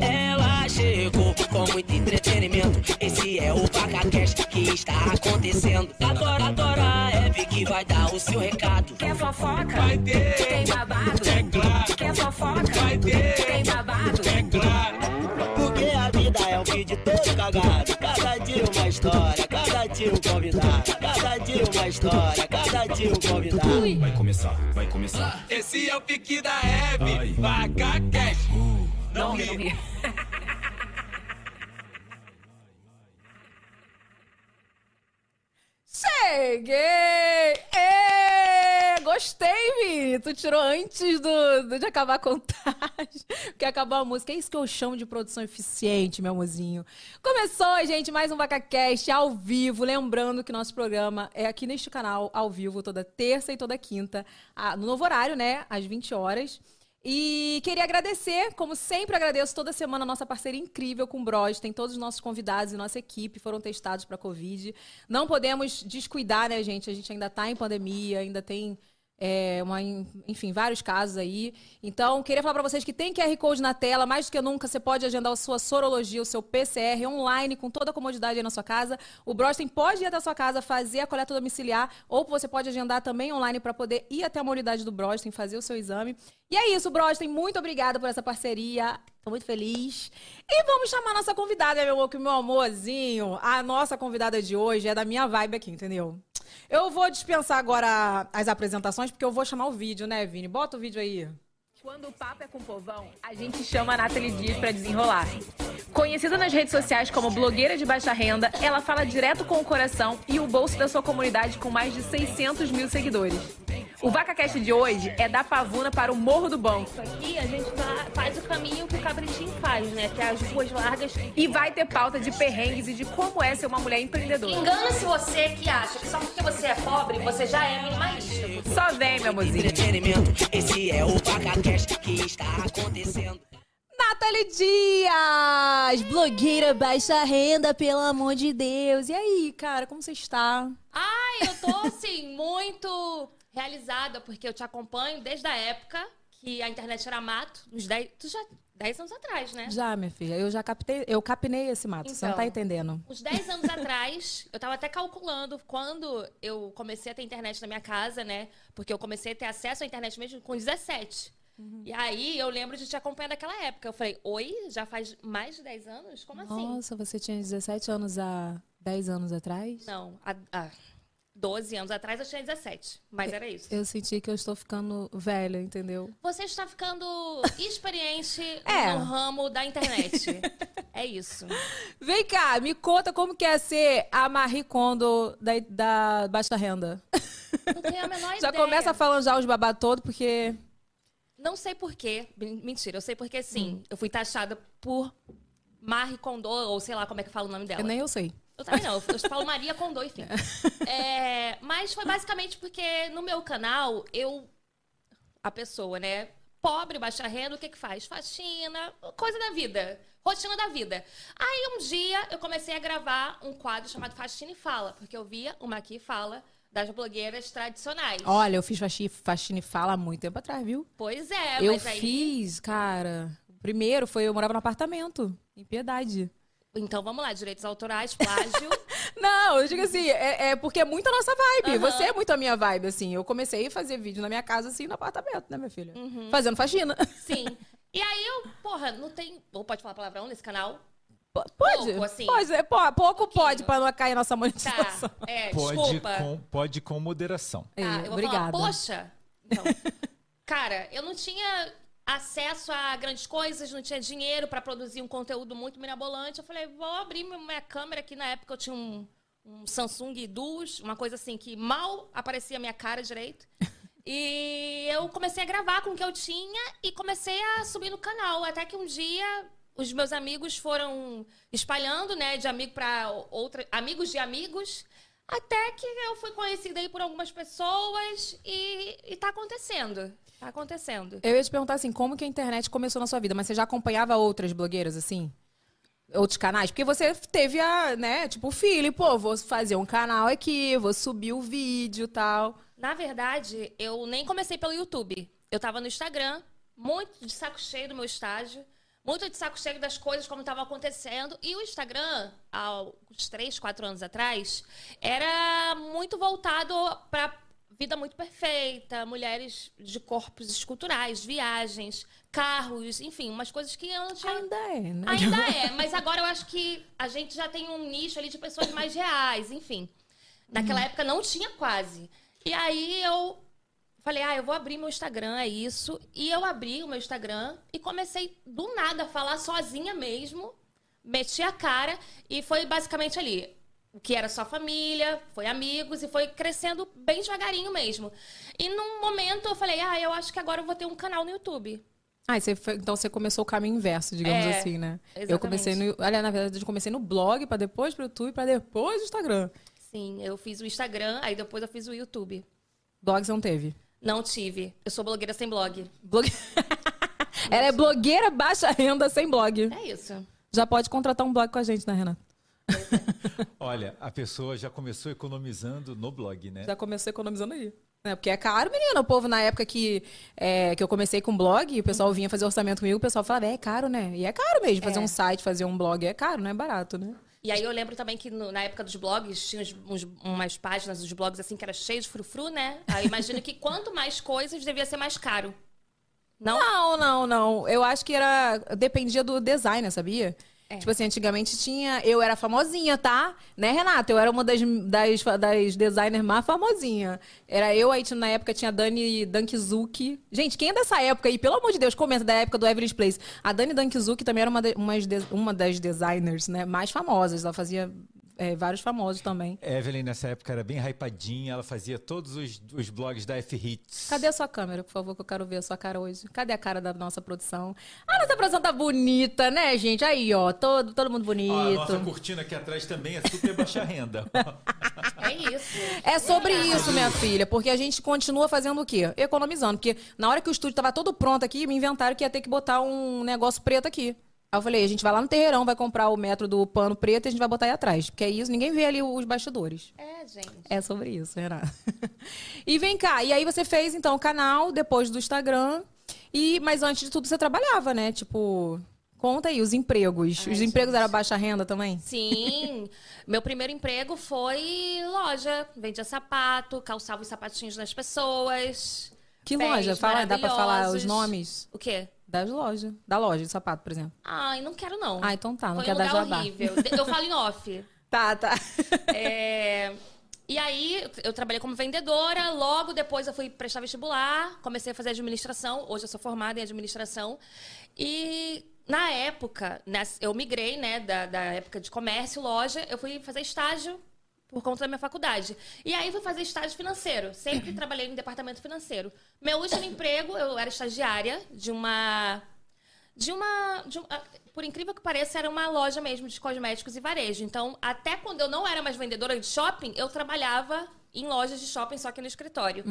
Ela chegou com muito entretenimento. Esse é o VacaCast que está acontecendo. Agora, agora é Hebe que vai dar o seu recado. Quer fofoca? Vai ter. Tem babado? É claro. Quer fofoca? Vai ter. Tem babado? É claro. Porque a vida é um vídeo todo cagado. Cada dia uma história, dia um convidado. Cada dia uma história, cada dia um convidado. Vai começar, vai começar. Esse é o pique da Hebe, vaca cash. Não ri. Cheguei! Ê, gostei, Vi! Tu tirou antes do, do- de acabar a contagem. Porque acabou a música. É isso que eu chamo de produção eficiente, meu amorzinho. Começou, gente, mais um VacaCast ao vivo. Lembrando que nosso programa é aqui neste canal, ao vivo, toda terça e toda quinta, no novo horário, né? Às 20 horas. E queria agradecer, como sempre agradeço toda semana a nossa parceria incrível com o Bros. Tem todos os nossos convidados e nossa equipe foram testados para Covid. Não podemos descuidar, né, gente? A gente ainda está em pandemia, ainda tem é, uma, enfim, vários casos aí. Então, queria falar para vocês que tem QR Code na tela. Mais do que nunca, você pode agendar a sua sorologia, o seu PCR online, com toda a comodidade aí na sua casa. O Brostem pode ir até a sua casa, fazer a coleta domiciliar, ou você pode agendar também online para poder ir até a unidade do Brostem, fazer o seu exame. E é isso, Brostem. Muito obrigada por essa parceria. Tô muito feliz. E vamos chamar a nossa convidada, meu meu amorzinho. A nossa convidada de hoje é da minha vibe aqui, entendeu? Eu vou dispensar agora as apresentações, porque eu vou chamar o vídeo, né, Vini? Bota o vídeo aí. Quando o papo é com o povão, a gente chama a Nathalie Dias pra desenrolar. Conhecida nas redes sociais como blogueira de baixa renda, ela fala direto com o coração e o bolso da sua comunidade com mais de 600 mil seguidores. O VacaCast de hoje é da Pavuna para o Morro do Banco. Aqui a gente fa- faz o caminho que o cabritinho faz, né? Que é as ruas largas. E vai ter pauta de perrengues e de como é ser uma mulher empreendedora. Engana-se você que acha que só porque você é pobre, você já é minimalista. Só vem, meu mozinho. Entretenimento. Esse é o VacaCast que está acontecendo. Nathalie Dias! Blogueira baixa renda, pelo amor de Deus. E aí, cara, como você está? Ai, eu tô, assim, muito realizada, porque eu te acompanho desde a época que a internet era mato, uns 10, tu já, 10 anos atrás, né? Já, minha filha, eu já captei, eu capinei esse mato, você não Então. tá entendendo. Uns 10 anos atrás, eu tava até calculando quando eu comecei a ter internet na minha casa, né? Porque eu comecei a ter acesso à internet mesmo com 17. Uhum. E aí eu lembro de te acompanhar naquela época. Eu falei, oi, já faz mais de 10 anos? Como assim? Nossa, você tinha 17 anos há 10 anos atrás? Não, há, há 12 anos atrás eu tinha 17. Mas era isso. Eu senti que eu estou ficando velha, entendeu? Você está ficando experiente É. no ramo da internet. é isso. Vem cá, me conta como que é ser a Marie Kondo da, da baixa renda. Não tenho a menor Já ideia. começa falando já os babados todo, porque... Não sei porquê. Mentira, eu sei porque sim. Eu fui taxada por Marie Kondo, ou sei lá como é que fala o nome dela. Eu nem eu sei. Eu também não, eu falo Maria Kondo, enfim. É, mas foi basicamente porque no meu canal, eu. A pessoa, né? Pobre, baixa renda, o que que faz? Faxina, coisa da vida. Rotina da vida. Aí um dia eu comecei a gravar um quadro chamado Faxina e Fala, porque eu via uma aqui fala das blogueiras tradicionais. Olha, eu fiz faxi- faxina e fala há muito tempo atrás, viu? Pois é, eu mas aí. fiz, cara. Primeiro foi eu morava no apartamento, em Piedade. Então vamos lá, direitos autorais, plágio. Não, eu digo assim, é, é porque é muito a nossa vibe. Aham. Você é muito a minha vibe, assim. Eu comecei a fazer vídeo na minha casa, assim, no apartamento, né, minha filha? Uhum. Fazendo faxina. Sim. E aí eu, porra, não tem. Ou pode falar palavrão nesse canal? P- Pode? Pouco, assim. Pode, é, pô, pouco pode, Pouquinho. pra não cair nossa monetização. Tá. É, Pode desculpa. com, pode com moderação. Tá, eu vou obrigada. falar, poxa. Então, cara, eu não tinha acesso a grandes coisas, não tinha dinheiro pra produzir um conteúdo muito mirabolante. Eu falei, vou abrir minha- câmera aqui. Na época eu tinha um, um Samsung Duos, uma coisa assim que mal aparecia a minha cara direito. E eu comecei a gravar com o que eu tinha e comecei a subir no canal. Até que um dia os meus amigos foram espalhando, né, de amigo para outra, amigos de amigos, até que eu fui conhecida aí por algumas pessoas e, e tá acontecendo. Tá acontecendo. Eu ia te perguntar assim, como que a internet começou na sua vida? Mas você já acompanhava outras blogueiras, assim? outros canais? Porque você teve a, né, tipo, o feeling, pô, vou fazer um canal aqui, vou subir o vídeo e tal. Na verdade, eu nem comecei pelo YouTube. Eu tava no Instagram, muito de saco cheio do meu estágio, muito de saco cheio das coisas como estavam acontecendo. E o Instagram, há uns 3, 4 anos atrás, era muito voltado para vida muito perfeita, mulheres de corpos esculturais, viagens, carros, enfim, umas coisas que tinha. Ainda é, né? Ainda é, mas agora eu acho que a gente já tem um nicho ali de pessoas mais reais, enfim. Naquela época não tinha quase. E aí eu falei, ah, eu vou abrir meu Instagram, é isso. E eu abri o meu Instagram e comecei do nada a falar sozinha mesmo. Meti a cara e foi basicamente ali. O que era só família, foi amigos e foi crescendo bem devagarinho mesmo. E num momento eu falei, ah, eu acho que agora eu vou ter um canal no YouTube. Ah, você foi- então você começou o caminho inverso, digamos É, assim, né? Eu exatamente. comecei no. Aliás, na verdade, eu comecei no blog, pra depois pro YouTube, pra depois no Instagram. Sim, eu fiz o Instagram, aí depois eu fiz o YouTube. Blog você não teve. Não tive. Eu sou blogueira sem blog. Blog... Ela é blogueira baixa renda sem blog. É isso. Já pode contratar um blog com a gente, né, Renata? Olha, a pessoa já começou economizando no blog, né? Já começou economizando aí. Né? Porque é caro, menina. O povo, na época que, é, que eu comecei com blog, o pessoal vinha fazer orçamento comigo, o pessoal falava, é caro, né? E é caro mesmo. Fazer É. um site, fazer um blog é caro, não é barato, né? E aí eu lembro também que no- na época dos blogs, tinha uns- uns- umas páginas dos blogs assim que era cheio de frufru, né? Aí eu imagino que quanto mais coisas, devia ser mais caro. Não? Não, não, não. Eu acho que era. Dependia do designer, sabia? É. Tipo assim, antigamente tinha. Eu era famosinha, tá? Né, Renata? Eu era uma das, das, das designers mais famosinha. Era eu, aí na época tinha a Dani Dankizuki. Gente, quem é dessa época aí? Pelo amor de Deus, comenta da época do Evelyn's Place. A Dani Dankizuki também era uma, de- umas de- uma das designers, né? Mais famosas. Ela fazia é, vários famosos também. Evelyn, nessa época, era bem hypadinha, ela fazia todos os, os blogs da F-Hits. Cadê a sua câmera, por favor, que eu quero ver a sua cara hoje? Cadê a cara da nossa produção? A nossa produção tá bonita, né, gente? Aí, ó, todo, todo mundo bonito. Ó, a nossa cortina aqui atrás também é super baixa renda. É isso. É sobre isso, minha filha, porque a gente continua fazendo o quê? Economizando. Porque na hora que o estúdio tava todo pronto aqui, me inventaram que ia ter que botar um negócio preto aqui. Aí eu falei, a gente vai lá no terreirão, vai comprar o metro do pano preto e a gente vai botar aí atrás. Porque é isso, ninguém vê ali os bastidores. É, gente. É sobre isso, Renata. e vem cá, e aí você fez então o canal depois do Instagram. E mas antes de tudo você trabalhava, né? Tipo, conta aí os empregos. os empregos eram baixa renda também? Sim. Meu primeiro emprego foi loja. Vendia sapato, calçava os sapatinhos das pessoas. Que loja? Fala, dá pra falar os nomes O quê? Das lojas. Da loja de sapato, por exemplo. Ai, não quero não. Ah, então tá, não foi quer um dar lugar jabá. horrível. Eu falo em off. Tá, tá. É, E aí, eu trabalhei como vendedora, logo depois eu fui prestar vestibular, comecei a fazer administração, hoje eu sou formada em administração. E na época, eu migrei, né, da, da época de comércio, loja, eu fui fazer estágio por conta da minha faculdade. E aí fui fazer estágio financeiro. Sempre trabalhei no departamento financeiro. Meu último emprego, eu era estagiária de uma de uma, de uma- Por incrível que pareça, era uma loja mesmo de cosméticos e varejo. Então, até quando eu não era mais vendedora de shopping, eu trabalhava em lojas de shopping, só que no escritório.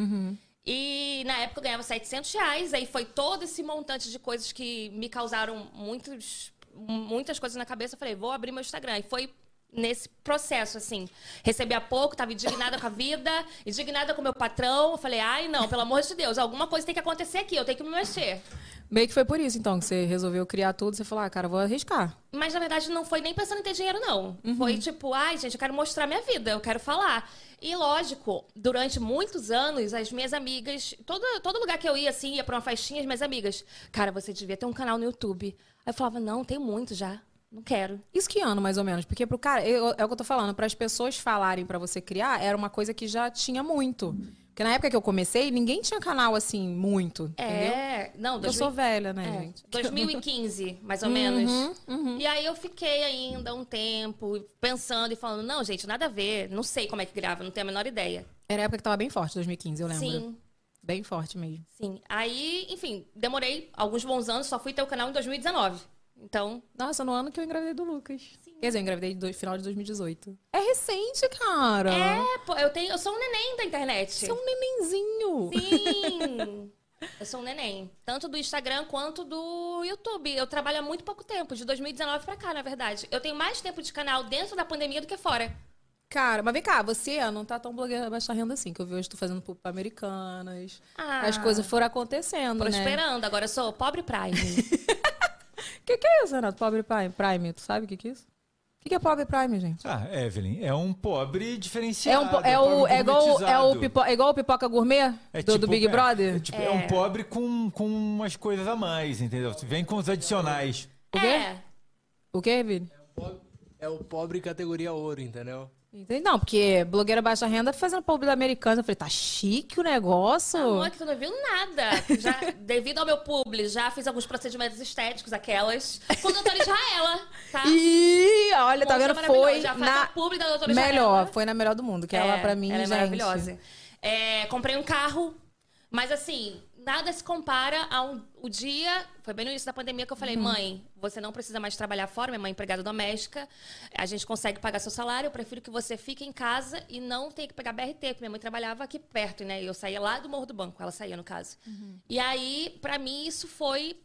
E na época eu ganhava 700 reais. Aí foi todo esse montante de coisas que me causaram muitos, muitas coisas na cabeça. Eu falei, vou abrir meu Instagram. E foi nesse processo, assim. Recebia pouco, tava indignada com a vida, indignada com o meu patrão. Eu falei, ai, não, pelo amor de Deus, alguma coisa tem que acontecer aqui, eu tenho que me mexer. Meio que foi por isso, então, que você resolveu criar tudo. Você falou, ah, cara, vou arriscar. Mas na verdade não foi nem pensando em ter dinheiro, não. Uhum. Foi tipo, ai, gente, eu quero mostrar minha vida, eu quero falar. E lógico, durante muitos anos, as minhas amigas, todo, todo lugar que eu ia, assim, ia pra uma festinha, as minhas amigas, cara, você devia ter um canal no YouTube. Aí eu falava, não, tenho muito já. Não quero. Isso que ano, mais ou menos? Porque pro cara, eu- é o que eu tô falando, para as pessoas falarem pra você criar, era uma coisa que já tinha muito. Porque na época que eu comecei, ninguém tinha canal assim, muito. Entendeu? É, não, Eu sou velha, né, É, gente? 2015, mais Uhum, ou menos. E aí eu fiquei ainda um tempo pensando e falando, não, gente, nada a ver, não sei como é que grava, não tenho a menor ideia. Era a época que tava bem forte, 2015, eu lembro. Sim, Bem forte mesmo. sim. Aí, enfim, demorei alguns bons anos, só fui ter o canal em 2019. Então, Nossa, no ano que eu engravidei do Lucas. Quer dizer, eu engravidei no final de 2018. É recente, cara. é, pô, eu tenho, eu sou um neném da internet. Você é um nenenzinho. Sim. Eu sou um neném. Tanto do Instagram quanto do YouTube. Eu trabalho há muito pouco tempo, de 2019 pra cá, na verdade. Eu tenho mais tempo de canal dentro da pandemia do que fora. Cara, mas vem cá, você não tá tão blogueira baixa renda assim, que eu vi hoje tu fazendo público americanas. Ah, As coisas foram acontecendo, né? Prosperando. Agora eu sou pobre Prime. O que, que é isso, Renato? Pobre Prime? Prime, tu sabe o que, que é isso? O que, que é pobre Prime, gente? Ah, Evelyn, é um pobre É, diferenciado. um, po- é, o, é, igual, é, o pipo, é igual o pipoca gourmet É do, do tipo- Big é, Brother? É, tipo, é um pobre com, com umas coisas a mais, entendeu? Vem com os adicionais. O quê? é. O quê, Vini? É o pobre categoria ouro, entendeu? Entendi. Não, porque blogueira baixa renda fazendo público americana. Eu falei, tá chique o negócio. Amor, que tu não viu nada. Já, devido ao meu publi, já fiz alguns procedimentos estéticos, aquelas. Com a doutora Israela, tá? Ih, olha, tá vendo? Foi Já na publi da doutora melhor, Israela. foi na melhor do mundo, que ela pra mim, ela é gente. maravilhosa. É, comprei um carro, mas assim, nada se compara ao o dia. Foi bem no início da pandemia que eu Uhum. falei, mãe, você não precisa mais trabalhar fora, minha mãe é empregada doméstica. A gente consegue pagar seu salário. Eu prefiro que você fique em casa e não tenha que pegar BRT, porque minha mãe trabalhava aqui perto, né? E eu saía lá do Morro do Banco, ela saía, no caso. Uhum. E aí, pra mim, isso foi.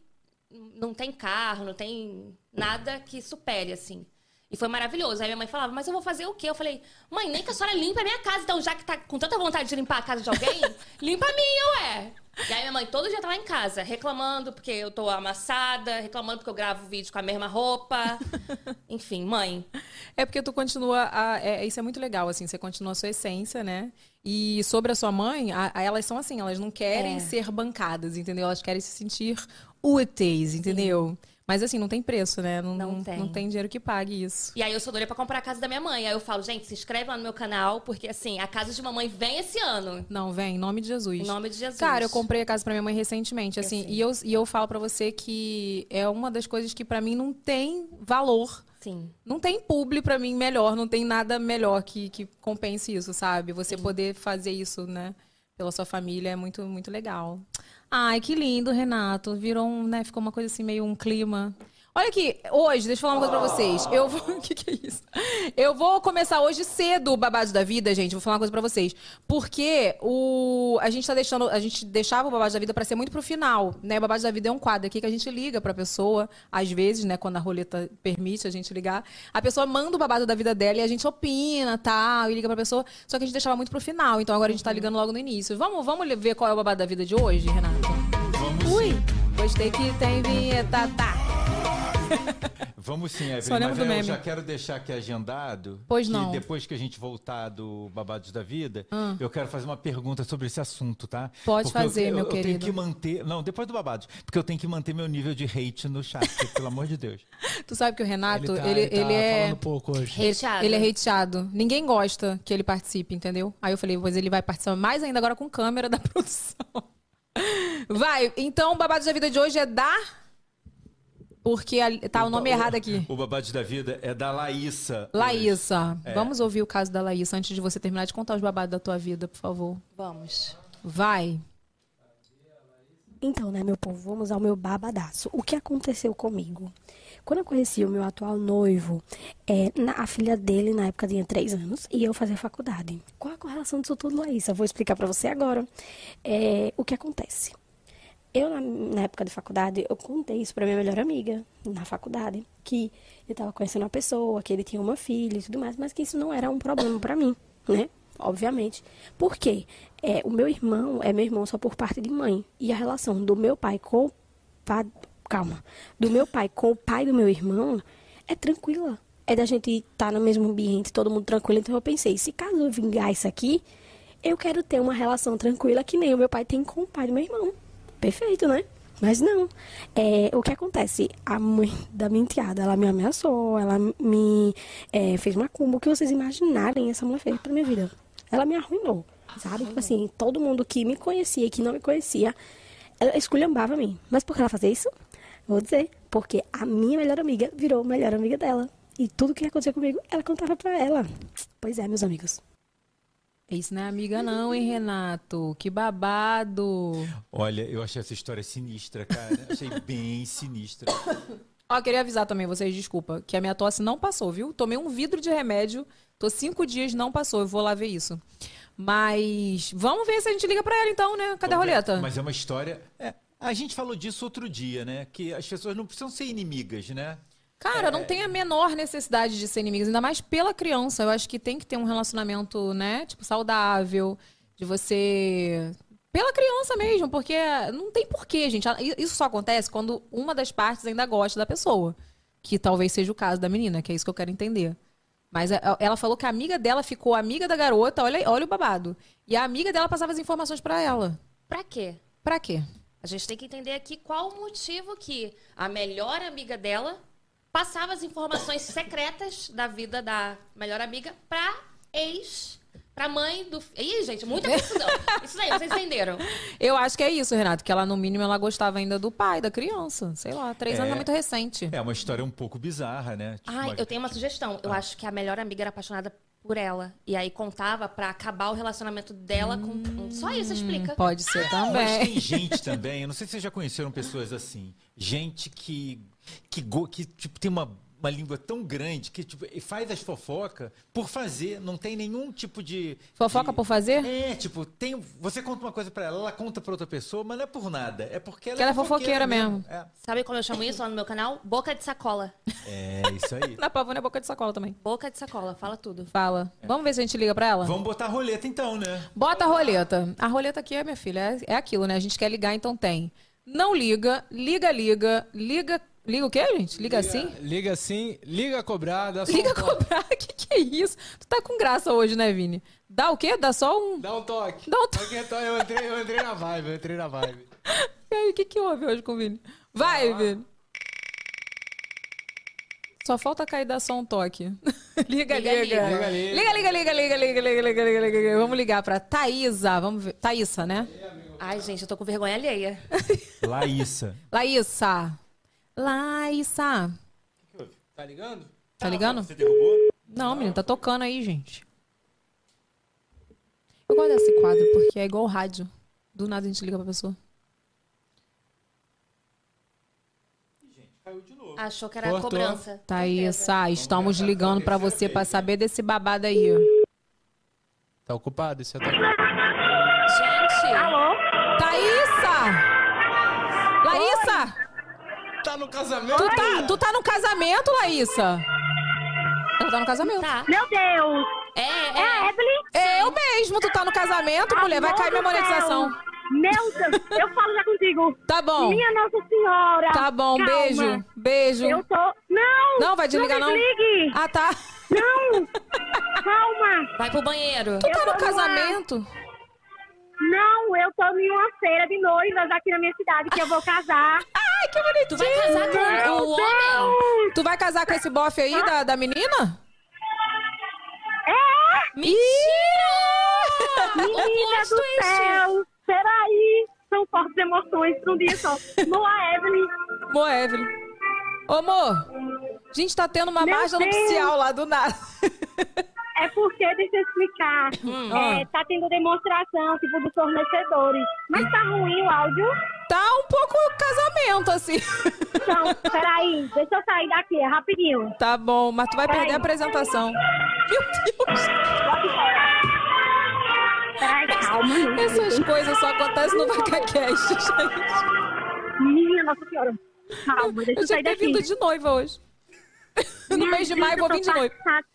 Não tem carro, não tem nada que supere, assim. E foi maravilhoso. Aí minha mãe falava, mas eu vou fazer o quê? Eu falei, mãe, nem que a senhora limpe a minha casa. Então, já que tá com tanta vontade de limpar a casa de alguém, limpa a minha, ué. E aí minha mãe todo dia tá lá em casa, reclamando porque eu tô amassada, reclamando porque eu gravo vídeo com a mesma roupa. Enfim, mãe. É porque tu continua. A, é, isso é muito legal, assim, você continua a sua essência, né? E sobre a sua mãe, a- a- elas são assim, elas não querem É. ser bancadas, entendeu? Elas querem se sentir úteis, entendeu? Mas assim, não tem preço, né? Não, Não tem. não tem dinheiro que pague isso. E aí eu sou doida pra comprar a casa da minha mãe. Aí eu falo, gente, se inscreve lá no meu canal, porque assim, a casa de mamãe vem esse ano. Não, vem, em nome de Jesus. Em nome de Jesus. Cara, eu comprei a casa pra minha mãe recentemente, assim, e eu, e eu falo pra você que é uma das coisas que pra mim não tem valor. Sim. Não tem publi pra mim melhor, não tem nada melhor que, que compense isso, sabe? Você poder fazer isso, né, pela sua família é muito, muito legal. Ai, que lindo, Renato. Virou um, né, ficou uma coisa assim, meio um clima. Olha aqui, hoje, deixa eu falar uma coisa pra vocês. Eu vou. O que, que é isso? Eu vou começar hoje cedo o babado da vida, gente. Vou falar uma coisa pra vocês. Porque o. A gente tá deixando. A gente deixava o babado da vida pra ser muito pro final, né? O babado da vida é um quadro aqui que a gente liga pra pessoa, às vezes, né? Quando a roleta permite a gente ligar. A pessoa manda o babado da vida dela e a gente opina, tal, e liga pra pessoa. Só que a gente deixava muito pro final. Então agora a gente tá ligando logo no início. Vamos, vamos ver qual é o babado da vida de hoje, Renato? Vamos Ui! Gostei que tem vinheta, tá? Vamos sim, Evelyn. Mas do aí eu já quero deixar aqui agendado. Pois que não. depois que a gente voltar do Babados da Vida, Ah. eu quero fazer uma pergunta sobre esse assunto, tá? Pode Porque eu- fazer, eu, meu eu tenho querido. que manter. Não, depois do Babados. Porque eu tenho que manter meu nível de hate no chat, pelo amor de Deus. Tu sabe que o Renato, tá- ele, tá ele é. falando pouco hoje. Ele, Hateado. ele é hateado. Ninguém gosta que ele participe, entendeu? Aí eu falei, pois ele vai participar mais ainda agora com câmera da produção. Vai, então o babado da vida de hoje é dar. Porque tá o nome errado aqui. O Babados da Vida é da Laísa. Laísa. É. Vamos ouvir o caso da Laísa antes de você terminar de contar os babados da tua vida, por favor. Vamos. Vai. Então, né, meu povo, vamos ao meu babadaço. O que aconteceu comigo? Quando eu conheci o meu atual noivo, é, na- a filha dele, na época, tinha três anos e eu fazia faculdade. Qual a correlação disso tudo, Laísa? Vou explicar pra você agora. É, o que acontece? Eu, na, na época de faculdade, eu contei isso pra minha melhor amiga, na faculdade, que eu tava conhecendo uma pessoa, que ele tinha uma filha e tudo mais, mas que isso não era um problema pra mim, né? Obviamente. Por quê? É, o meu irmão é meu irmão só por parte de mãe. E a relação do meu pai com o pai. Calma. Do meu pai com o pai do meu irmão é tranquila. É da gente estar no mesmo ambiente, todo mundo tranquilo. Então eu pensei, se caso eu vingar isso aqui, eu quero ter uma relação tranquila que nem o meu pai tem com o pai do meu irmão. Perfeito, né? Mas não. É, o que acontece? A mãe da minha enteada, ela me ameaçou, ela me é, fez uma cumba. O que vocês imaginarem essa mulher fez pra minha vida. Ela me arruinou, sabe? Tipo assim, todo mundo que me conhecia e que não me conhecia, ela esculhambava mim. Mas por que ela fazia isso? Vou dizer, porque a minha melhor amiga virou melhor amiga dela. E tudo que aconteceu comigo, ela contava pra ela. Pois é, meus amigos. Isso não é amiga, não, hein, Renato? Que babado. Olha, eu achei essa história sinistra, cara. Achei bem sinistra. Ó, queria avisar também vocês, desculpa, que a minha tosse não passou, viu? Tomei um vidro de remédio, tô cinco dias, não passou. Eu vou lá ver isso. Mas vamos ver se a gente liga pra ela então, né? Cadê a roleta? Mas é uma história. é, a gente falou disso outro dia, né? Que as pessoas não precisam ser inimigas, né? Cara, não tem a menor necessidade de ser inimigas, ainda mais pela criança. Eu acho que tem que ter um relacionamento, né, tipo, saudável, de você. Pela criança mesmo, porque não tem porquê, gente. Isso só acontece quando uma das partes ainda gosta da pessoa. Que talvez seja o caso da menina, que é isso que eu quero entender. Mas a- ela falou que a amiga dela ficou amiga da garota, olha, olha o babado. E a amiga dela passava as informações pra ela. Pra quê? Pra quê? A gente tem que entender aqui qual o motivo que a melhor amiga dela passava as informações secretas da vida da melhor amiga pra ex, pra mãe do. Ih, gente, muita confusão. Isso aí, vocês entenderam. Eu acho que é isso, Renato, que ela, no mínimo, ela gostava ainda do pai, da criança. Sei lá, três É. anos é muito recente. É uma história um pouco bizarra, né? Tipo, Ai, uma- eu tenho uma sugestão. Eu acho que a melhor amiga era apaixonada por ela. E aí contava pra acabar o relacionamento dela com. Só isso explica. Pode ser Mas também. tem gente também, eu não sei se vocês já conheceram pessoas assim. Gente que, que, go- que tipo, tem uma, uma língua tão grande que tipo, e faz as fofocas por fazer, não tem nenhum tipo de. Fofoca de- por fazer? É, tipo, tem, você conta uma coisa pra ela, ela conta pra outra pessoa, mas não é por nada. É porque ela, Porque ela é fofoqueira mesmo. É, Sabe como eu chamo isso lá no meu canal? Boca de sacola. é isso aí. Na pavuna é boca de sacola também. Boca de sacola, fala tudo. Fala. Vamos ver se a gente liga pra ela? Vamos botar a roleta então, né? Bota a roleta. A roleta aqui é, minha filha, é, é aquilo, né? A gente quer ligar, então tem. Não liga, liga, liga, liga. Liga o quê, gente? Liga assim? Liga assim, liga a cobrar, dá só Liga um toque. cobrar. Que que é isso? Tu tá com graça hoje, né, Vini? Dá o quê? Dá só um. Dá um toque. Dá um toque. Eu entrei, eu entrei na vibe, eu entrei na vibe. E aí, o que, que houve hoje com o Vini? Vai, Vini. Só falta cair dar só um toque. liga, liga. Liga, Liga, liga. liga, liga, liga, liga, liga, liga, liga, liga, liga. Vamos ligar pra Thaísa. Vamos ver. Thaísa, né? Ai, gente, eu tô com vergonha alheia. Laísa. Laísa. Laísa. Tá ligando? Tá ligando? Você derrubou? Não, menino, tá tocando aí, gente. Eu gosto desse quadro porque é igual rádio. Do nada a gente liga pra pessoa. Caiu de novo. Achou que era Cortou. cobrança. Thaísa, estamos ligando pra você pra saber desse babado aí. Tá ocupado? Isso é tá... no casamento? Tu tá, tu tá no casamento, Laísa? Ela tá no casamento. tá. Meu Deus! É, É é. a Evelyn? É eu mesmo, tu tá no casamento, mulher. Vai cair minha monetização. céu. Meu Deus, eu falo já contigo. Tá bom. Minha Nossa Senhora. Tá bom, Calma. beijo. Beijo. Eu tô. Não! Não, vai desligar, não? desligue. Ah, tá. Não! Calma! Vai pro banheiro. Tu tá Eu no tô casamento? Não, eu tô em uma feira de noivas aqui na minha cidade que eu vou casar. Ai, que bonitinho. Tu vai casar com o homem? Tu vai casar com esse bofe aí da, da menina? É! Mentira! Menina do twist. céu! Peraí! São fortes emoções pra um dia só. Moa Evelyn. Amor, Evelyn. Ô, amor. A gente tá tendo uma Meu marcha nupcial lá do nada. É porque, deixa eu explicar. É, tá tendo demonstração, tipo, dos fornecedores. Mas tá ruim o áudio. Tá um pouco casamento, assim. Então, peraí, deixa eu sair daqui, é rapidinho. Tá bom, mas tu vai perder a apresentação. Meu Deus. Peraí, calma. gente. Essas coisas só acontecem no VacaCast, gente. Minha Nossa Senhora. Calma, deixa eu, Eu já sair ter daqui. vindo de noiva hoje. No Minha mês de maio eu vou vir de noiva. passada.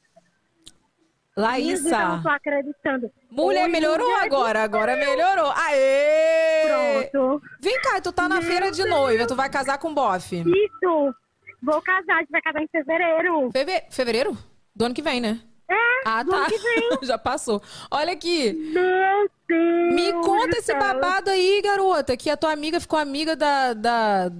Gente, eu não tô Laísa. acreditando. Mulher, Oi, melhorou agora. Agora melhorou. Aê! Pronto. Vem cá, tu tá na feira de noiva. Tu vai casar com bofe. Isso. Vou casar, a gente vai casar em fevereiro. Feve... Fevereiro? Do ano que vem, né? É, Ah, tá. ano que vem. Já passou. Olha aqui. Meu Deus. Me conta esse babado aí, garota. Que a tua amiga ficou amiga da, da,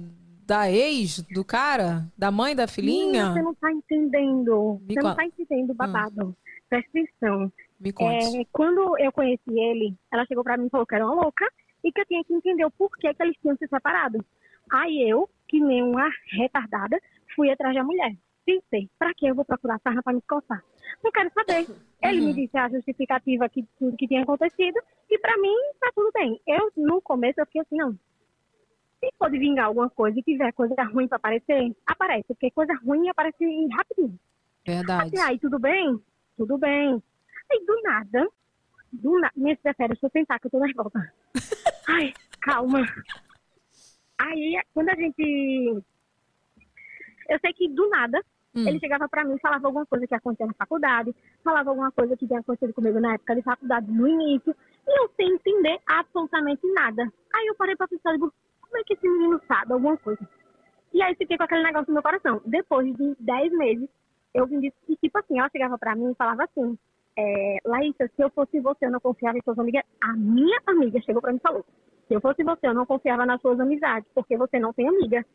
da ex do cara? Da mãe da filhinha? Você não tá entendendo. Me você não tá entendendo o babado. Presta atenção. Me conte. É, quando eu conheci ele, ela chegou pra mim e falou que era uma louca e que eu tinha que entender o porquê que eles tinham se separado. Aí eu, que nem uma retardada, fui atrás da mulher. Pensei, pra que eu vou procurar sarna pra me coçar? Não quero saber. Ele me disse a justificativa que tudo que tinha acontecido e pra mim tá tudo bem. Eu, no começo, eu fiquei assim, não. Se for de vingar alguma coisa e tiver coisa ruim pra aparecer, aparece. Porque coisa ruim aparece rapidinho. Verdade. Até aí, tudo bem? Tudo bem. Aí, do nada, do nada. Minha filha, sério, deixa eu pensar que eu tô nervosa. Ai, calma. Aí, quando a gente. Eu sei que do nada, Hum. ele chegava pra mim e falava alguma coisa que acontecia na faculdade, falava alguma coisa que tinha acontecido comigo na época de faculdade, no início, e eu sem entender absolutamente nada. Aí eu parei pra pensar, digo, como é que esse menino sabe alguma coisa? E aí fiquei com aquele negócio no meu coração. Depois de 10 meses, eu vim disso, e tipo assim, ela chegava pra mim e falava assim, é, Laísa, se eu fosse você, eu não confiava em suas amigas. A minha amiga chegou pra mim e falou, se eu fosse você, eu não confiava nas suas amizades, porque você não tem amiga.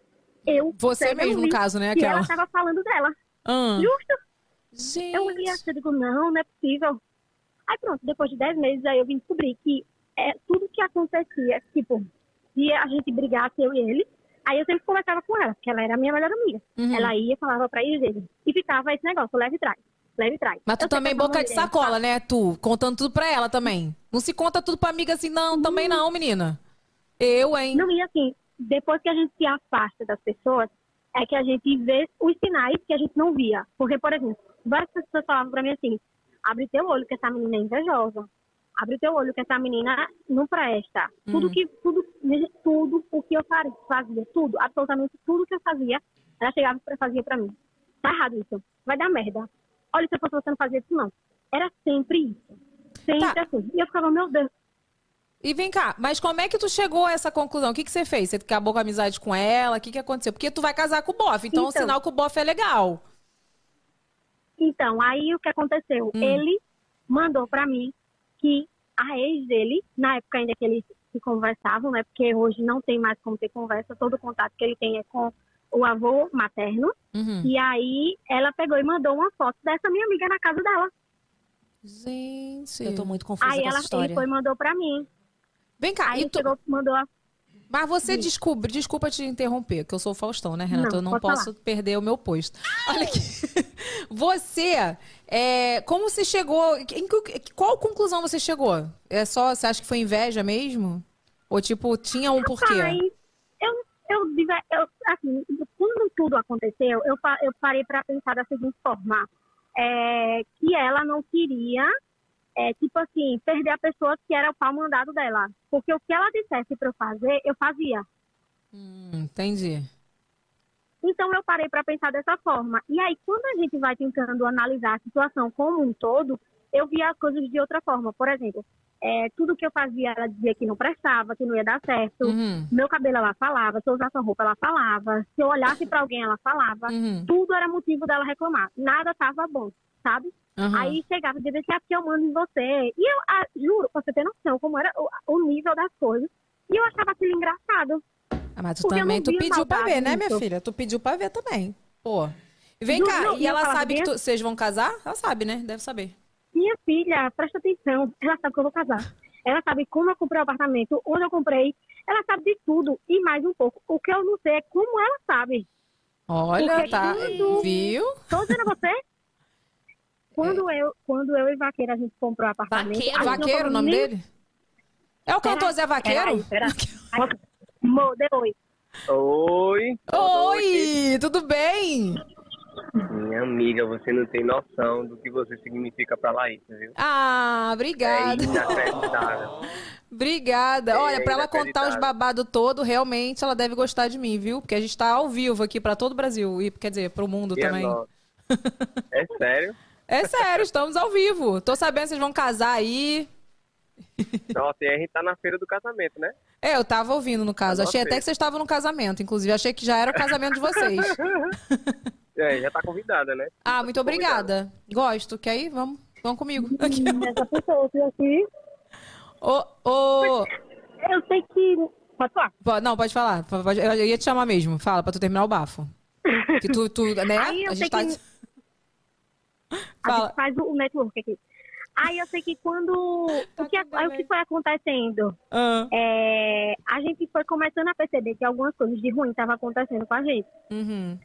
Eu, Você mesmo, no caso, né, que ela aquela? estava falando dela. Ah. Justo. Eu olhei assim, eu digo, não, não é possível. Aí pronto, depois de 10 meses, aí eu vim descobrir que é, tudo que acontecia, tipo, se a gente brigasse, eu e ele, aí eu sempre conversava com ela, porque ela era a minha melhor amiga. Uhum. Ela ia, falava pra dele. E ficava esse negócio, leve e traz, leve e traz. Mas tu Eu também boca de mulher- sacola, né, tu? Contando tudo pra ela também. Não se conta tudo pra amiga assim, não, também não, menina. Eu, hein? Não, e assim, depois que a gente se afasta das pessoas, é que a gente vê os sinais que a gente não via. Porque, por exemplo, várias pessoas falavam pra mim assim, abre teu olho que essa menina é invejosa. Abre teu olho que essa menina não presta. Tudo Hum. que, tudo, tudo o que eu fa- fazia, tudo, absolutamente tudo que eu fazia, ela chegava e fazia pra mim. Tá errado isso. Vai dar merda. Olha, se eu fosse você não fazia isso, não. Era sempre isso. Sempre Tá. assim. E eu ficava, meu Deus, E vem cá, mas como é que tu chegou a essa conclusão? O que, que você fez? Você acabou com a amizade com ela? O que, que aconteceu? Porque tu vai casar com o bofe, então, é um Então. sinal que o bofe é legal. Então, aí o que aconteceu? Hum. Ele mandou pra mim que a ex dele, na época ainda que eles se conversavam, né? Porque hoje não tem mais como ter conversa, todo o contato que ele tem é com o avô materno. Uhum. E aí ela pegou e mandou uma foto dessa minha amiga na casa dela. Gente. Eu tô muito confusa aí com ela essa história. ele foi e mandou pra mim. Vem cá, Aí e tu... chegou, mandou a Mas você descobre, desculpa te interromper, que eu sou o Faustão, né, Renata? Não, eu não posso perder o meu posto. Olha aqui. Você, é, como você chegou? em qual conclusão você chegou? É só, você acha que foi inveja mesmo? Ou tipo, tinha um porquê? Eu, eu, diver- eu, assim, quando tudo aconteceu, eu, eu parei para pensar da seguinte forma: é, que ela não queria, é, tipo assim, perder a pessoa que era o pau mandado dela. Porque o que ela dissesse para eu fazer, eu fazia. Hum, entendi. Então eu parei para pensar dessa forma. E aí, quando a gente vai tentando analisar a situação como um todo, eu via as coisas de outra forma. Por exemplo, é, tudo que eu fazia, ela dizia que não prestava, que não ia dar certo. Uhum. Meu cabelo ela falava, se eu usasse roupa ela falava, se eu olhasse para alguém ela falava. Uhum. Tudo era motivo dela reclamar. Nada tava bom, sabe? Aham. Aí chegava e dizia assim, ah, porque eu mando em você. E eu ah, juro, pra você ter noção como era o, o nível das coisas. E eu achava aquilo engraçado. Ah, mas tu também, tu pediu pra ver, né, minha nisso. filha? Tu pediu pra ver também. Pô. Vem Ju- cá, não, e ela sabe que tu- vocês vão casar? Ela sabe, né? Deve saber. Minha filha, presta atenção. Ela sabe que eu vou casar. Ela sabe como eu comprei o apartamento, onde eu comprei. Ela sabe de tudo e mais um pouco. O que eu não sei é como ela sabe. Olha, Porque tá. quando- Viu? Tô dizendo a você. Quando, eu, quando eu e Vaqueiro a gente comprou o apartamento. Vaqueiro? Vaqueiro, o nome nem- dele? É o cantor Zé Vaqueiro? Peraí, oi. Oi. Oi, tudo bem? Minha amiga, você não tem noção do que você significa pra Laísa, viu? Ah, É obrigada. inacreditável. Obrigada. Olha, pra ela contar os babados todo, realmente ela deve gostar de mim, viu? Porque a gente tá ao vivo aqui pra todo o Brasil e quer dizer, pro mundo Minha também. nossa. É sério? É sério, estamos ao vivo. Tô sabendo que vocês vão casar aí. Nossa, e a gente tá na feira do casamento, né? É, eu tava ouvindo no caso. Eu Achei até que vocês estavam no casamento, inclusive. Achei que já era o casamento de vocês. É, já tá convidada, né? Ah, muito obrigada. Gosto. Quer ir? Vamos, vamos comigo. Aqui. Essa pessoa que aqui. Ô, ô. Eu sei que. Pode falar. Não, pode falar. Eu ia te chamar mesmo. Fala, pra tu terminar o bafo. Que tu, tu né? Aí eu A sei gente tá... que- A Fala. gente faz o network aqui. Aí eu sei que quando. o, que, aí o que foi acontecendo? Ah. É, a gente foi começando a perceber que algumas coisas de ruim estavam acontecendo com a gente. Uhum.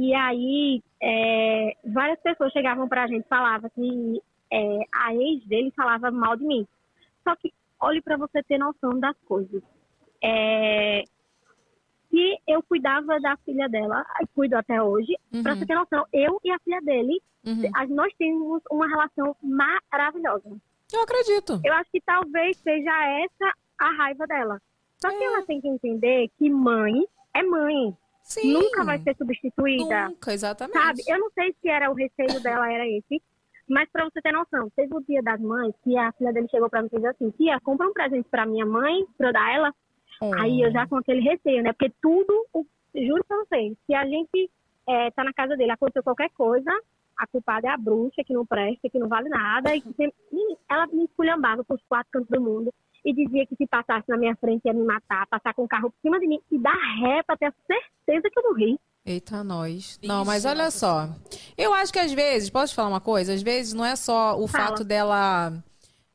E aí, é, várias pessoas chegavam pra gente e falavam que é, a ex dele falava mal de mim. Só que, olhe pra você ter noção das coisas. É, se eu cuidava da filha dela, cuido até hoje, pra Uhum. você ter noção, eu e a filha dele, Uhum. a- nós temos uma relação maravilhosa. Eu acredito. Eu acho que talvez seja essa a raiva dela. Só que ela tem que entender que mãe é mãe. Sim. Nunca vai ser substituída. Nunca, exatamente. Sabe? Eu não sei se era o receio dela, era esse. Mas pra você ter noção, teve o dia das mães que a filha dele chegou pra mim e fez assim, tia, compra um presente pra minha mãe, pra eu dar ela. Aí eu já com aquele receio, né? Porque tudo, o- juro pra vocês, se a gente é, tá na casa dele, aconteceu qualquer coisa, a culpada é a bruxa, que não presta, que não vale nada. E ela me esculhambava pros quatro cantos do mundo e dizia que se passasse na minha frente ia me matar, passar com o carro por cima de mim e dar ré pra ter a certeza que eu morri. Eita, nós. Não, mas olha só. Eu acho que às vezes, posso te falar uma coisa? Às vezes não é só o Fala. fato dela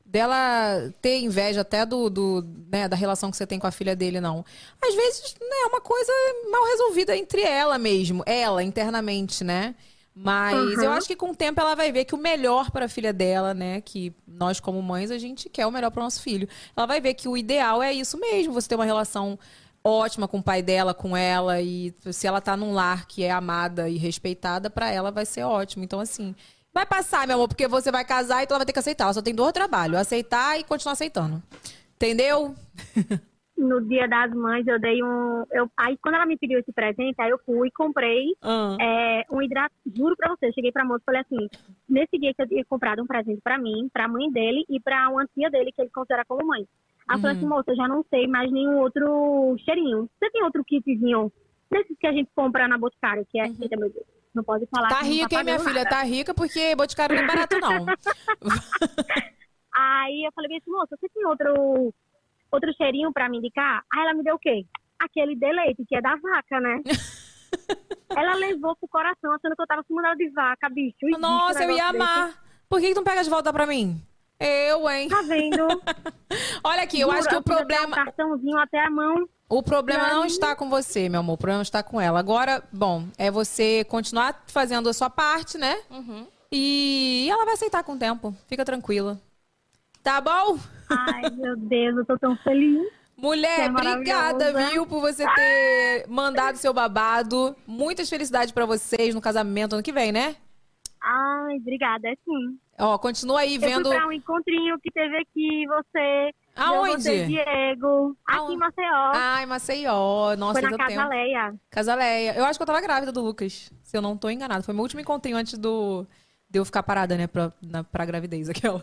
dela ter inveja até do, do né, da relação que você tem com a filha dele, não. Às vezes né, é uma coisa mal resolvida entre ela mesmo, ela internamente, né? Mas Uhum. eu acho que com o tempo ela vai ver que o melhor para a filha dela, né, que nós como mães a gente quer o melhor para o nosso filho. Ela vai ver que o ideal é isso mesmo, você ter uma relação ótima com o pai dela, com ela e se ela tá num lar que é amada e respeitada, pra ela vai ser ótimo. Então assim, vai passar, meu amor, porque você vai casar e tu ela vai ter que aceitar. Ela só tem dois trabalhos, aceitar e continuar aceitando. Entendeu? No dia das mães eu dei um. Eu, aí quando ela me pediu esse presente, aí eu fui e comprei Ah. é, um hidrato. Juro pra você, eu cheguei pra moça e falei assim: nesse dia que eu tinha comprado um presente pra mim, pra mãe dele e pra uma tia dele, que ele considera como mãe. Aí eu falei Uhum. assim, moça, eu já não sei mais nenhum outro cheirinho. Você tem outro kitzinho desses que a gente compra na Boticário, que é. Eita, meu Deus, não pode falar. Tá rica, hein, minha pagando filha? nada. Tá rica porque Boticário não é barato, não. Aí eu falei assim, moça, você tem outro, outro cheirinho pra me indicar? Aí ela me deu o quê? Aquele de leite, que é da vaca, né? ela levou pro coração, achando que eu tava dela de vaca, bicho. Existe Nossa, eu ia negócio desse. amar. Por que, que tu não pega de volta pra mim? Eu, hein? Tá vendo? Olha aqui, eu acho que o problema. Um cartãozinho até a mão. O problema não está com você, meu amor. O problema está com ela. Agora, bom, é você continuar fazendo a sua parte, né? Uhum. E ela vai aceitar com o tempo. Fica tranquila. Tá bom? Ai, meu Deus, eu tô tão feliz. Mulher, é obrigada, viu, por você ter mandado seu babado. Muitas felicidades pra vocês no casamento ano que vem, né? Ai, obrigada, é sim. Ó, continua aí Eu vendo. fui pra um encontrinho que teve aqui, você... Aonde? Você, Diego. Aqui em Maceió. Ai, Maceió. Nossa, Foi na eu Casa tenho... Leia. Casaleia. Eu acho que eu tava grávida do Lucas, se eu não tô enganada. Foi meu último encontrinho antes do de eu ficar parada, né, pra, na, pra gravidez, aquela.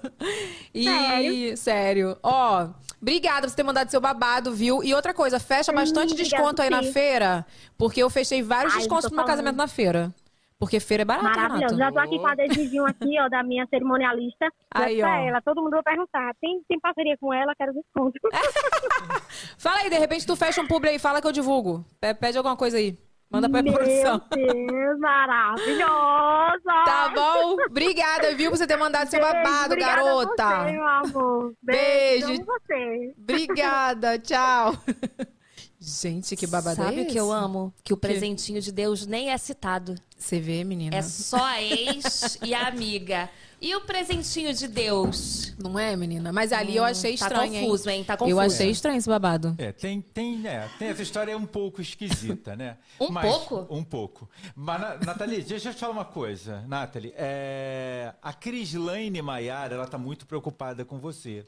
E, Sério? sério. Ó, obrigada por você ter mandado seu babado, viu? E outra coisa, fecha bastante obrigada, desconto aí na sim. feira, porque eu fechei vários Ai, descontos pro meu casamento na feira. Porque feira é barata, Maravilhoso. Renato. Já tô aqui com a adesivinho aqui, ó, da minha cerimonialista. Aí, pra ó. ela. Todo mundo vai perguntar. Tem, tem parceria com ela? Quero desconto. Fala aí, de repente tu fecha um publi aí, fala que eu divulgo. Pe- Pede alguma coisa aí. Manda pra Meu produção. Deus, maravilhosa! Tá bom? Obrigada, viu, por você ter mandado seu Beijo, babado, a garota. Você, meu amor. Beijo. Beijo. Você. Obrigada, tchau. Gente, que babado Sabe é o que eu amo? Que o presentinho de Deus nem é citado. Você vê, menina? É só a ex e a amiga. E o presentinho de Deus? Não é, menina? Mas ali eu achei tá estranho, confuso, hein? Tá Eu confuso. achei estranho esse babado. É, tem, tem, é, tem essa história é um pouco esquisita, né? Um pouco? Um pouco. Mas, Na- Nathalie, deixa eu te falar uma coisa. Nathalie, é, a Crislaine Maiara, ela tá muito preocupada com você.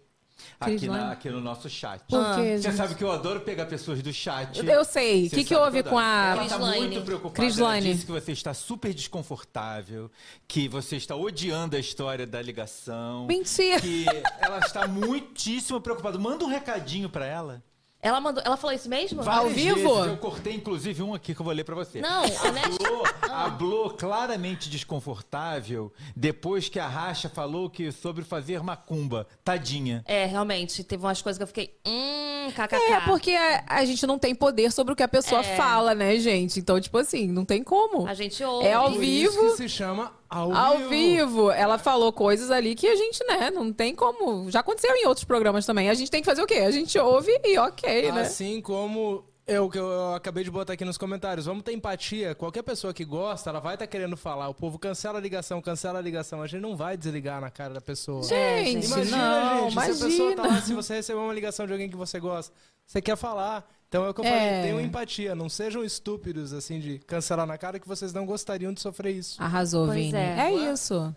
Aqui, na- aqui no nosso chat. Por quê, Você gente? sabe que eu adoro pegar pessoas do chat. Eu sei. O que, que houve com a Ela tá Crislaine? muito preocupada. Crislaine. Ela disse que você está super desconfortável, que você está odiando a história da ligação. Mentira. Que ela está muitíssimo preocupada. Manda um recadinho pra ela. Ela mandou. Ela falou isso mesmo? Várias Ao vivo? vezes. Eu cortei, inclusive, um aqui que eu vou ler pra você. Não, honesto. Hablou, hablou claramente desconfortável depois que a Racha falou que sobre fazer macumba. Tadinha. É, realmente. Teve umas coisas que eu fiquei. Hum, kkk. É, porque a, a gente não tem poder sobre o que a pessoa É. fala, né, gente? Então, tipo assim, não tem como. A gente ouve. É ao Por vivo. isso que se chama ao, Ao vivo. vivo, ela falou coisas ali que a gente, né, não tem como. Já aconteceu em outros programas também. A gente tem que fazer o quê? A gente ouve e ok, né? Assim como eu que eu acabei de botar aqui nos comentários. Vamos ter empatia. Qualquer pessoa que gosta, ela vai estar querendo falar. O povo cancela a ligação, cancela a ligação. A gente não vai desligar na cara da pessoa. Gente, Imagina, não, gente, se a pessoa tá imagina. lá, se você receber uma ligação de alguém que você gosta, você quer falar. Então é o que eu É. falei, tenham empatia. Não sejam estúpidos, assim, de cancelar na cara que vocês não gostariam de sofrer isso. Arrasou, Pois Vini. é. É, isso.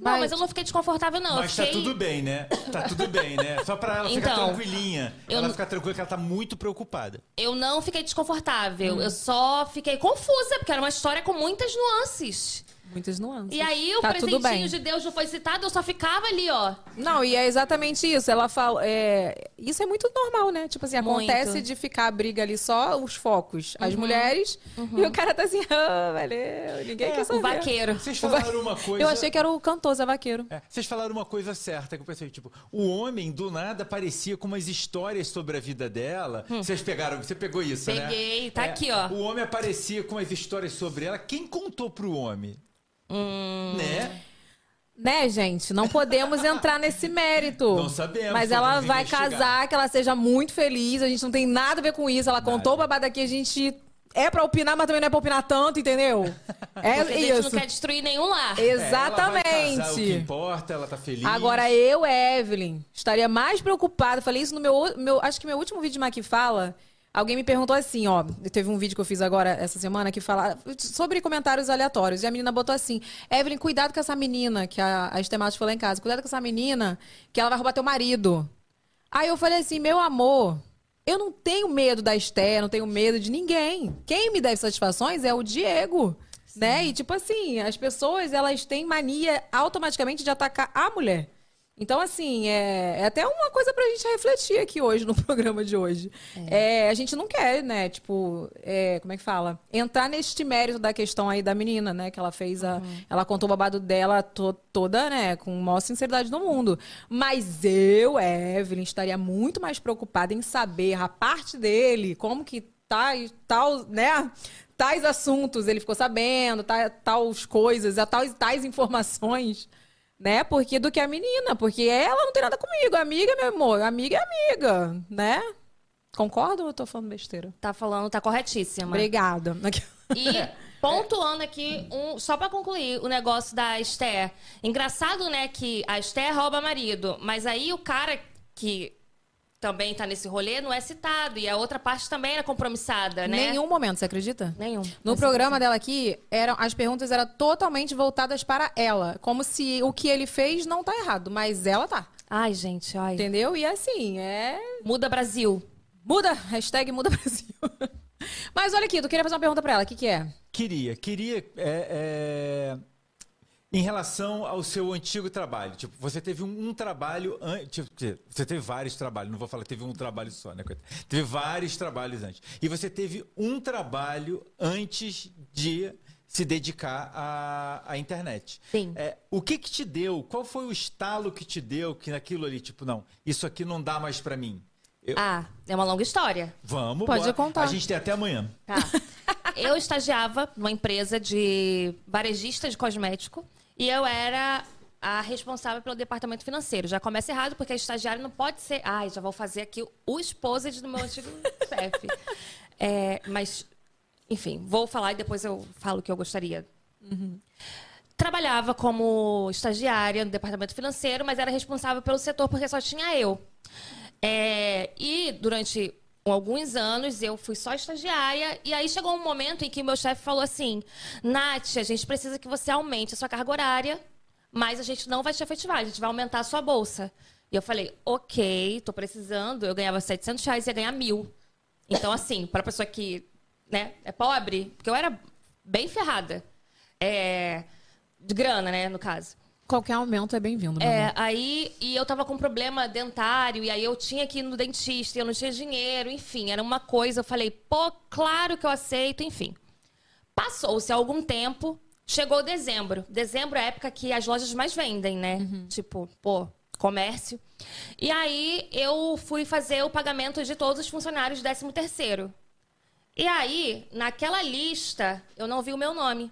Não, mas eu não fiquei desconfortável, não. Mas tá fiquei... tudo bem, né? Tá tudo bem, né? Só pra ela ficar Então, tranquilinha. eu Ela não- ficar tranquila que ela tá muito preocupada. Eu não fiquei Hum. desconfortável. Eu só fiquei confusa, porque era uma história com muitas nuances. Muitas nuances. E aí o Tá presentinho de Deus não foi citado, eu só ficava ali, ó. Não, e é exatamente isso. Ela fala. é, Isso é muito normal, né? Tipo assim, Muito. acontece de ficar a briga ali só os focos, as Uhum. mulheres, Uhum. e o cara tá assim, ah, valeu, ninguém quer saber. o vaqueiro. Vocês falaram uma coisa. Eu achei que era o cantor, Zé Vaqueiro. É, vocês falaram uma coisa certa que eu pensei, tipo, o homem do nada aparecia com umas histórias sobre a vida dela. Vocês pegaram, você pegou isso, né? Hum. Peguei, tá É, aqui, ó. O homem aparecia com as histórias sobre ela. Quem contou pro homem? Hum. Né? Né, gente? Não podemos entrar nesse mérito. Não sabemos, Mas ela vai investigar. casar, que ela seja muito feliz. A gente não tem nada a ver com isso. Ela contou o babado aqui, a gente é pra opinar, mas também não é pra opinar tanto, entendeu? É Porque a gente isso. não quer destruir nenhum lar. Exatamente. É, ela vai casar, o que importa, ela tá feliz. Agora, eu, Evelyn, estaria mais preocupada. Falei isso no meu, meu. Acho que meu último vídeo de Maqui Fala. Alguém me perguntou assim, ó. Teve um vídeo que eu fiz agora essa semana que fala sobre comentários aleatórios. E a menina botou assim: Evelyn, cuidado com essa menina, que a, a Estematos foi lá em casa. Cuidado com essa menina, que ela vai roubar teu marido. Aí eu falei assim: meu amor, eu não tenho medo da Esté, não tenho medo de ninguém. Quem me deve satisfações é o Diego. Né? E tipo assim, as pessoas elas têm mania automaticamente de atacar a mulher. Então, assim, é, é até uma coisa pra gente refletir aqui hoje, no programa de hoje. É, a gente não quer, né, tipo, é, como é que fala? Entrar neste mérito da questão aí da menina, né, que ela fez a... Ela contou o babado dela to- toda, né, com a maior sinceridade do mundo. Mas eu, Evelyn, estaria muito mais preocupada em saber a parte dele, como que tá e tal, né, tais assuntos ele ficou sabendo, tá, tais coisas, tais, tais informações né? Porque do que a menina, porque ela não tem nada comigo, amiga, meu amor, amiga é amiga, né? Concorda ou eu tô falando besteira? Tá falando, tá corretíssima. Obrigada. E pontuando aqui, um, só pra concluir o negócio da Esther. Engraçado, né, que a Esther rouba marido, mas aí o cara que também tá nesse rolê não é citado. E a outra parte também era compromissada, né? Nenhum momento, você acredita? Nenhum. No programa dela aqui, eram, as perguntas eram totalmente voltadas para ela. Como se o que ele fez não tá errado, mas ela tá. Ai, gente, ai. Entendeu? E assim, é. Muda Brasil. Muda, hashtag muda Brasil. mas olha aqui, tu queria fazer uma pergunta pra ela, o que que é? Queria, queria. é, é, Em relação ao seu antigo trabalho, tipo, você teve um, um trabalho antes. Tipo, você teve vários trabalhos, não vou falar que teve um trabalho só, né? Teve vários trabalhos antes. E você teve um trabalho antes de se dedicar à, à internet. Sim. É, o que que te deu? Qual foi o estalo que te deu que naquilo ali, tipo, não, isso aqui não dá mais pra mim? Eu- Ah, é uma longa história. Vamos, Pode bora. contar. A gente tem até amanhã. Tá. Eu estagiava numa empresa de varejista de cosmético e eu era a responsável pelo departamento financeiro. Já começa errado, porque a estagiária não pode ser. Ai, já vou fazer aqui o esposa do meu antigo chefe. É, mas, enfim, vou falar e depois eu falo o que eu gostaria. Trabalhava como estagiária no departamento financeiro, mas era responsável pelo setor porque só tinha eu. É, e durante alguns anos eu fui só estagiária, e aí chegou um momento em que meu chefe falou assim: Nath, a gente precisa que você aumente a sua carga horária, mas a gente não vai te efetivar, a gente vai aumentar a sua bolsa. E eu falei: ok, tô precisando. Eu ganhava 700 reais e ia ganhar mil. Então, assim, para pessoa que né, é pobre, porque eu era bem ferrada. É, de grana, né, no caso. Qualquer aumento é bem-vindo, É, aí e eu tava com um problema dentário, e aí eu tinha que ir no dentista, e eu não tinha dinheiro, enfim, era uma coisa. Eu falei, pô, claro que eu aceito, enfim. Passou-se algum tempo, chegou dezembro. Dezembro é a época que as lojas mais vendem, né? Tipo, pô, comércio. E aí eu fui fazer o pagamento de todos os funcionários do 13 terceiro. E aí, naquela lista, eu não vi o meu nome.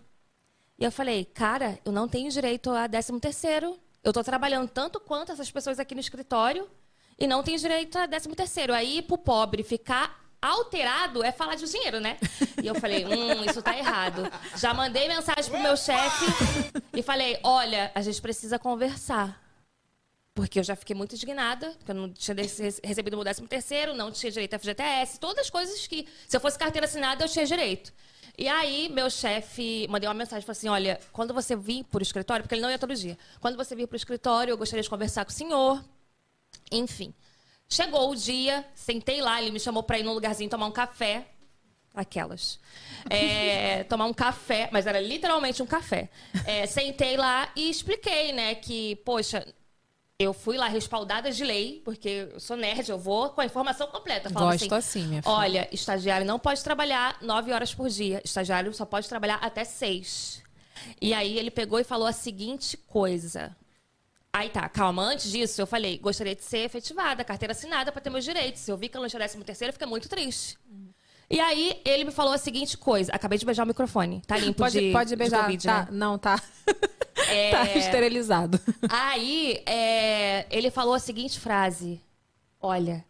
E eu falei, cara, eu não tenho direito a 13 terceiro. Eu tô trabalhando tanto quanto essas pessoas aqui no escritório e não tenho direito a 13 terceiro. Aí, pro pobre ficar alterado é falar de dinheiro, né? E eu falei, hum, isso tá errado. Já mandei mensagem pro meu chefe e falei, olha, a gente precisa conversar. Porque eu já fiquei muito indignada, porque eu não tinha recebido o meu 13 terceiro, não tinha direito a FGTS, todas as coisas que, se eu fosse carteira assinada, eu tinha direito. E aí, meu chefe mandei uma mensagem, falou assim, olha, quando você vir pro escritório, porque ele não ia todo dia, quando você vir pro escritório, eu gostaria de conversar com o senhor. Enfim. Chegou o dia, sentei lá, ele me chamou pra ir num lugarzinho tomar um café. Aquelas. É, tomar um café, mas era literalmente um café. É, sentei lá e expliquei, né, que, poxa, eu fui lá respaldada de lei, porque eu sou nerd, eu vou com a informação completa. Gosto assim, minha filha. Olha, estagiário não pode trabalhar nove horas por dia. Estagiário só pode trabalhar até seis. E aí ele pegou e falou a seguinte coisa. Aí tá, calma, antes disso eu falei, gostaria de ser efetivada, carteira assinada para ter meus direitos. Se eu vi que eu não tinha décimo terceiro, eu fiquei muito triste. E aí ele me falou a seguinte coisa. Acabei de beijar o microfone. Tá limpo Pode, de, pode de beijar. Covid, tá, né? Não, tá. É, Tá esterilizado. Aí é, ele falou a seguinte frase: Olha,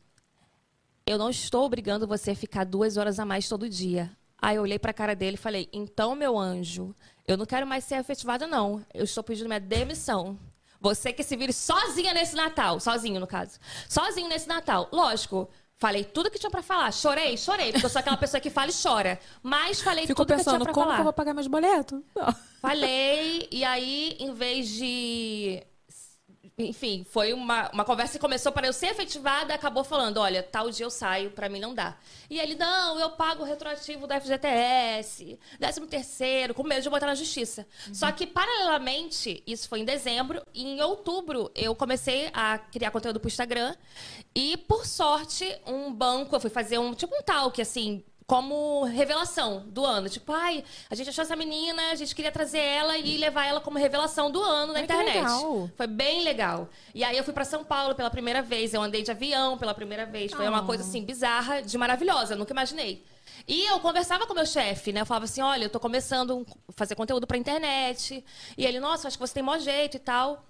eu não estou obrigando você a ficar duas horas a mais todo dia. Aí eu olhei pra cara dele e falei: Então, meu anjo, eu não quero mais ser efetivada, não. Eu estou pedindo minha demissão. Você que se vire sozinha nesse Natal. Sozinho, no caso. Sozinho nesse Natal. Lógico. Falei tudo que tinha pra falar. Chorei, chorei, porque eu sou aquela pessoa que fala e chora. Mas falei Fico tudo que pensando, tinha pra como falar. que eu vou pagar meus boletos? Não. Falei, e aí, em vez de. Enfim, foi uma, uma conversa que começou para eu ser efetivada, acabou falando: olha, tal dia eu saio, pra mim não dá. E ele, não, eu pago o retroativo do FGTS, 13 terceiro, com medo de botar na justiça. Só que, paralelamente, isso foi em dezembro, e em outubro eu comecei a criar conteúdo pro Instagram. E, por sorte, um banco, eu fui fazer um tipo um talk, assim, como revelação do ano. Tipo, ai, a gente achou essa menina, a gente queria trazer ela e levar ela como revelação do ano na Ai, internet. legal. Foi bem legal. E aí eu fui pra São Paulo pela primeira vez, eu andei de avião pela primeira vez. Foi uma Ah. coisa assim bizarra, de maravilhosa, eu nunca imaginei. E eu conversava com o meu chefe, né? Eu falava assim: olha, eu tô começando a fazer conteúdo pra internet. E ele, nossa, acho que você tem maior jeito e tal.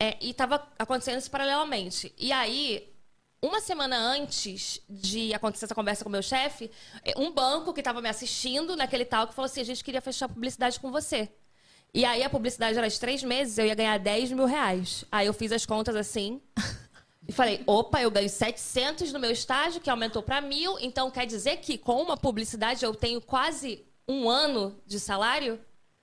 É, e tava acontecendo isso paralelamente. E aí, uma semana antes de acontecer essa conversa com o meu chefe, eh, um banco que estava me assistindo naquele talk falou assim: a gente queria fechar publicidade com você. E aí a publicidade era de três meses, eu ia ganhar 10 mil reais. Aí eu fiz as contas assim. E falei, opa, eu ganho 700 no meu estágio, que aumentou para mil. Então quer dizer que com uma publicidade eu tenho quase um ano de salário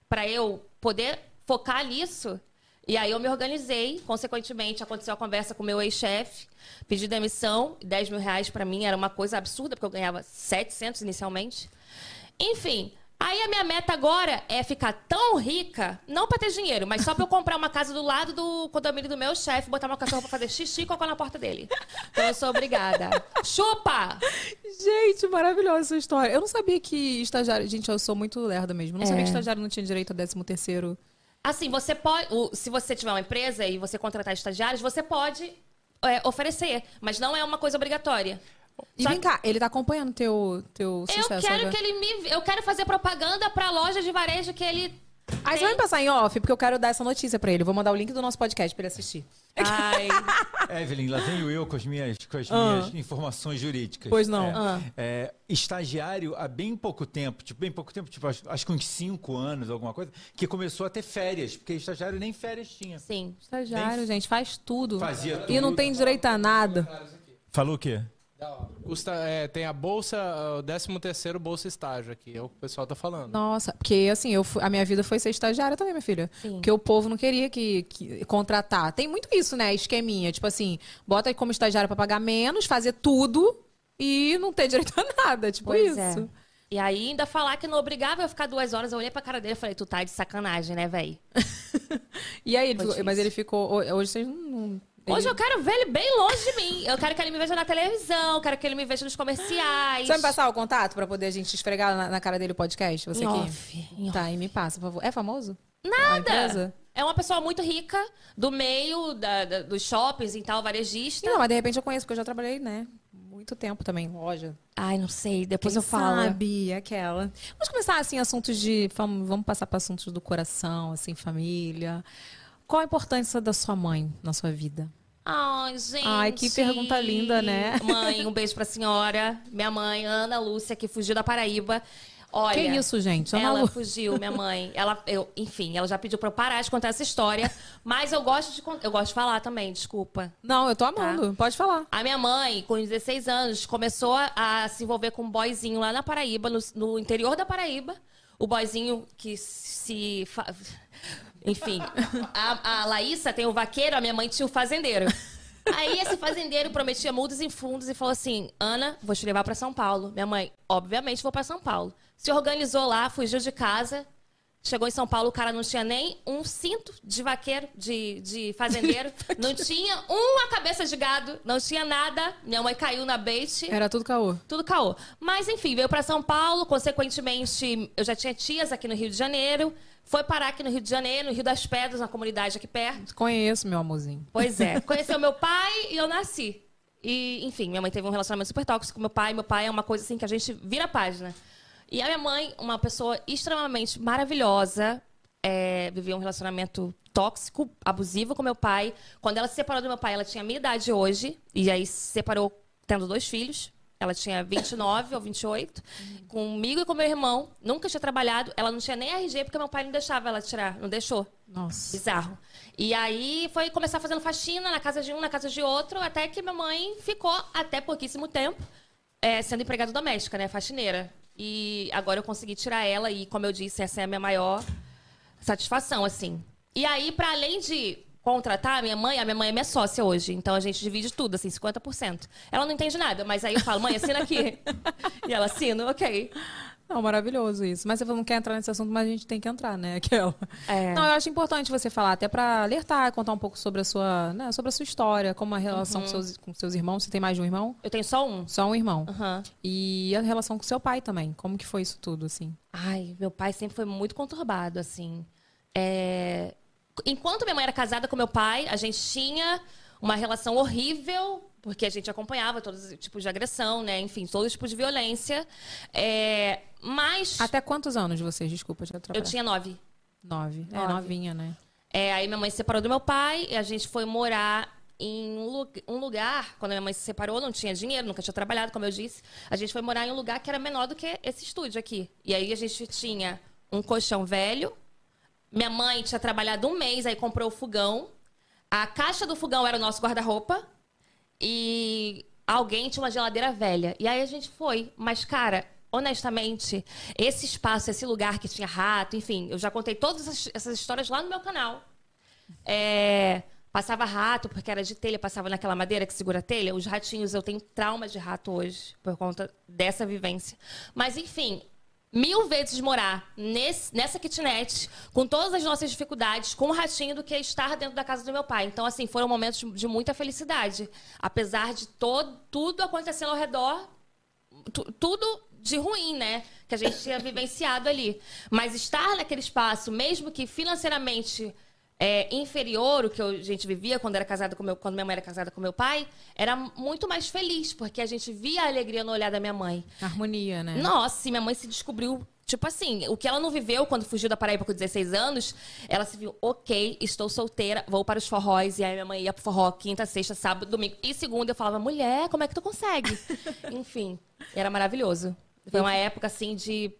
para eu poder focar nisso? E aí eu me organizei, consequentemente aconteceu a conversa com o meu ex-chefe, pedi demissão, 10 mil reais para mim era uma coisa absurda, porque eu ganhava 700 inicialmente. Enfim, aí a minha meta agora é ficar tão rica, não para ter dinheiro, mas só para eu comprar uma casa do lado do condomínio do meu chefe, botar uma cachorro para fazer xixi e cocô na porta dele. Então eu sou obrigada. Chupa! Gente, maravilhosa essa história. Eu não sabia que estagiário. Gente, eu sou muito lerda mesmo. Eu não É. sabia que estagiário não tinha direito a 13 terceiro. Assim, você pode. se você tiver uma empresa e você contratar estagiários, você pode é, oferecer, mas não é uma coisa obrigatória. E Só vem cá, ele tá acompanhando teu, teu Eu sucesso quero agora. que ele me. Eu quero fazer propaganda pra loja de varejo que ele. Aí você vai me passar em off, porque eu quero dar essa notícia pra ele. Eu vou mandar o link do nosso podcast pra ele assistir. Ai. Evelyn, lá venho eu com as minhas, com as Ah. minhas informações jurídicas. Pois não. É, Ah. é, estagiário há bem pouco tempo, tipo, bem pouco tempo, tipo, acho, acho que uns cinco anos, alguma coisa, que começou a ter férias, porque estagiário nem férias tinha. Sim. Estagiário, Nem- gente, faz tudo. Fazia E não tudo. tem direito a nada. Falou o quê? Custa, é, tem a bolsa, o 13 terceiro bolsa estágio aqui, é o que o pessoal tá falando. Nossa, porque assim, eu fui- a minha vida foi ser estagiária também, minha filha. Sim. Porque o povo não queria que, que contratar. Tem muito isso, né? Esqueminha. Tipo assim, bota aí como estagiária pra pagar menos, fazer tudo e não ter direito a nada. Tipo Pois isso. é. E aí, ainda falar que não obrigava eu ficar duas horas, eu olhei pra cara dele e falei, tu tá de sacanagem, né, véi? E aí, ele ficou- mas ele ficou. Hoje vocês não. Hoje eu quero ver ele bem longe de mim. Eu quero que ele me veja na televisão, quero que ele me veja nos comerciais. Você vai me passar o contato pra poder a gente esfregar na, na cara dele o podcast? Você Em aqui? off, em Tá, e me passa, por favor. É famoso? Nada. É uma pessoa muito rica, do meio da- da- dos shoppings e tal, varejista. Não, mas de repente eu conheço, porque eu já trabalhei, né? Muito tempo também, loja. Ai, não sei, depois Quem eu falo. sabe, aquela. Vamos começar, assim, assuntos de... Vamos, vamos passar para assuntos do coração, assim, família. Qual a importância da sua mãe na sua vida? Ai, gente. Ai, que pergunta linda, né? Mãe, um beijo pra senhora. Minha mãe, Ana Lúcia, que fugiu da Paraíba. Olha, Que isso, gente? Ana ela Lu- fugiu, minha mãe. Ela, eu, enfim, ela já pediu pra eu parar de contar essa história. Mas eu gosto de, eu gosto de falar também, desculpa. Não, eu tô amando. Pode falar. A minha mãe, com 16 anos, começou a, a se envolver com um boyzinho lá na Paraíba, no, no interior da Paraíba, o boyzinho que se. fa- Enfim, a, a Laísa tem o vaqueiro, a minha mãe tinha o fazendeiro. Aí esse fazendeiro prometia multas em fundos e falou assim: Ana, vou te levar pra São Paulo. Minha mãe, obviamente, vou pra São Paulo. Se organizou lá, fugiu de casa. Chegou em São Paulo, o cara não tinha nem um cinto de vaqueiro, de, de fazendeiro. não tinha uma cabeça de gado, não tinha nada. Minha mãe caiu na bait. Era tudo caô. Tudo caô. Mas, enfim, veio pra São Paulo. Consequentemente, eu já tinha tias aqui no Rio de Janeiro. Foi parar aqui no Rio de Janeiro, no Rio das Pedras, na comunidade aqui perto. Conheço, meu amorzinho. Pois é. Conheceu meu pai e eu nasci. E, enfim, minha mãe teve um relacionamento super tóxico com meu pai. Meu pai é uma coisa assim que a gente vira a página. E a minha mãe, uma pessoa extremamente maravilhosa, é, vivia um relacionamento tóxico, abusivo com meu pai. Quando ela se separou do meu pai, ela tinha a minha idade hoje. E aí se separou tendo dois filhos. Ela tinha 29 ou 28. Comigo e com meu irmão. Nunca tinha trabalhado. Ela não tinha nem RG porque meu pai não deixava ela tirar. Não deixou. Nossa. Bizarro. E aí foi começar fazendo faxina na casa de um, na casa de outro, até que minha mãe ficou até pouquíssimo tempo é, sendo empregada doméstica, né? Faxineira. E agora eu consegui tirar ela e, como eu disse, essa é a minha maior satisfação, assim. E aí, para além de contratar a minha mãe, a minha mãe é minha sócia hoje. Então a gente divide tudo, assim, 50%. Ela não entende nada, mas aí eu falo, mãe, assina aqui. e ela assina, ok. Não, maravilhoso isso. Mas você não quer entrar nesse assunto, mas a gente tem que entrar, né? Aquela. É. Não, eu acho importante você falar, até pra alertar, contar um pouco sobre a sua, né, sobre a sua história, como a relação Uhum. com, seus, com seus irmãos. Você tem mais de um irmão? Eu tenho só um. Só um irmão. Aham. E a relação com seu pai também. Como que foi isso tudo, assim? Ai, meu pai sempre foi muito conturbado, assim. É, Enquanto minha mãe era casada com meu pai, a gente tinha uma relação horrível, porque a gente acompanhava todos os tipos de agressão, né? Enfim, todos os tipos de violência. É, Mas. Até quantos anos vocês? Desculpa te Eu tinha nove. Nove. É, Nove. novinha, né? É, aí minha mãe se separou do meu pai e a gente foi morar em um um lugar. Quando minha mãe se separou, não tinha dinheiro, nunca tinha trabalhado, como eu disse. A gente foi morar em um lugar que era menor do que esse estúdio aqui. E aí a gente tinha um colchão velho. Minha mãe tinha trabalhado um mês, aí comprou o fogão. A caixa do fogão era o nosso guarda-roupa. E alguém tinha uma geladeira velha. E aí a gente foi. Mas, cara, honestamente, esse espaço, esse lugar que tinha rato, enfim, eu já contei todas essas, histórias lá no meu canal. É, passava rato, porque era de telha, passava naquela madeira que segura a telha. Os ratinhos, eu tenho trauma de rato hoje, por conta dessa vivência. Mas, enfim, mil vezes morar nesse, nessa kitnet, com todas as nossas dificuldades, com o ratinho, do que estar dentro da casa do meu pai. Então, assim, foram momentos de- muita felicidade. Apesar de todo, tudo acontecendo ao redor, tu- tudo de ruim, né? Que a gente tinha vivenciado ali. Mas estar naquele espaço, mesmo que financeiramente é, inferior o que a gente vivia quando era casada com meu, quando minha mãe era casada com meu pai, era muito mais feliz, porque a gente via a alegria no olhar da minha mãe. Harmonia, né? Nossa, e minha mãe se descobriu. Tipo assim, o que ela não viveu quando fugiu da Paraíba com 16 anos, ela se viu, ok, estou solteira, vou para os forróis. E aí minha mãe ia pro forró quinta, sexta, sábado, domingo. E segunda eu falava, mulher, como é que tu consegue? Enfim, era maravilhoso. Foi uma época assim de.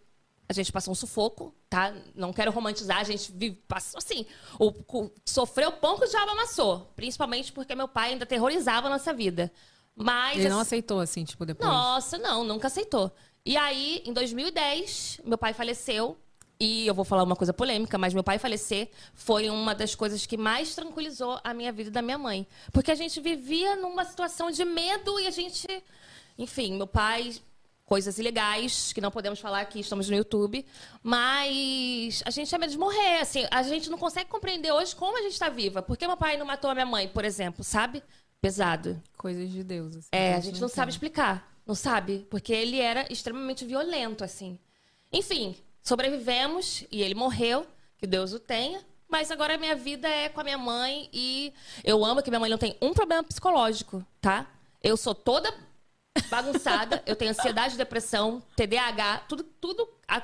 A gente passou um sufoco, tá? Não quero romantizar, a gente vive, passou assim. O, o- sofreu pão que o diabo amassou. Principalmente porque meu pai ainda terrorizava a nossa vida. Mas. Ele não aceitou, assim, tipo, depois. nossa, não, nunca aceitou. E aí, em 2010, meu pai faleceu. E eu vou falar uma coisa polêmica, mas meu pai falecer foi uma das coisas que mais tranquilizou a minha vida e da minha mãe. Porque a gente vivia numa situação de medo e a gente. Enfim, meu pai. Coisas ilegais, que não podemos falar aqui, estamos no YouTube. Mas a gente tinha medo de morrer. Assim, a gente não consegue compreender hoje como a gente está viva. Por que meu pai não matou a minha mãe, por exemplo, sabe? Pesado. Coisas de Deus, assim. É, a gente não sabe explicar. Não sabe? Porque ele era extremamente violento, assim. Enfim, sobrevivemos e ele morreu, que Deus o tenha. Mas agora a minha vida é com a minha mãe e eu amo que minha mãe não tem um problema psicológico, tá? Eu sou toda bagunçada, eu tenho ansiedade, depressão, TDAH, tudo, tudo a-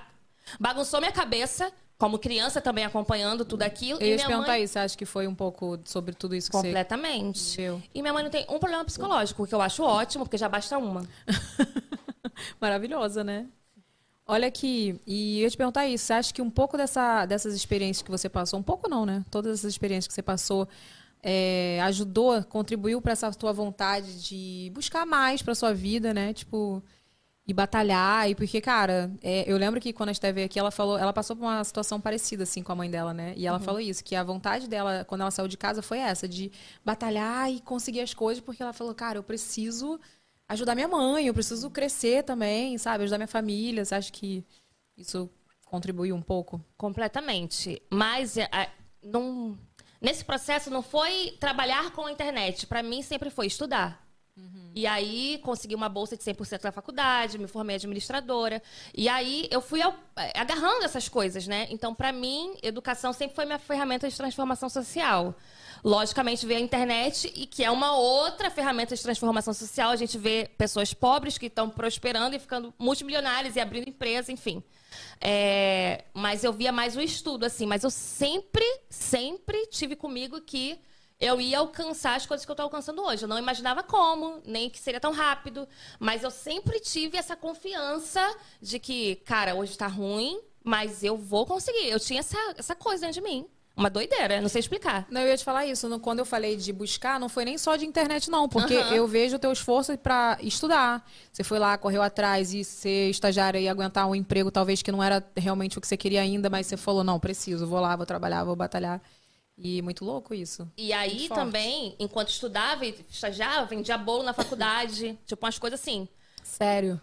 bagunçou minha cabeça, como criança também acompanhando tudo aquilo. Eu e ia te minha perguntar mãe... isso. Você acha que foi um pouco sobre tudo isso que Completamente. você... Completamente. E minha mãe não tem um problema psicológico, que eu acho ótimo, porque já basta uma. Maravilhosa, né? Olha aqui, e eu ia te perguntar isso. Você acha que um pouco dessa, dessas experiências que você passou, um pouco não, né? Todas essas experiências que você passou, é, ajudou, contribuiu para essa tua vontade de buscar mais para sua vida, né? Tipo, e batalhar. E porque, cara, é, eu lembro que quando a Esté veio aqui, ela falou, ela passou por uma situação parecida, assim, com a mãe dela, né? E ela Uhum. falou isso, que a vontade dela, quando ela saiu de casa, foi essa, de batalhar e conseguir as coisas, porque ela falou, cara, eu preciso ajudar minha mãe, eu preciso crescer também, sabe? Ajudar minha família. Você acha que isso contribuiu um pouco? Completamente. Mas é, a- não, nesse processo não foi trabalhar com a internet. Para mim sempre foi estudar. E aí consegui uma bolsa de 100% da faculdade, me formei administradora. E aí eu fui ao- eh, agarrando essas coisas, né? Então, para mim, educação sempre foi minha ferramenta de transformação social. Logicamente, veio a internet, e que é uma outra ferramenta de transformação social. A gente vê pessoas pobres que estão prosperando e ficando multimilionárias e abrindo empresa, enfim. É, mas eu via mais o estudo, assim. Mas eu sempre, sempre tive comigo que eu ia alcançar as coisas que eu tô alcançando hoje. Eu não imaginava como, nem que seria tão rápido. Mas eu sempre tive essa confiança de que, cara, hoje tá ruim, mas eu vou conseguir. Eu tinha essa, essa coisa dentro de mim. Uma doideira, não sei explicar. Não, eu ia te falar isso. no- Quando eu falei de buscar, não foi nem só de internet, não. Porque Aham. eu vejo o teu esforço para estudar. Você foi lá, correu atrás e ser estagiária e aguentar um emprego, talvez que não era realmente o que você queria ainda, mas você falou, não, preciso, vou lá, vou trabalhar, vou batalhar. E muito louco isso. E aí também, enquanto estudava e estagiava, vendia bolo na faculdade, tipo umas coisas assim. Sério.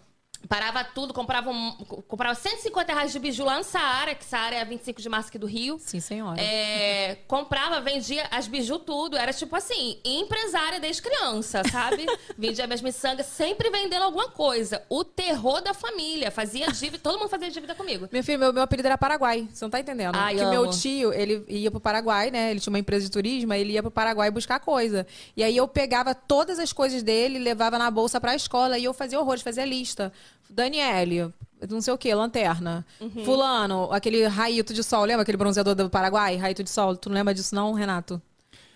Parava tudo, comprava, um- comprava 150 reais de biju lá no Saara, que Saara é a 25 de março aqui do Rio. Sim, senhora. É, comprava, vendia as biju tudo. Era tipo assim, empresária desde criança, sabe? vendia minhas miçangas, sempre vendendo alguma coisa. O terror da família. Fazia dívida, todo mundo fazia dívida comigo. Meu filho, meu, meu apelido era Paraguai. Você não tá entendendo? Ai, que meu tio, ele ia pro Paraguai, né? Ele tinha uma empresa de turismo, ele ia pro Paraguai buscar coisa. E aí eu pegava todas as coisas dele, levava na bolsa pra escola e eu fazia horrores, fazia lista. Daniele, não sei o que, lanterna. Uhum. Fulano, aquele raito de sol, lembra aquele bronzeador do Paraguai? Raito de sol. Tu não lembra disso não, Renato?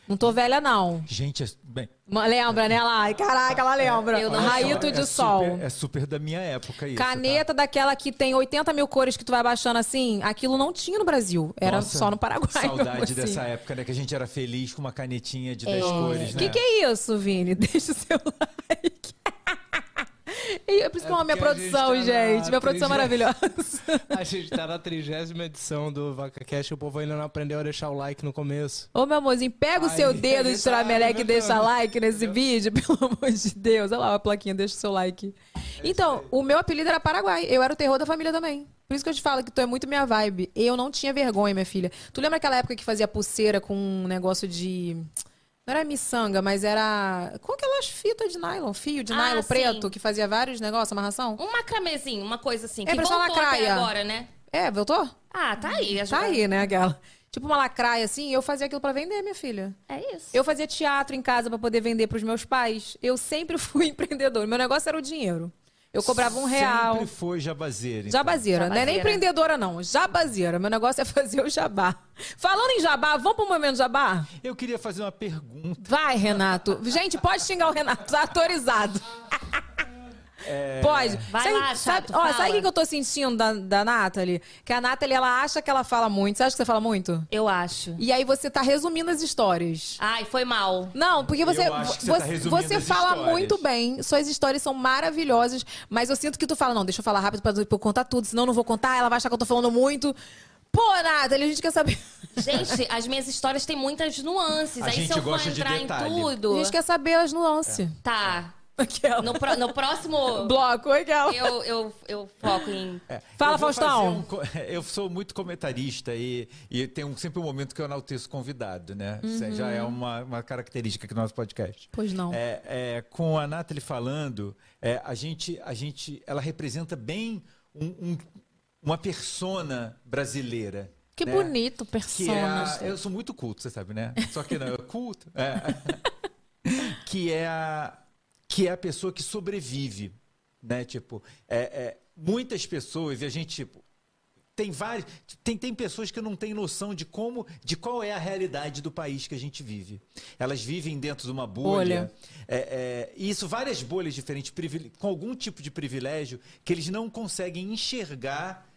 Não tô velha, não. Gente, é, bem, Lembra, né? Lá, Ai, caraca, ela lembra. Eu não olha só, Raito de é sol. Super, é super da minha época isso. tá? Caneta daquela que tem 80 mil cores que tu vai baixando assim, aquilo não tinha no Brasil. Era Nossa, só no Paraguai. Saudade assim. dessa época, né? Que a gente era feliz com uma canetinha de 10 cores, O né? que, que é isso, Vini? Deixa o seu like. E é por isso que eu amo minha a gente produção, tá gente. Minha produção é maravilhosa. A gente tá na trigésima edição do VacaCast e o povo ainda não aprendeu a deixar o like no começo. Ô, meu amorzinho, pega o Ai, seu a dedo de gente Tirameleque e deixa like nesse vídeo, pelo amor de Deus. Olha lá a plaquinha, deixa o seu like. Então, o meu apelido era Paraguai. Eu era o terror da família também. Por isso que eu te falo que tu é muito minha vibe. Eu não tinha vergonha, minha filha. Tu lembra aquela época que fazia pulseira com um negócio de. Não era miçanga, mas era. Com aquelas fitas de nylon, fio de Ah, nylon sim. preto, que fazia vários negócios, amarração? Um macramezinho, uma coisa assim. É, que voltou lacraia. agora, né? É, voltou? Ah, tá aí. Tá aí, né, aquela. Tipo uma lacraia, assim, eu fazia aquilo pra vender, minha filha. É isso. Eu fazia teatro em casa pra poder vender pros meus pais. Eu sempre fui empreendedor. Meu negócio era o dinheiro. Eu cobrava um real. Sempre foi jabazeira. então. Jabazeira, não é nem Jabazeira. empreendedora, não. Jabazeira. Meu negócio é fazer o jabá. Falando em jabá, vamos pro momento jabá? Eu queria fazer uma pergunta. Vai, Renato. Gente, pode xingar o Renato, tá autorizado. É, É. Pode. Vai sabe, lá, sabe, chato, ó, fala. sabe o que eu tô sentindo da, da Nathalie? Que a Nathalie, ela acha que ela fala muito. Você acha que você fala muito? Eu acho. E aí você tá resumindo as histórias. Ai, foi mal. Não, porque você, Eu acho que você você, tá você fala histórias. muito bem, suas histórias são maravilhosas, mas eu sinto que tu fala, não, deixa eu falar rápido pra, pra eu contar tudo, senão eu não vou contar, ela vai achar que eu tô falando muito. Pô, Nathalie, a gente quer saber. Gente, as minhas histórias têm muitas nuances. A Aí gente se eu for gosta de entrar em tudo. A gente quer saber as nuances. Tá. Aquela. No, pro- no próximo. Bloco, aquela. Eu, eu, eu foco em. É, Fala, eu Faustão. um eu sou muito comentarista e, e tem um- sempre um momento que eu enalteço convidado, né? Uhum. Isso já é uma, uma característica aqui do nosso podcast. Pois não. É, é, com a Nathalie falando, é, a, gente, a gente, ela representa bem um- um- uma persona brasileira. Que né? bonito, Que é persona. a- eu sou muito culto, você sabe, né? Só que não, eu culto. É. que é a que é a pessoa que sobrevive, né? Tipo, é, é, muitas pessoas e a gente tipo, tem várias tem, tem pessoas que não têm noção de como de qual é a realidade do país que a gente vive. Elas vivem dentro de uma bolha. É, é, e isso várias bolhas diferentes com algum tipo de privilégio que eles não conseguem enxergar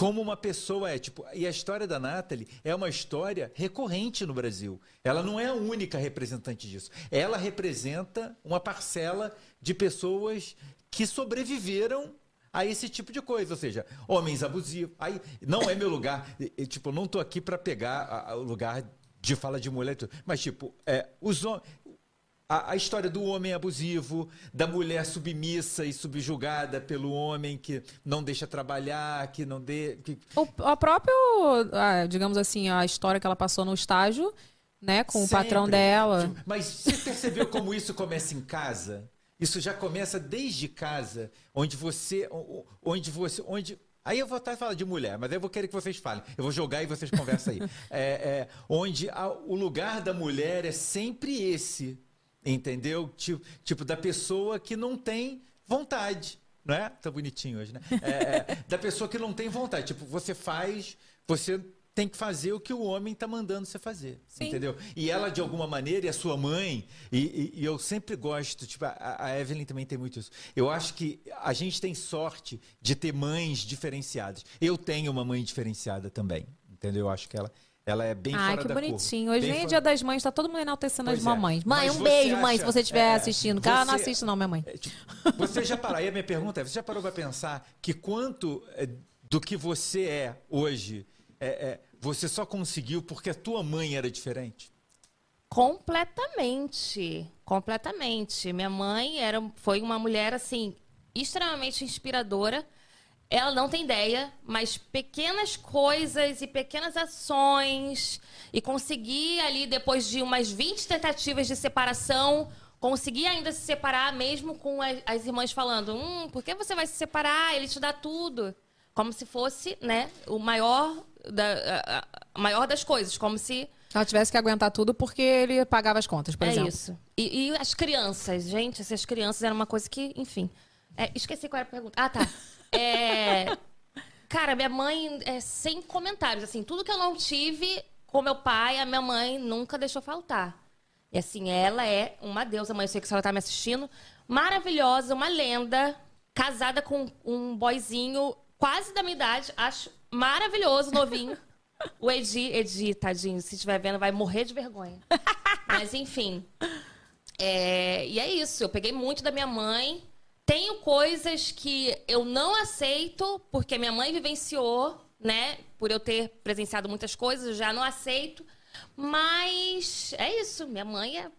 como uma pessoa é. Tipo, e a história da Nathalie é uma história recorrente no Brasil. Ela não é a única representante disso. Ela representa uma parcela de pessoas que sobreviveram a esse tipo de coisa, ou seja, homens abusivos. Aí não é meu lugar, e, e, tipo, eu não tô aqui para pegar o lugar de fala de mulher, mas tipo, é, os hom- a, a história do homem abusivo, da mulher submissa e subjugada pelo homem que não deixa trabalhar, que não dê, que, O, a própria, digamos assim, a história que ela passou no estágio, né, com o patrão Sempre. dela. Mas você percebeu como isso começa em casa? Isso já começa desde casa, onde você, onde você, onde Aí eu vou estar falando de mulher, mas aí eu vou querer que vocês falem. Eu vou jogar e vocês conversam aí. É, é, onde a- o lugar da mulher é sempre esse, entendeu? Tipo, tipo da pessoa que não tem vontade, não é? Tá bonitinho hoje, né? É, é, da pessoa que não tem vontade. Tipo, você faz, você tem que fazer o que o homem tá mandando você fazer, entendeu? E ela, de alguma maneira, e a sua mãe, e, e- e eu sempre gosto, tipo, a, a Evelyn também tem muito isso. Eu acho que a gente tem sorte de ter mães diferenciadas. Eu tenho uma mãe diferenciada também, entendeu? Eu acho que ela, ela é bem Ai, fora que da bonitinho. Hoje nem é dia das mães, tá todo mundo enaltecendo as é. mamães. Mãe, Mas um beijo, mãe, se acha- você estiver é, assistindo. Cara, não você- assiste não, minha mãe. Você já parou? Aí a minha pergunta é: você já parou para pensar que quanto é, do que você é hoje é, é, você só conseguiu porque a tua mãe era diferente? Completamente. Completamente. Minha mãe era, foi uma mulher, assim, extremamente inspiradora. Ela não tem ideia, mas pequenas coisas e pequenas ações. E conseguir ali, depois de umas 20 tentativas de separação, conseguir ainda se separar, mesmo com as, as irmãs falando: Hum, por que você vai se separar? Ele te dá tudo. Como se fosse, né, o maior, da, a- maior das coisas. Como se Ela tivesse que aguentar tudo porque ele pagava as contas, por é exemplo. isso. E, e as crianças, gente, essas crianças eram uma coisa que, enfim. É, esqueci qual era a pergunta. Ah, tá. É, cara, minha mãe é sem comentários. Assim, tudo que eu não tive com meu pai, a minha mãe nunca deixou faltar. E assim, ela é uma deusa, mãe. Eu sei que a senhora tá me assistindo. Maravilhosa, uma lenda. Casada com um boyzinho quase da minha idade. Acho maravilhoso, novinho. O Edi, Edi, tadinho, se estiver vendo, vai morrer de vergonha. Mas enfim. É, e é isso. Eu peguei muito da minha mãe. Tenho coisas que eu não aceito, porque minha mãe vivenciou, né? Por eu ter presenciado muitas coisas, eu já não aceito. Mas é isso. Minha mãe é.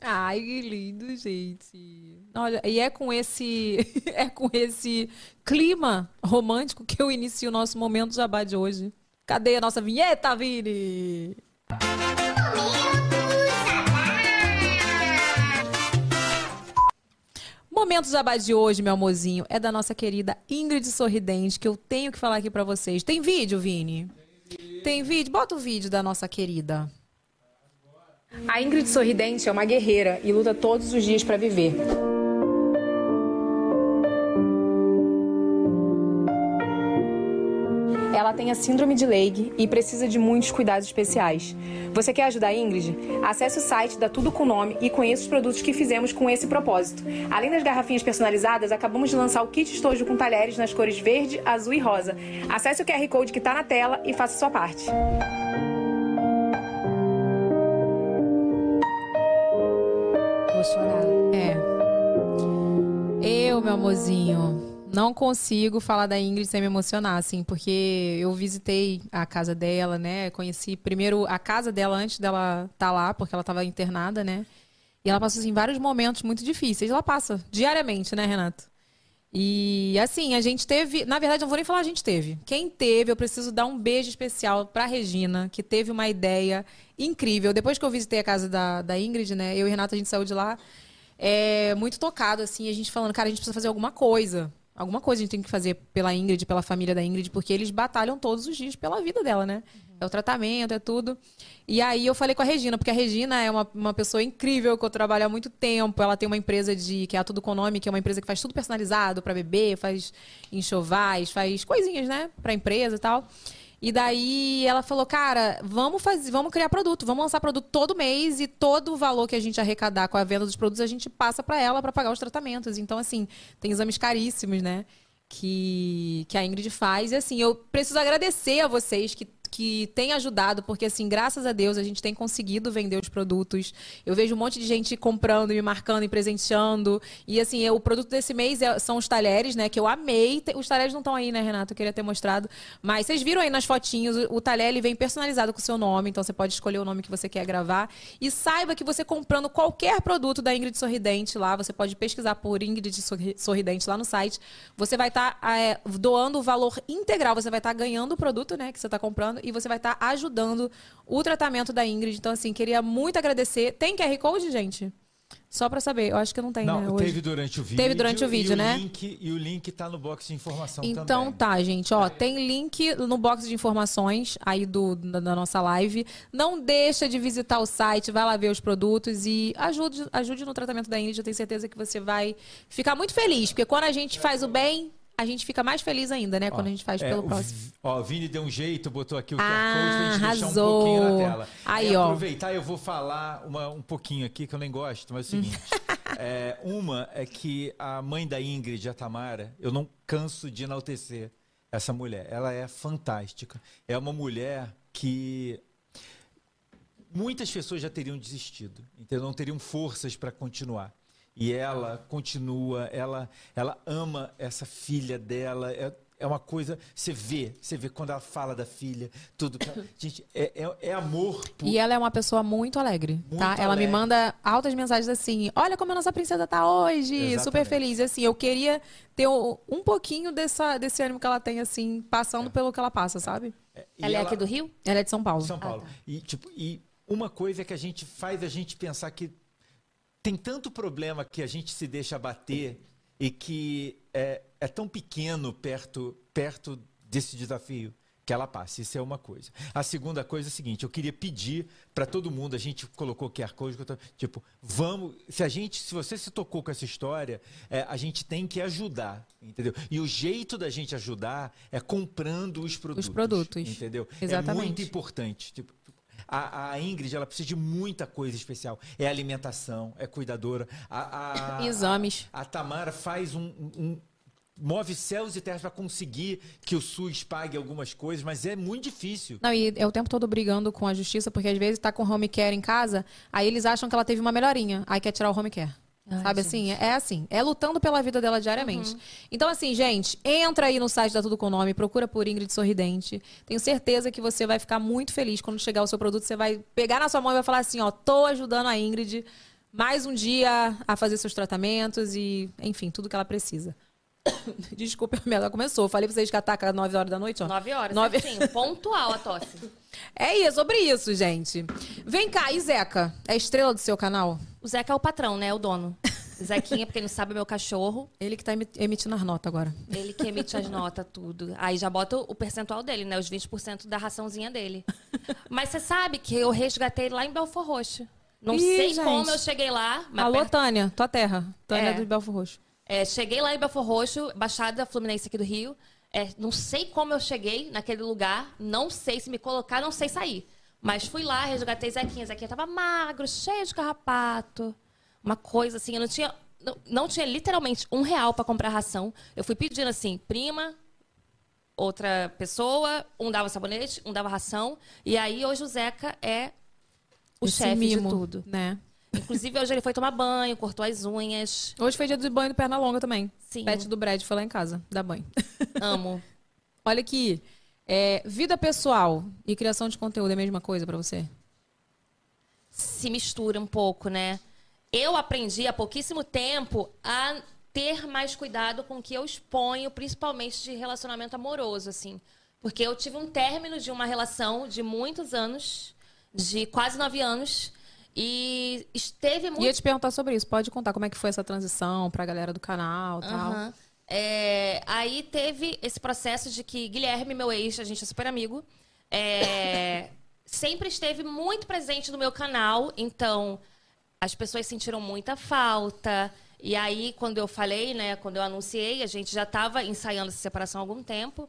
Ai, que lindo, gente. Olha, e é com esse é com esse clima romântico que eu inicio o nosso momento jabá de hoje. Cadê a nossa vinheta, Vini? Momento jabá de hoje, meu amorzinho, é da nossa querida Ingrid Sorridente, que eu tenho que falar aqui pra vocês. Tem vídeo, Vini? Tem vídeo? Bota o vídeo da nossa querida. A Ingrid Sorridente é uma guerreira e luta todos os dias para viver. Ela tem a síndrome de Leigh e precisa de muitos cuidados especiais. Você quer ajudar a Ingrid? Acesse o site da Tudo com Nome e conheça os produtos que fizemos com esse propósito. Além das garrafinhas personalizadas, acabamos de lançar o kit estojo com talheres nas cores verde, azul e rosa. Acesse o QR Code que está na tela e faça sua parte. Vou chorar. É. Eu, meu amorzinho, não consigo falar da Ingrid sem me emocionar, assim, porque eu visitei a casa dela, né? Conheci primeiro a casa dela antes dela estar lá, porque ela estava internada, né? E ela passou, assim, vários momentos muito difíceis. Ela passa diariamente, né, Renato? E assim, a gente teve. Na verdade, não vou nem falar a gente teve. Quem teve, eu preciso dar um beijo especial pra Regina, que teve uma ideia incrível. Depois que eu visitei a casa da, da Ingrid, né? Eu e Renata, a gente saiu de lá é, muito tocado, assim, a gente falando, cara, a gente precisa fazer alguma coisa. Alguma coisa a gente tem que fazer pela Ingrid, pela família da Ingrid, porque eles batalham todos os dias pela vida dela, né? É o tratamento, é tudo. E aí eu falei com a Regina, porque a Regina é uma, uma pessoa incrível que eu trabalho há muito tempo. Ela tem uma empresa de que é a Tudo com Nome, que é uma empresa que faz tudo personalizado para bebê, faz enxovais, faz coisinhas, né, para empresa e tal. E daí ela falou, cara, vamos fazer, vamos criar produto, vamos lançar produto todo mês e todo o valor que a gente arrecadar com a venda dos produtos a gente passa para ela para pagar os tratamentos. Então assim, tem exames caríssimos, né? Que, que a Ingrid faz. E assim, eu preciso agradecer a vocês que que tem ajudado, porque assim, graças a Deus, a gente tem conseguido vender os produtos. Eu vejo um monte de gente comprando, me marcando e presenteando. E assim, o produto desse mês é- são os talheres, né? Que eu amei. Os talheres não estão aí, né, Renato? Eu queria ter mostrado. Mas vocês viram aí nas fotinhos, o, o talher ele vem personalizado com o seu nome, então você pode escolher o nome que você quer gravar. E saiba que você comprando qualquer produto da Ingrid Sorridente lá, você pode pesquisar por Ingrid Sorri- Sorridente lá no site. Você vai estar doando o valor integral, você vai estar ganhando o produto, né, que você está comprando, e você vai estar ajudando o tratamento da Ingrid. Então, assim, queria muito agradecer. Tem QR Code, gente? Só pra saber, eu acho que não tem, né? Não, hoje. teve durante o vídeo. Teve durante o vídeo, e né? O link, e o link tá no box de informação Então também. tá, gente, ó, tem link no box de informações aí do, da, da nossa live. Não deixa de visitar o site, vai lá ver os produtos e ajude, ajude no tratamento da Ingrid. Eu tenho certeza que você vai ficar muito feliz, porque quando a gente faz o bem, a gente fica mais feliz ainda, né? Quando a gente faz É, pelo próximo. Ó, o Vini deu um jeito, botou aqui o QR Ah, Code pra gente deixar um arrasou. pouquinho na tela. Aí, É, ó. Aproveitar, eu vou falar uma- um pouquinho aqui, que eu nem gosto, mas é o seguinte. é, uma é que a mãe da Ingrid, a Tamara, eu não canso de enaltecer essa mulher. Ela é fantástica. É uma mulher que muitas pessoas já teriam desistido, entendeu? Não teriam forças para continuar. E ela continua, ela, ela ama essa filha dela. É, é uma coisa, você vê, você vê quando ela fala da filha, tudo. que ela- Gente, é, é, é amor. por- E ela é uma pessoa muito alegre, Muito tá? Ela me alegre. manda altas mensagens assim: olha como a nossa princesa tá hoje, Exatamente. super feliz. E assim, eu queria ter um, um pouquinho dessa, desse ânimo que ela tem, assim, passando pelo que ela passa, sabe? E Ela é aqui do Rio? Ela é de São Paulo. São Paulo. E, tipo, e uma coisa que a gente faz a gente pensar que tem tanto problema que a gente se deixa bater e que é, é tão pequeno perto, perto desse desafio que ela passa. Isso é uma coisa. A segunda coisa é a seguinte: eu queria pedir para todo mundo, a gente colocou QR Code, tipo, vamos. Se a gente, se você se tocou com essa história, é, a gente tem que ajudar, entendeu? E o jeito da gente ajudar é comprando os produtos. produtos. Entendeu? É Exatamente. muito importante. Tipo, a, a Ingrid, ela precisa de muita coisa especial. É alimentação, é cuidadora. A, a- Exames. A, a Tamara faz um, um- move céus e terras para conseguir que o SUS pague algumas coisas, mas é muito difícil. Não, e é o tempo todo brigando com a justiça, porque às vezes tá com home care em casa, aí eles acham que ela teve uma melhorinha, aí quer tirar o home care. Sabe assim? É assim. É lutando pela vida dela diariamente. Então, assim, gente, entra aí no site da Tudo Com Nome, procura por Ingrid Sorridente. Tenho certeza que você vai ficar muito feliz quando chegar o seu produto. Você vai pegar na sua mão e vai falar assim: ó, tô ajudando a Ingrid mais um dia a fazer seus tratamentos e, enfim, tudo que ela precisa. Desculpa, a minha começou. Falei pra vocês que ataca 9 horas da noite, ó. 9 horas, Nove- certinho. Pontual a tosse. É isso, sobre isso, gente. Vem cá, e Zeca? É estrela do seu canal? O Zeca é o patrão, né? O dono. Zequinha, pra quem não sabe, é meu cachorro. Ele que tá emi- emitindo as notas agora. Ele que emite as notas, tudo. Aí já bota o percentual dele, né? Os 20% da raçãozinha dele. Mas você sabe que eu resgatei ele lá em Belfor Roxo. Não Ih, sei gente. como eu cheguei lá. mas Alô, perto- Tânia, tua terra. Tânia É. do Belfor Roxo. É, cheguei lá em Belfor Roxo, Baixada Fluminense aqui do Rio. É, não sei como eu cheguei naquele lugar. Não sei se me colocar, não sei sair. Mas fui lá, resgatei Zequinha. Zequinha tava magro, cheio de carrapato. Uma coisa assim, eu não tinha... Não, não tinha literalmente um real pra comprar ração. Eu fui pedindo assim, prima, outra pessoa, um dava sabonete, um dava ração. E aí hoje o Zeca é o Esse chefe de tudo. né? Inclusive hoje ele foi tomar banho, cortou as unhas. Hoje foi dia do banho do perna longa também. Sim. Pet do Brad foi lá em casa, dar banho. Amo. Olha aqui. é, vida pessoal e criação de conteúdo é a mesma coisa pra você? se mistura um pouco, né? Eu aprendi há pouquíssimo tempo a ter mais cuidado com o que eu exponho, principalmente de relacionamento amoroso, assim. Porque eu tive um término de uma relação de muitos anos, de quase nove anos, e esteve muito. Ia te perguntar sobre isso. Pode contar como é que foi essa transição pra galera do canal e tal. Aham. É, aí teve esse processo de que Guilherme, meu ex, a gente é super amigo, é, sempre esteve muito presente no meu canal, então as pessoas sentiram muita falta. E aí, quando eu falei, né, quando eu anunciei, a gente já estava ensaiando essa separação há algum tempo,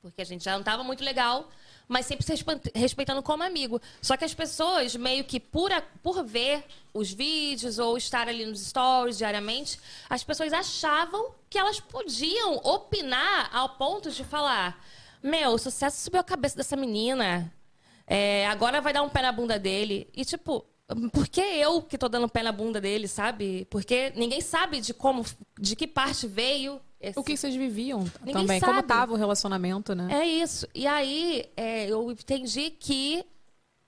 porque a gente já não estava muito legal, mas sempre se respe- respeitando como amigo. Só que as pessoas, meio que por, por ver os vídeos ou estar ali nos stories diariamente, as pessoas achavam que elas podiam opinar ao ponto de falar. Meu, o sucesso subiu a cabeça dessa menina. É, agora vai dar um pé na bunda dele. E, tipo, por que eu que tô dando pé na bunda dele, sabe? Porque ninguém sabe de como, de que parte veio. Esse- O que vocês viviam Ninguém também? Como sabe. tava o relacionamento, né? É isso. E aí, é, eu entendi que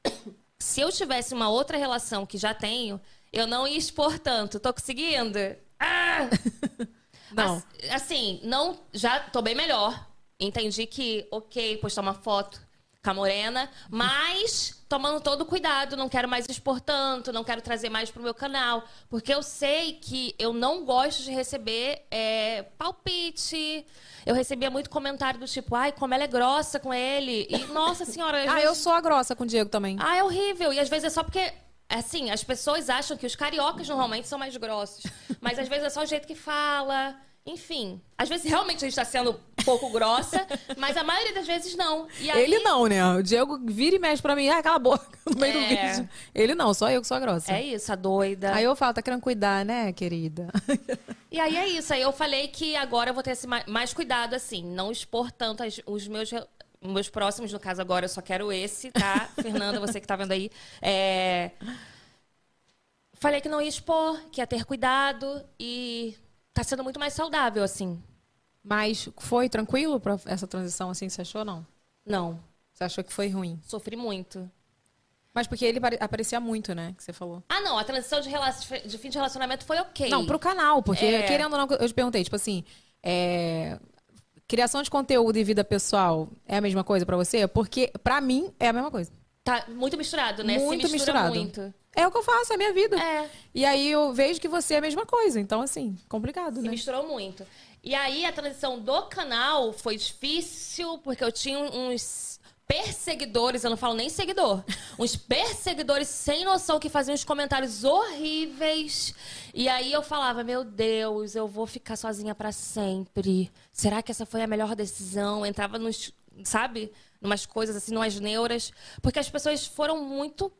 se eu tivesse uma outra relação que já tenho, eu não ia expor tanto. Tô conseguindo? Ah! Não. As- assim, não, já tô bem melhor. Entendi que, ok, postar uma foto com a morena, mas tomando todo o cuidado, não quero mais expor tanto, não quero trazer mais pro meu canal, porque eu sei que eu não gosto de receber é, palpite. Eu recebia muito comentário do tipo, ai, como ela é grossa com ele. E, nossa senhora, Ah, vezes- eu sou a grossa com o Diego também. ah, é horrível. E às vezes é só porque. Assim, as pessoas acham que os cariocas normalmente são mais grossos. Mas às vezes é só o jeito que fala. Enfim. Às vezes realmente a gente tá sendo um pouco grossa, mas a maioria das vezes não. Aí, Ele não, né? O Diego vira e mexe pra mim, ah, cala a boca, no meio do É. vídeo. Ele não, só eu que sou a grossa. É isso, a doida. Aí eu falo, tá querendo cuidar, né, querida? E aí é isso. Aí eu falei que agora eu vou ter esse ma- mais cuidado, assim, não expor tanto as- os meus. Meus próximos, no caso agora, eu só quero esse, tá? Fernanda, você que tá vendo aí. É... Falei que não ia expor, que ia ter cuidado e tá sendo muito mais saudável, assim. Mas foi tranquilo pra essa transição, assim, você achou, não? Não. Você achou que foi ruim? Sofri muito. Mas porque ele pare- aparecia muito, né, que você falou. Ah, não, a transição de, de fim de relacionamento foi ok. Não, pro canal, porque É. querendo ou não, eu te perguntei, tipo assim, é, criação de conteúdo e vida pessoal é a mesma coisa pra você? Porque pra mim é a mesma coisa. Tá muito misturado, né? Muito mistura misturado. muito. É o que eu faço, é a minha vida. É. E aí eu vejo que você é a mesma coisa. Então, assim, complicado, Se né? misturou muito. E aí a transição do canal foi difícil, porque eu tinha uns perseguidores, eu não falo nem seguidor, uns perseguidores sem noção que faziam uns comentários horríveis. E aí eu falava, meu Deus, eu vou ficar sozinha pra sempre. Será que essa foi a melhor decisão? Entrava nos, sabe? Numas coisas assim, numas neuras. Porque as pessoas foram muito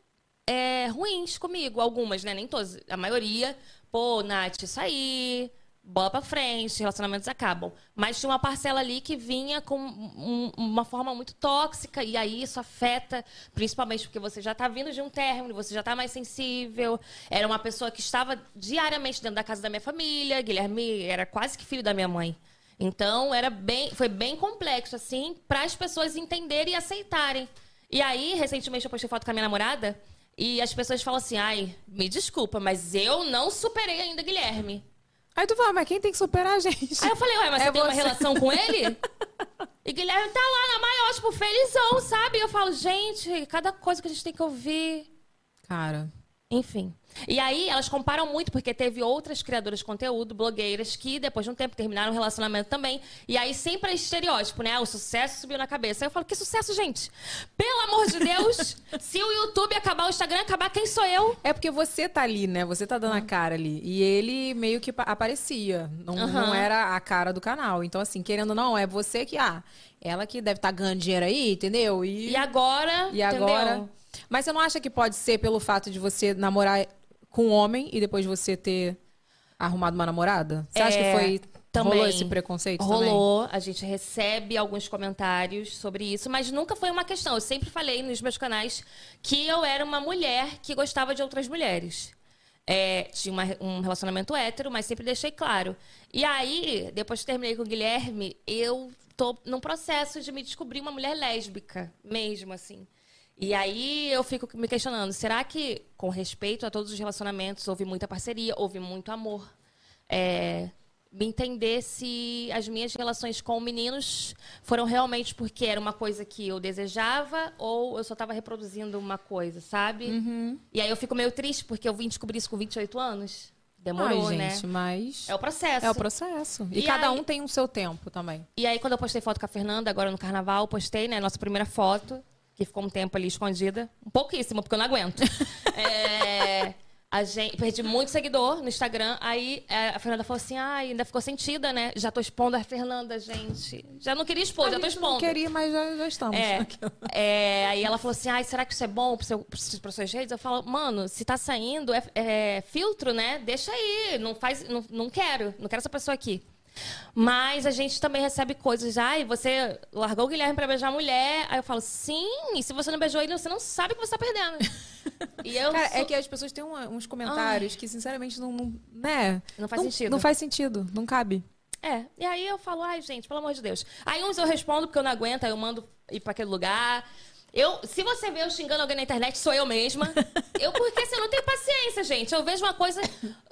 é, ruins comigo, algumas, né? Nem todas, a maioria. Pô, Nath, isso aí, bola pra frente, relacionamentos acabam. Mas tinha uma parcela ali que vinha com um- uma forma muito tóxica, e aí isso afeta, principalmente porque você já tá vindo de um término, você já tá mais sensível. Era uma pessoa que estava diariamente dentro da casa da minha família, Guilherme era quase que filho da minha mãe. Então, era bem, foi bem complexo, assim, para as pessoas entenderem e aceitarem. E aí, recentemente, eu postei foto com a minha namorada e as pessoas falam assim: ai, me desculpa, mas eu não superei ainda Guilherme. Aí tu fala, mas quem tem que superar a gente? Aí eu falei: ué, mas É você tem uma você. relação com ele? E Guilherme tá lá na maior, tipo, felizão, sabe? E eu falo: gente, cada coisa que a gente tem que ouvir. Cara. Enfim. E aí, elas comparam muito, porque teve outras criadoras de conteúdo, blogueiras, que depois de um tempo terminaram o relacionamento também. E aí sempre é estereótipo, né? O sucesso subiu na cabeça. Aí eu falo, que sucesso, gente? Pelo amor de Deus! se o YouTube acabar, o Instagram acabar, quem sou eu? É porque você tá ali, né? Você tá dando a cara ali. E ele meio que pa- aparecia. Não, Aham. não era a cara do canal. Então, assim, querendo ou não, é você que, ah, ela que deve estar ganhando dinheiro aí, entendeu? E, E agora, E agora. entendeu? Mas você não acha que pode ser pelo fato de você namorar com um homem e depois você ter arrumado uma namorada? Você acha É, que foi. também. Rolou esse preconceito também? Rolou, a gente recebe alguns comentários sobre isso, mas nunca foi uma questão. Eu sempre falei nos meus canais que eu era uma mulher que gostava de outras mulheres. É, tinha uma- um relacionamento hétero, mas sempre deixei claro. E aí, depois que terminei com o Guilherme, eu tô num processo de me descobrir uma mulher lésbica, mesmo assim. E aí eu fico me questionando, será que, com respeito a todos os relacionamentos, houve muita parceria, houve muito amor? É, me entender se as minhas relações com meninos foram realmente porque era uma coisa que eu desejava ou eu só estava reproduzindo uma coisa, sabe? Uhum. E aí eu fico meio triste porque eu vim descobrir isso com 28 anos. Demorou, Ai, né? gente, mas. É o processo. É o processo. E, E cada aí- um tem o seu tempo também. E aí, quando eu postei foto com a Fernanda, agora no carnaval, postei, né, nossa primeira foto, que ficou um tempo ali escondida. Um pouquíssimo, porque eu não aguento. É, a gente, perdi muito seguidor no Instagram. Aí é, a Fernanda falou assim: ai, ainda ficou sentida, né? Já tô expondo a Fernanda, gente. Já não queria expor, já tô expondo. Não queria, mas já, já estamos. É, é, aí ela falou assim: ai, será que isso é bom para seu, para suas redes? Eu falo, mano, se tá saindo, é, é filtro, né? Deixa aí. Não faz. Não, não quero. Não quero essa pessoa aqui. Mas a gente também recebe coisas. Ai, você largou o Guilherme pra beijar a mulher. Aí eu falo, sim, e se você não beijou ele, você não sabe o que você tá perdendo. e eu Cara, sou- é que as pessoas têm uma- uns comentários que, sinceramente, não, não- né? Não faz sentido. Não faz sentido, não cabe. É, e aí eu falo, ai, gente, pelo amor de Deus. Aí uns eu respondo porque eu não aguento, aí eu mando ir pra aquele lugar. Eu, se você vê eu xingando alguém na internet, sou eu mesma. Eu, porque assim, eu não tenho paciência, gente. Eu vejo uma coisa.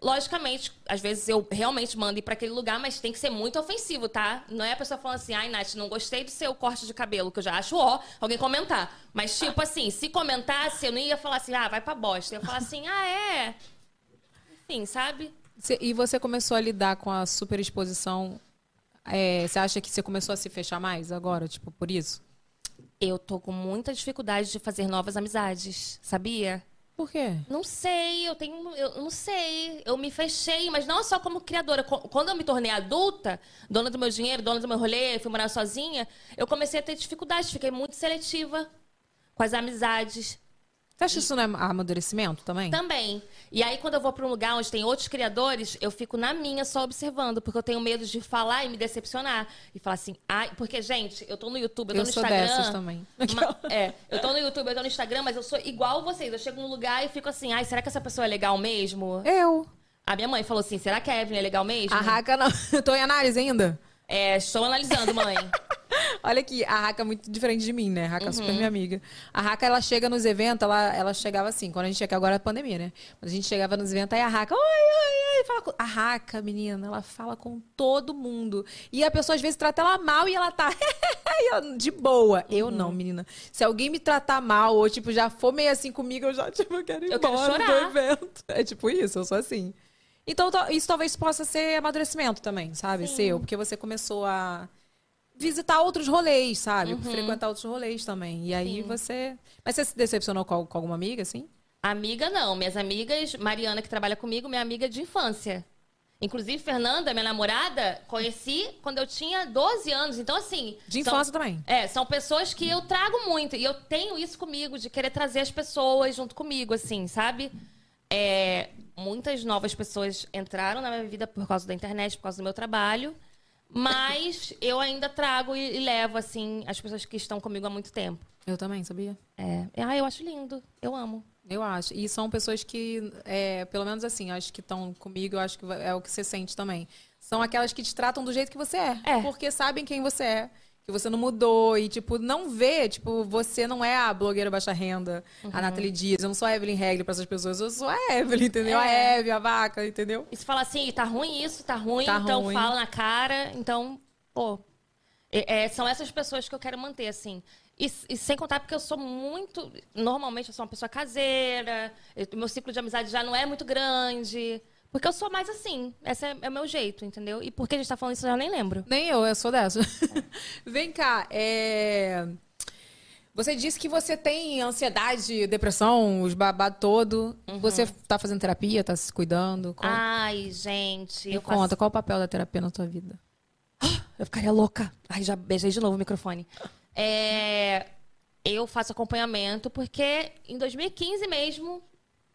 Logicamente, às vezes eu realmente mando ir pra aquele lugar, mas tem que ser muito ofensivo, tá? Não é a pessoa falando assim, ai, Nath, não gostei do seu corte de cabelo, que eu já acho ó, alguém comentar. Mas, tipo assim, se comentasse, eu não ia falar assim, ah, vai pra bosta. Eu ia falar assim, ah, é. Enfim, sabe? E você começou a lidar com a superexposição. é, Você acha que você começou a se fechar mais agora, tipo, por isso? Eu tô com muita dificuldade de fazer novas amizades, sabia? Por quê? Não sei, eu tenho. Eu não sei. Eu me fechei, mas não só como criadora. Quando eu me tornei adulta, dona do meu dinheiro, dona do meu rolê, fui morar sozinha, eu comecei a ter dificuldade, fiquei muito seletiva com as amizades. Você acha isso não é amadurecimento também? Também. E aí, quando eu vou para um lugar onde tem outros criadores, eu fico na minha só observando, porque eu tenho medo de falar e me decepcionar. E falar assim, ai, porque, gente, eu tô no YouTube, eu tô Eu no sou Instagram. dessas também. É, eu tô no YouTube, eu tô no Instagram, mas eu sou igual vocês. Eu chego num lugar e fico assim, ai, será que essa pessoa é legal mesmo? Eu. A minha mãe falou assim, será que a Evelyn é legal mesmo? A Raca não. Eu tô em análise ainda. É, estou analisando, mãe. Olha aqui, a Raca é muito diferente de mim, né? A Raca é Uhum. super minha amiga. A Raca, ela chega nos eventos, ela, ela chegava assim, quando a gente chega agora é pandemia, né? Mas a gente chegava nos eventos, aí a Raca, oi, oi, oi, fala com... A Raca, menina, ela fala com todo mundo. E a pessoa às vezes trata ela mal e ela tá eu, de boa. Eu Uhum. não, menina. Se alguém me tratar mal ou, tipo, já for meio assim comigo, eu já, tipo, eu quero ir Eu quero embora do chorar. evento. É tipo isso, eu sou assim. Então, isso talvez possa ser amadurecimento também, sabe? Sim. Seu, porque você começou a visitar outros rolês, sabe? Uhum. Frequentar outros rolês também. E aí Sim. você. Mas você se decepcionou com, com alguma amiga, assim? Amiga, não. Minhas amigas, Mariana, que trabalha comigo, minha amiga de infância. Inclusive, Fernanda, minha namorada, conheci quando eu tinha 12 anos. Então, assim. De são- infância também. É, são pessoas que eu trago muito. E eu tenho isso comigo, de querer trazer as pessoas junto comigo, assim, sabe? É, muitas novas pessoas entraram na minha vida por causa da internet, por causa do meu trabalho. Mas eu ainda trago e, e levo, assim, as pessoas que estão comigo há muito tempo. Eu também, sabia? É. Ah, eu acho lindo. Eu amo. Eu acho. E são pessoas que, é, pelo menos assim, acho que estão comigo, eu acho que é o que você sente também. São aquelas que te tratam do jeito que você é. É. Porque sabem quem você é. Que você não mudou. E, tipo, não vê, tipo, você não é a blogueira baixa renda, Uhum. a Nathalie Dias. Eu não sou a Evelyn Regli pra essas pessoas. Eu sou a Evelyn, entendeu? É. A Eve, a vaca, entendeu? E se fala assim, tá ruim isso, tá ruim, Tá então ruim. fala na cara. Então, pô. é- é, são essas pessoas que eu quero manter, assim. E, e sem contar porque eu sou muito. Normalmente eu sou uma pessoa caseira, eu- meu ciclo de amizade já não é muito grande. Porque eu sou mais assim. Esse é, é o meu jeito, entendeu? E por que a gente tá falando isso eu já nem lembro. Nem eu, eu sou dessa. Vem cá, é... Você disse que você tem ansiedade, depressão, os babados todo. Você tá fazendo terapia, tá se cuidando? Conta, Ai, gente. me Eu faço- conta, qual o papel da terapia na tua vida? Eu ficaria louca. Ai, já beijei de novo o microfone. É, eu faço acompanhamento porque em 2015 mesmo,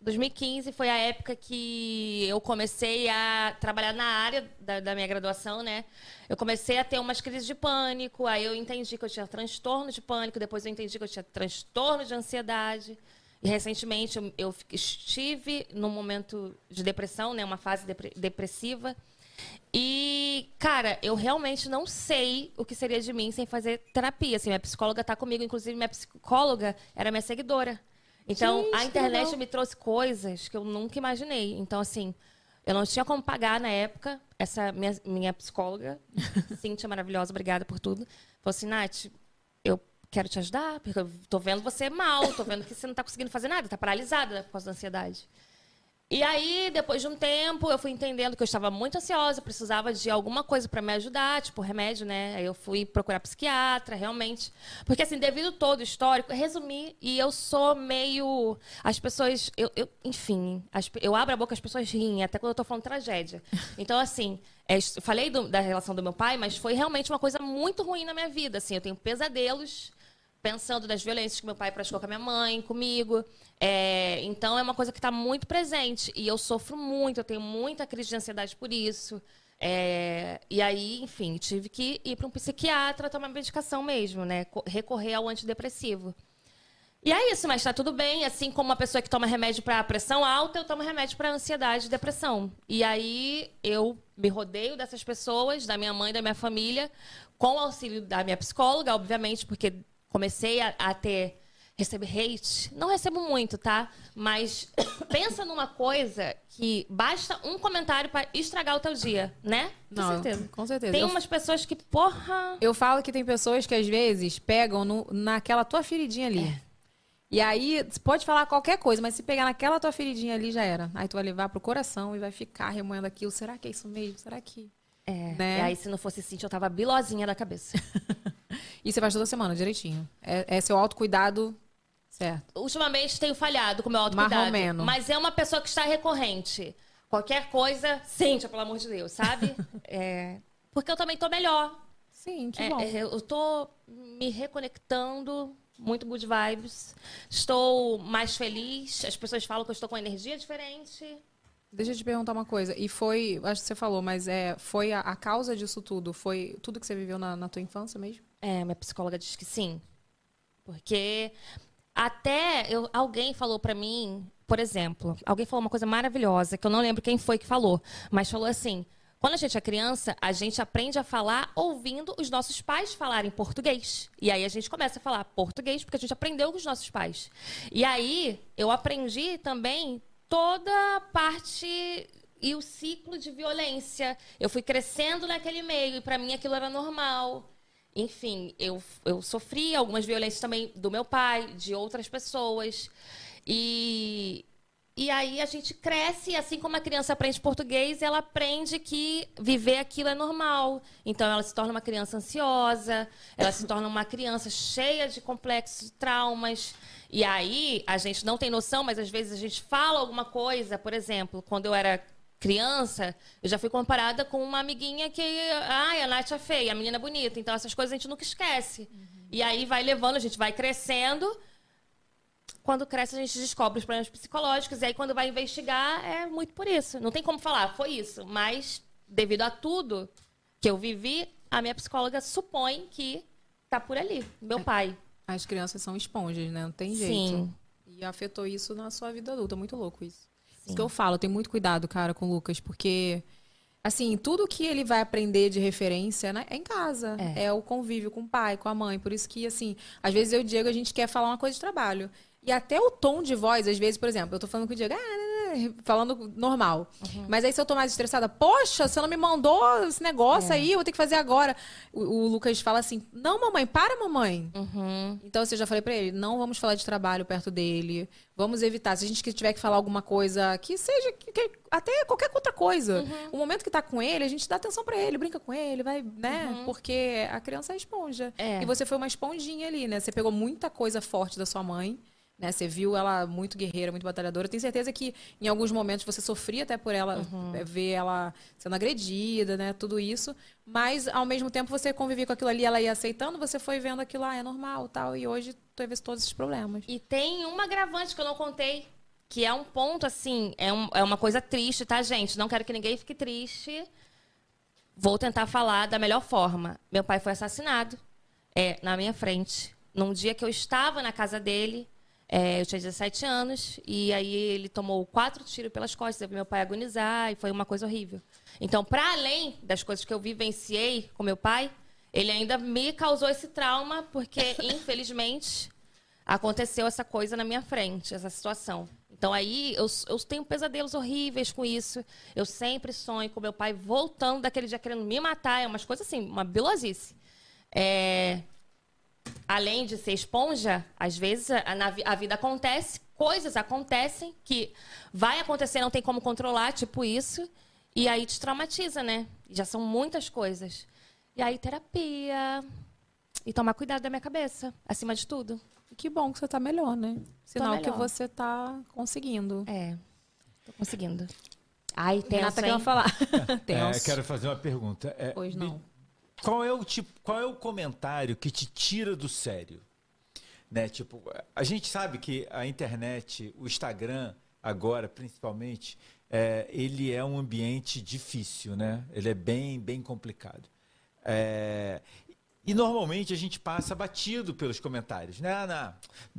2015 foi a época que eu comecei a trabalhar na área da, da minha graduação, né? Eu comecei a ter umas crises de pânico, aí eu entendi que eu tinha transtorno de pânico, depois eu entendi que eu tinha transtorno de ansiedade. E recentemente eu, eu estive num momento de depressão, né? Uma fase depre- depressiva. E, cara, eu realmente não sei o que seria de mim sem fazer terapia. Assim, minha psicóloga tá comigo, inclusive minha psicóloga era minha seguidora. Então, Gente, a internet me trouxe coisas que eu nunca imaginei. Então, assim, eu não tinha como pagar na época. Essa minha, minha psicóloga, Cíntia, maravilhosa, obrigada por tudo, falou assim, Nath, eu quero te ajudar, porque eu tô vendo você mal, tô vendo que você não tá conseguindo fazer nada, tá paralisada por causa da ansiedade. E aí, depois de um tempo, eu fui entendendo que eu estava muito ansiosa, precisava de alguma coisa para me ajudar, tipo remédio, né? Aí eu fui procurar psiquiatra, realmente. Porque, assim, devido todo o histórico, resumi e eu sou meio. As pessoas. Eu, eu- enfim, as- eu abro a boca, as pessoas riem, até quando eu tô falando tragédia. Então, assim, é, falei do- da relação do meu pai, mas foi realmente uma coisa muito ruim na minha vida. Assim, eu tenho pesadelos pensando das violências que meu pai praticou com a minha mãe, comigo. É, então é uma coisa que está muito presente. E eu sofro muito, eu tenho muita crise de ansiedade por isso. É, e aí, enfim, tive que ir para um psiquiatra tomar medicação mesmo, né? Co- Recorrer ao antidepressivo. E é isso, mas tá tudo bem. Assim como uma pessoa que toma remédio para pressão alta, eu tomo remédio para ansiedade e depressão. E aí eu me rodeio dessas pessoas, da minha mãe, da minha família, com o auxílio da minha psicóloga, obviamente, porque comecei a, a ter receber hate. Não recebo muito, tá? Mas pensa numa coisa que basta um comentário para estragar o teu dia, né? Com Não, certeza. com certeza. Tem Eu- umas pessoas que, porra. Eu falo que tem pessoas que às vezes pegam no- naquela tua feridinha ali. É. E aí, pode falar qualquer coisa, mas se pegar naquela tua feridinha ali, já era. Aí tu vai levar pro coração e vai ficar remoendo aquilo. Será que é isso mesmo? Será que. É. Né? E aí, se não fosse Cintia, eu tava bilozinha da cabeça. E você faz toda semana, direitinho. É, é seu autocuidado certo. Ultimamente tenho falhado com o meu autocuidado. Marromeno. Mas é uma pessoa que está recorrente. Qualquer coisa, Cíntia, pelo amor de Deus, sabe? É, porque eu também tô melhor. Sim, que É, bom. é, eu tô me reconectando, muito good vibes. Estou mais feliz. As pessoas falam que eu estou com energia diferente. Deixa eu te perguntar uma coisa. E foi, acho que você falou, mas é, foi a, a causa disso tudo? Foi tudo que você viveu na, na tua infância mesmo? É, minha psicóloga diz que sim. Porque até eu, alguém falou pra mim, por exemplo, alguém falou uma coisa maravilhosa, que eu não lembro quem foi que falou, mas falou assim: quando a gente é criança, a gente aprende a falar ouvindo os nossos pais falarem português. E aí a gente começa a falar português porque a gente aprendeu com os nossos pais. E aí eu aprendi também toda a parte e o ciclo de violência. Eu fui crescendo naquele meio e pra mim aquilo era normal. Enfim, eu, eu sofri algumas violências também do meu pai, de outras pessoas. E, e aí a gente cresce, assim como a criança aprende português, ela aprende que viver aquilo é normal. Então ela se torna uma criança ansiosa, ela se torna uma criança cheia de complexos, traumas. E aí a gente não tem noção, mas às vezes a gente fala alguma coisa, por exemplo, quando eu era criança, eu já fui comparada com uma amiguinha que, ai, a Nath é feia, a menina é bonita. Então essas coisas a gente nunca esquece. E aí vai levando, a gente vai crescendo. Quando cresce, a gente descobre os problemas psicológicos. E aí, quando vai investigar, é muito por isso. Não tem como falar, foi isso. Mas, devido a tudo que eu vivi, a minha psicóloga supõe que tá por ali. Meu pai. As crianças são esponjas, né? Não tem jeito. Sim. E afetou isso na sua vida adulta. Muito louco isso. Sim. Isso que eu falo, tem muito cuidado, cara, com o Lucas, porque, assim, tudo que ele vai aprender de referência né, é em casa. É. o convívio com o pai, com a mãe. Por isso que, assim, às vezes eu e o Diego, a gente quer falar uma coisa de trabalho. E até o tom de voz, às vezes, por exemplo, eu tô falando com o Diego, ah, né, né, falando normal. Mas aí se eu tô mais estressada, poxa, você não me mandou esse negócio aí, eu vou ter que fazer agora. O, o Lucas fala assim, não, mamãe, para, mamãe. Então, assim, eu já falei pra ele, não vamos falar de trabalho perto dele. Vamos evitar. Se a gente tiver que falar alguma coisa que seja, que- que- até qualquer outra coisa. O momento que tá com ele, a gente dá atenção pra ele, brinca com ele, vai, né? Porque a criança é esponja. É. E você foi uma esponjinha ali, né? Você pegou muita coisa forte da sua mãe. Né? Você viu ela muito guerreira, muito batalhadora. Eu tenho certeza que em alguns momentos você sofria até por ela, eh, ver ela sendo agredida, né? Tudo isso. Mas, ao mesmo tempo, você convivia com aquilo ali, ela ia aceitando, você foi vendo aquilo, ah, é normal, tal. E hoje teve todos esses problemas. E tem uma agravante que eu não contei, que é um ponto, assim, é, um- é uma coisa triste, tá, gente? Não quero que ninguém fique triste. Vou tentar falar da melhor forma. Meu pai foi assassinado é, na minha frente. Num dia que eu estava na casa dele, é, eu tinha 17 anos, e aí ele tomou quatro tiros pelas costas, eu vi meu pai agonizar, e foi uma coisa horrível. Então, para além das coisas que eu vivenciei com meu pai, ele ainda me causou esse trauma, porque, infelizmente, aconteceu essa coisa na minha frente, essa situação. Então aí eu, eu tenho pesadelos horríveis com isso. Eu sempre sonho com meu pai voltando daquele dia querendo me matar. É umas coisas assim, uma bilosice. É, Além de ser esponja, às vezes a, a vida acontece, coisas acontecem que vai acontecer, não tem como controlar, tipo isso. E aí te traumatiza, né? Já são muitas coisas. E aí terapia. E tomar cuidado da minha cabeça, acima de tudo. E que bom que você tá melhor, né? Sinal que melhor. você tá conseguindo. É, tô conseguindo. Ai, tenso, Renata hein? falar. É, Tenso. quero fazer uma pergunta. É, Pois me- não. Qual é o tipo, qual é o comentário que te tira do sério? Né? Tipo, a gente sabe que a internet, o Instagram agora, principalmente, é, ele é um ambiente difícil, né? Ele é bem, bem complicado. É, e normalmente a gente passa batido pelos comentários, né? Não,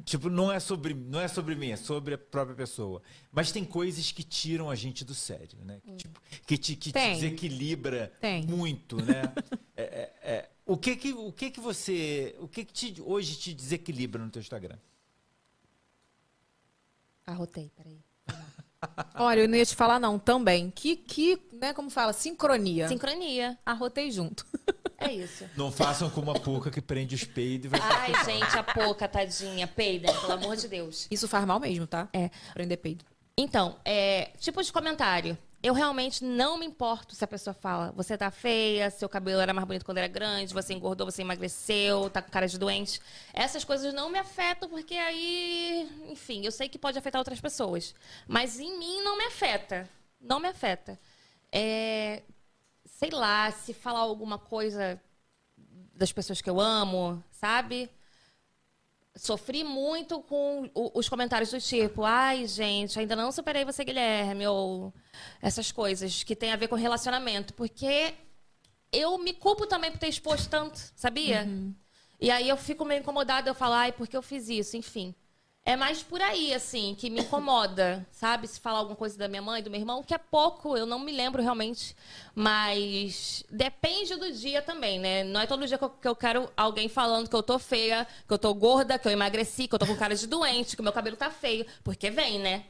tipo, não é sobre, não é sobre mim, é sobre a própria pessoa. Mas tem coisas que tiram a gente do sério, né? Que, tipo, que te, que te Tem. desequilibra Tem. muito, né? É, é, é. o que que o que que você, o que que te, hoje te desequilibra no teu Instagram? Arrotei, peraí. Olha, eu não ia te falar não, também. Que, que né, como fala, sincronia. Sincronia. Arrotei junto. É isso. Não façam como a pouca que prende os peidos e vai Ai, gente, a pouca, tadinha. Peida, pelo amor de Deus. Isso faz mal mesmo, tá? É. Prender peido. Então, é, tipo de comentário. Eu realmente não me importo se a pessoa fala, você tá feia, seu cabelo era mais bonito quando era grande, você engordou, você emagreceu, tá com cara de doente. Essas coisas não me afetam, porque aí, enfim, eu sei que pode afetar outras pessoas. Mas em mim não me afeta. Não me afeta. É, sei lá, se falar alguma coisa das pessoas que eu amo, sabe? Sofri muito com os comentários do tipo, ai, gente, ainda não superei você, Guilherme, ou essas coisas que tem a ver com relacionamento. Porque eu me culpo também por ter exposto tanto, sabia? E aí eu fico meio incomodada, eu falo, ai, por que eu fiz isso? Enfim. É mais por aí, assim, que me incomoda, sabe? Se falar alguma coisa da minha mãe, do meu irmão, que é pouco, eu não me lembro realmente. Mas depende do dia também, né? Não é todo dia que eu, que eu quero alguém falando que eu tô feia, que eu tô gorda, que eu emagreci, que eu tô com cara de doente, que o meu cabelo tá feio. Porque vem, né?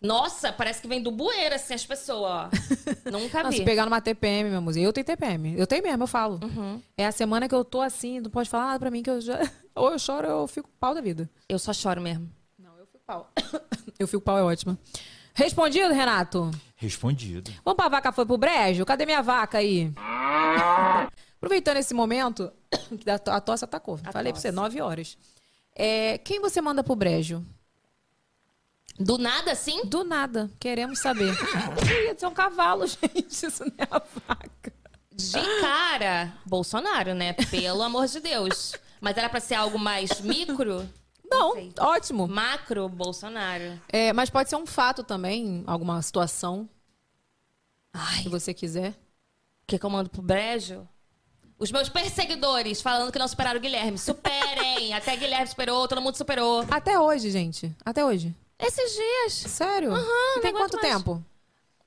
Nossa, parece que vem do bueiro, assim, as pessoas, ó. Nunca Não, vi. se pegar numa TPM, meu música. Eu tenho TPM. Eu tenho mesmo, eu falo. Uhum. É a semana que eu tô assim, não pode falar nada pra mim que eu já. Ou eu choro ou eu fico pau da vida. Eu só choro mesmo. Não, eu fico pau. eu fico pau, é ótima. Respondido, Renato? Respondido. Vamos pra vaca foi pro brejo? Cadê minha vaca aí? Aproveitando esse momento, que a to- a tosse atacou. Falei pra você, nove horas. É, quem você manda pro brejo? Do nada, assim? Do nada. Queremos saber. Ia ser um cavalo, gente. Isso não é a vaca. De cara, Bolsonaro, né? Pelo amor de Deus. Mas era pra ser algo mais micro? Não, ótimo. Macro, Bolsonaro. É, mas pode ser um fato também, alguma situação. Se você quiser. Que que eu mando pro brejo? Os meus perseguidores falando que não superaram o Guilherme. Superem! Até Guilherme superou, todo mundo superou. Até hoje, gente. Até hoje. Esses dias. Sério? Aham, E tem quanto mais. tempo?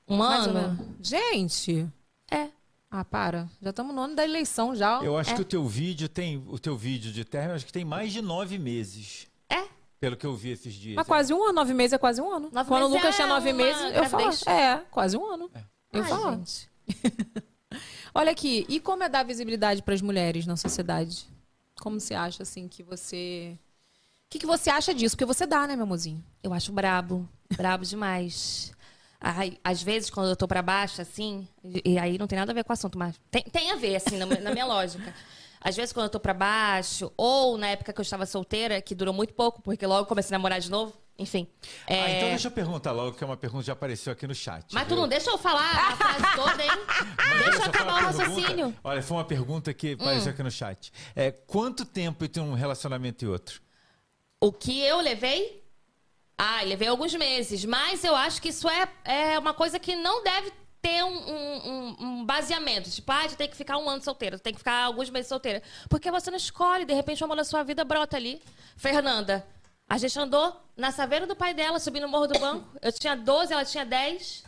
Um ano? Gente. É. Ah, para. Já estamos no ano da eleição já. Eu acho É. que o teu vídeo tem. O teu vídeo de término, acho que tem mais de nove meses. É? Pelo que eu vi esses dias. Mas quase um ano, nove meses é quase um ano. Nove Quando o Lucas é tinha nove meses, eu falo. É, quase um ano. Eu Ai, falo. gente. Olha aqui, e como é dar visibilidade para as mulheres na sociedade? Como você acha, assim, que você. O que, que você acha disso? Porque você dá, né, meu mozinho? Eu acho brabo. Brabo demais. Ai, às vezes, quando eu tô pra baixo, assim, e, aí não tem nada a ver com o assunto, mas tem, tem a ver, assim, na, na minha lógica. Às vezes, quando eu tô pra baixo, ou na época que eu estava solteira, que durou muito pouco, porque logo comecei a namorar de novo, enfim. Ah, é, então deixa eu perguntar logo, que é uma pergunta que já apareceu aqui no chat. Mas tu viu? não deixa eu falar a frase toda, hein? Mas deixa eu acabar o raciocínio. Olha, foi uma pergunta que apareceu Hum. aqui no chat. É, quanto tempo entre um relacionamento e outro? O que eu levei? Ah, levei alguns meses. Mas eu acho que isso é, é uma coisa que não deve ter um, um- um- baseamento. Tipo, ah, tu tem que ficar um ano solteira, tu tem que ficar alguns meses solteira. Porque você não escolhe, de repente o amor da sua vida brota ali. Fernanda, a gente andou na saveira do pai dela, subindo o Morro do Banco. Eu tinha 12, ela tinha 10.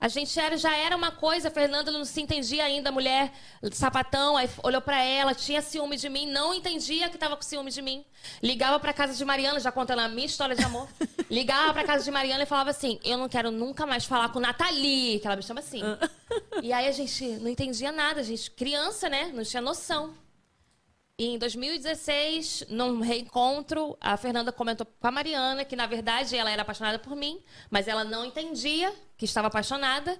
A gente era, já era uma coisa, a Fernanda não se entendia ainda, mulher sapatão, aí olhou pra ela, tinha ciúme de mim, não entendia que tava com ciúme de mim. Ligava pra casa de Mariana, já contando a minha história de amor. Ligava pra casa de Mariana e falava assim: Eu não quero nunca mais falar com Nathalie, que ela me chama assim. e aí a gente não entendia nada, a gente, criança, né? Não tinha noção. E em 2016, num reencontro, a Fernanda comentou com a Mariana que, na verdade, ela era apaixonada por mim, mas ela não entendia que estava apaixonada.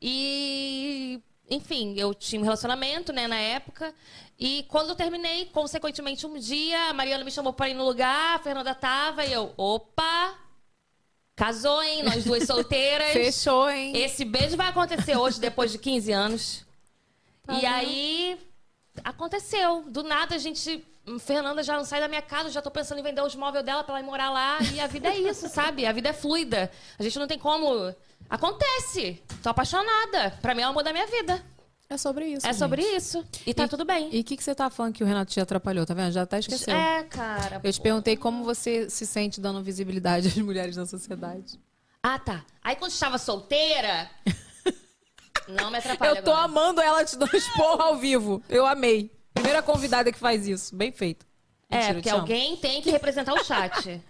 E, enfim, eu tinha um relacionamento, né, na época. E quando eu terminei, consequentemente, um dia, a Mariana me chamou para ir no lugar, a Fernanda tava, e eu, opa! Casou, hein? Nós duas solteiras. Fechou, hein? Esse beijo vai acontecer hoje, depois de 15 anos. Tá e vendo? aí, aconteceu. Do nada, a gente... Fernanda já não sai da minha casa, já tô pensando em vender os móveis dela pra ela ir morar lá. E a vida é isso, sabe? A vida é fluida. A gente não tem como Acontece. Tô apaixonada. Pra mim é o amor da minha vida. É sobre isso. É sobre gente. isso. E tá tudo bem. E o que, que você tá falando que o Renato te atrapalhou, tá vendo? Já até esqueceu. É, cara. Eu te perguntei como você se sente dando visibilidade às mulheres na sociedade. Ah, tá. Aí quando estava solteira. Não me atrapalha. Eu tô agora. amando ela te dando esporro ao vivo. Eu amei. Primeira convidada que faz isso. Bem feito. É, Mentira, porque te amo. alguém tem que representar o chat.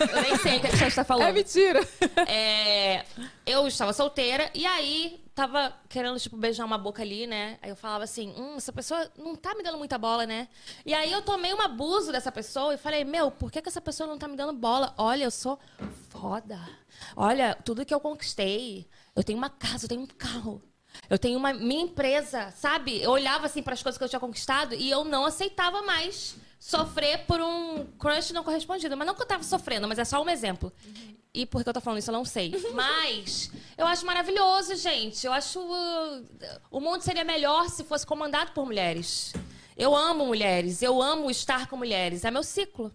Eu nem sei o que a chat tá falando. É mentira. É, eu estava solteira e aí tava querendo, tipo, beijar uma boca ali, né? Aí eu falava assim, hum, essa pessoa não tá me dando muita bola, né? E aí eu tomei um abuso dessa pessoa e falei, meu, por que, que essa pessoa não tá me dando bola? Olha, eu sou foda. Olha, tudo que eu conquistei. Eu tenho uma casa, eu tenho um carro. Eu tenho uma minha empresa, sabe? Eu olhava assim para as coisas que eu tinha conquistado e eu não aceitava mais sofrer por um crush não correspondido. Mas não que eu tava sofrendo, mas é só um exemplo. E por que eu tô falando isso, eu não sei. Mas eu acho maravilhoso, gente. Eu acho. uh, o mundo seria melhor se fosse comandado por mulheres. Eu amo mulheres, eu amo estar com mulheres. É meu ciclo.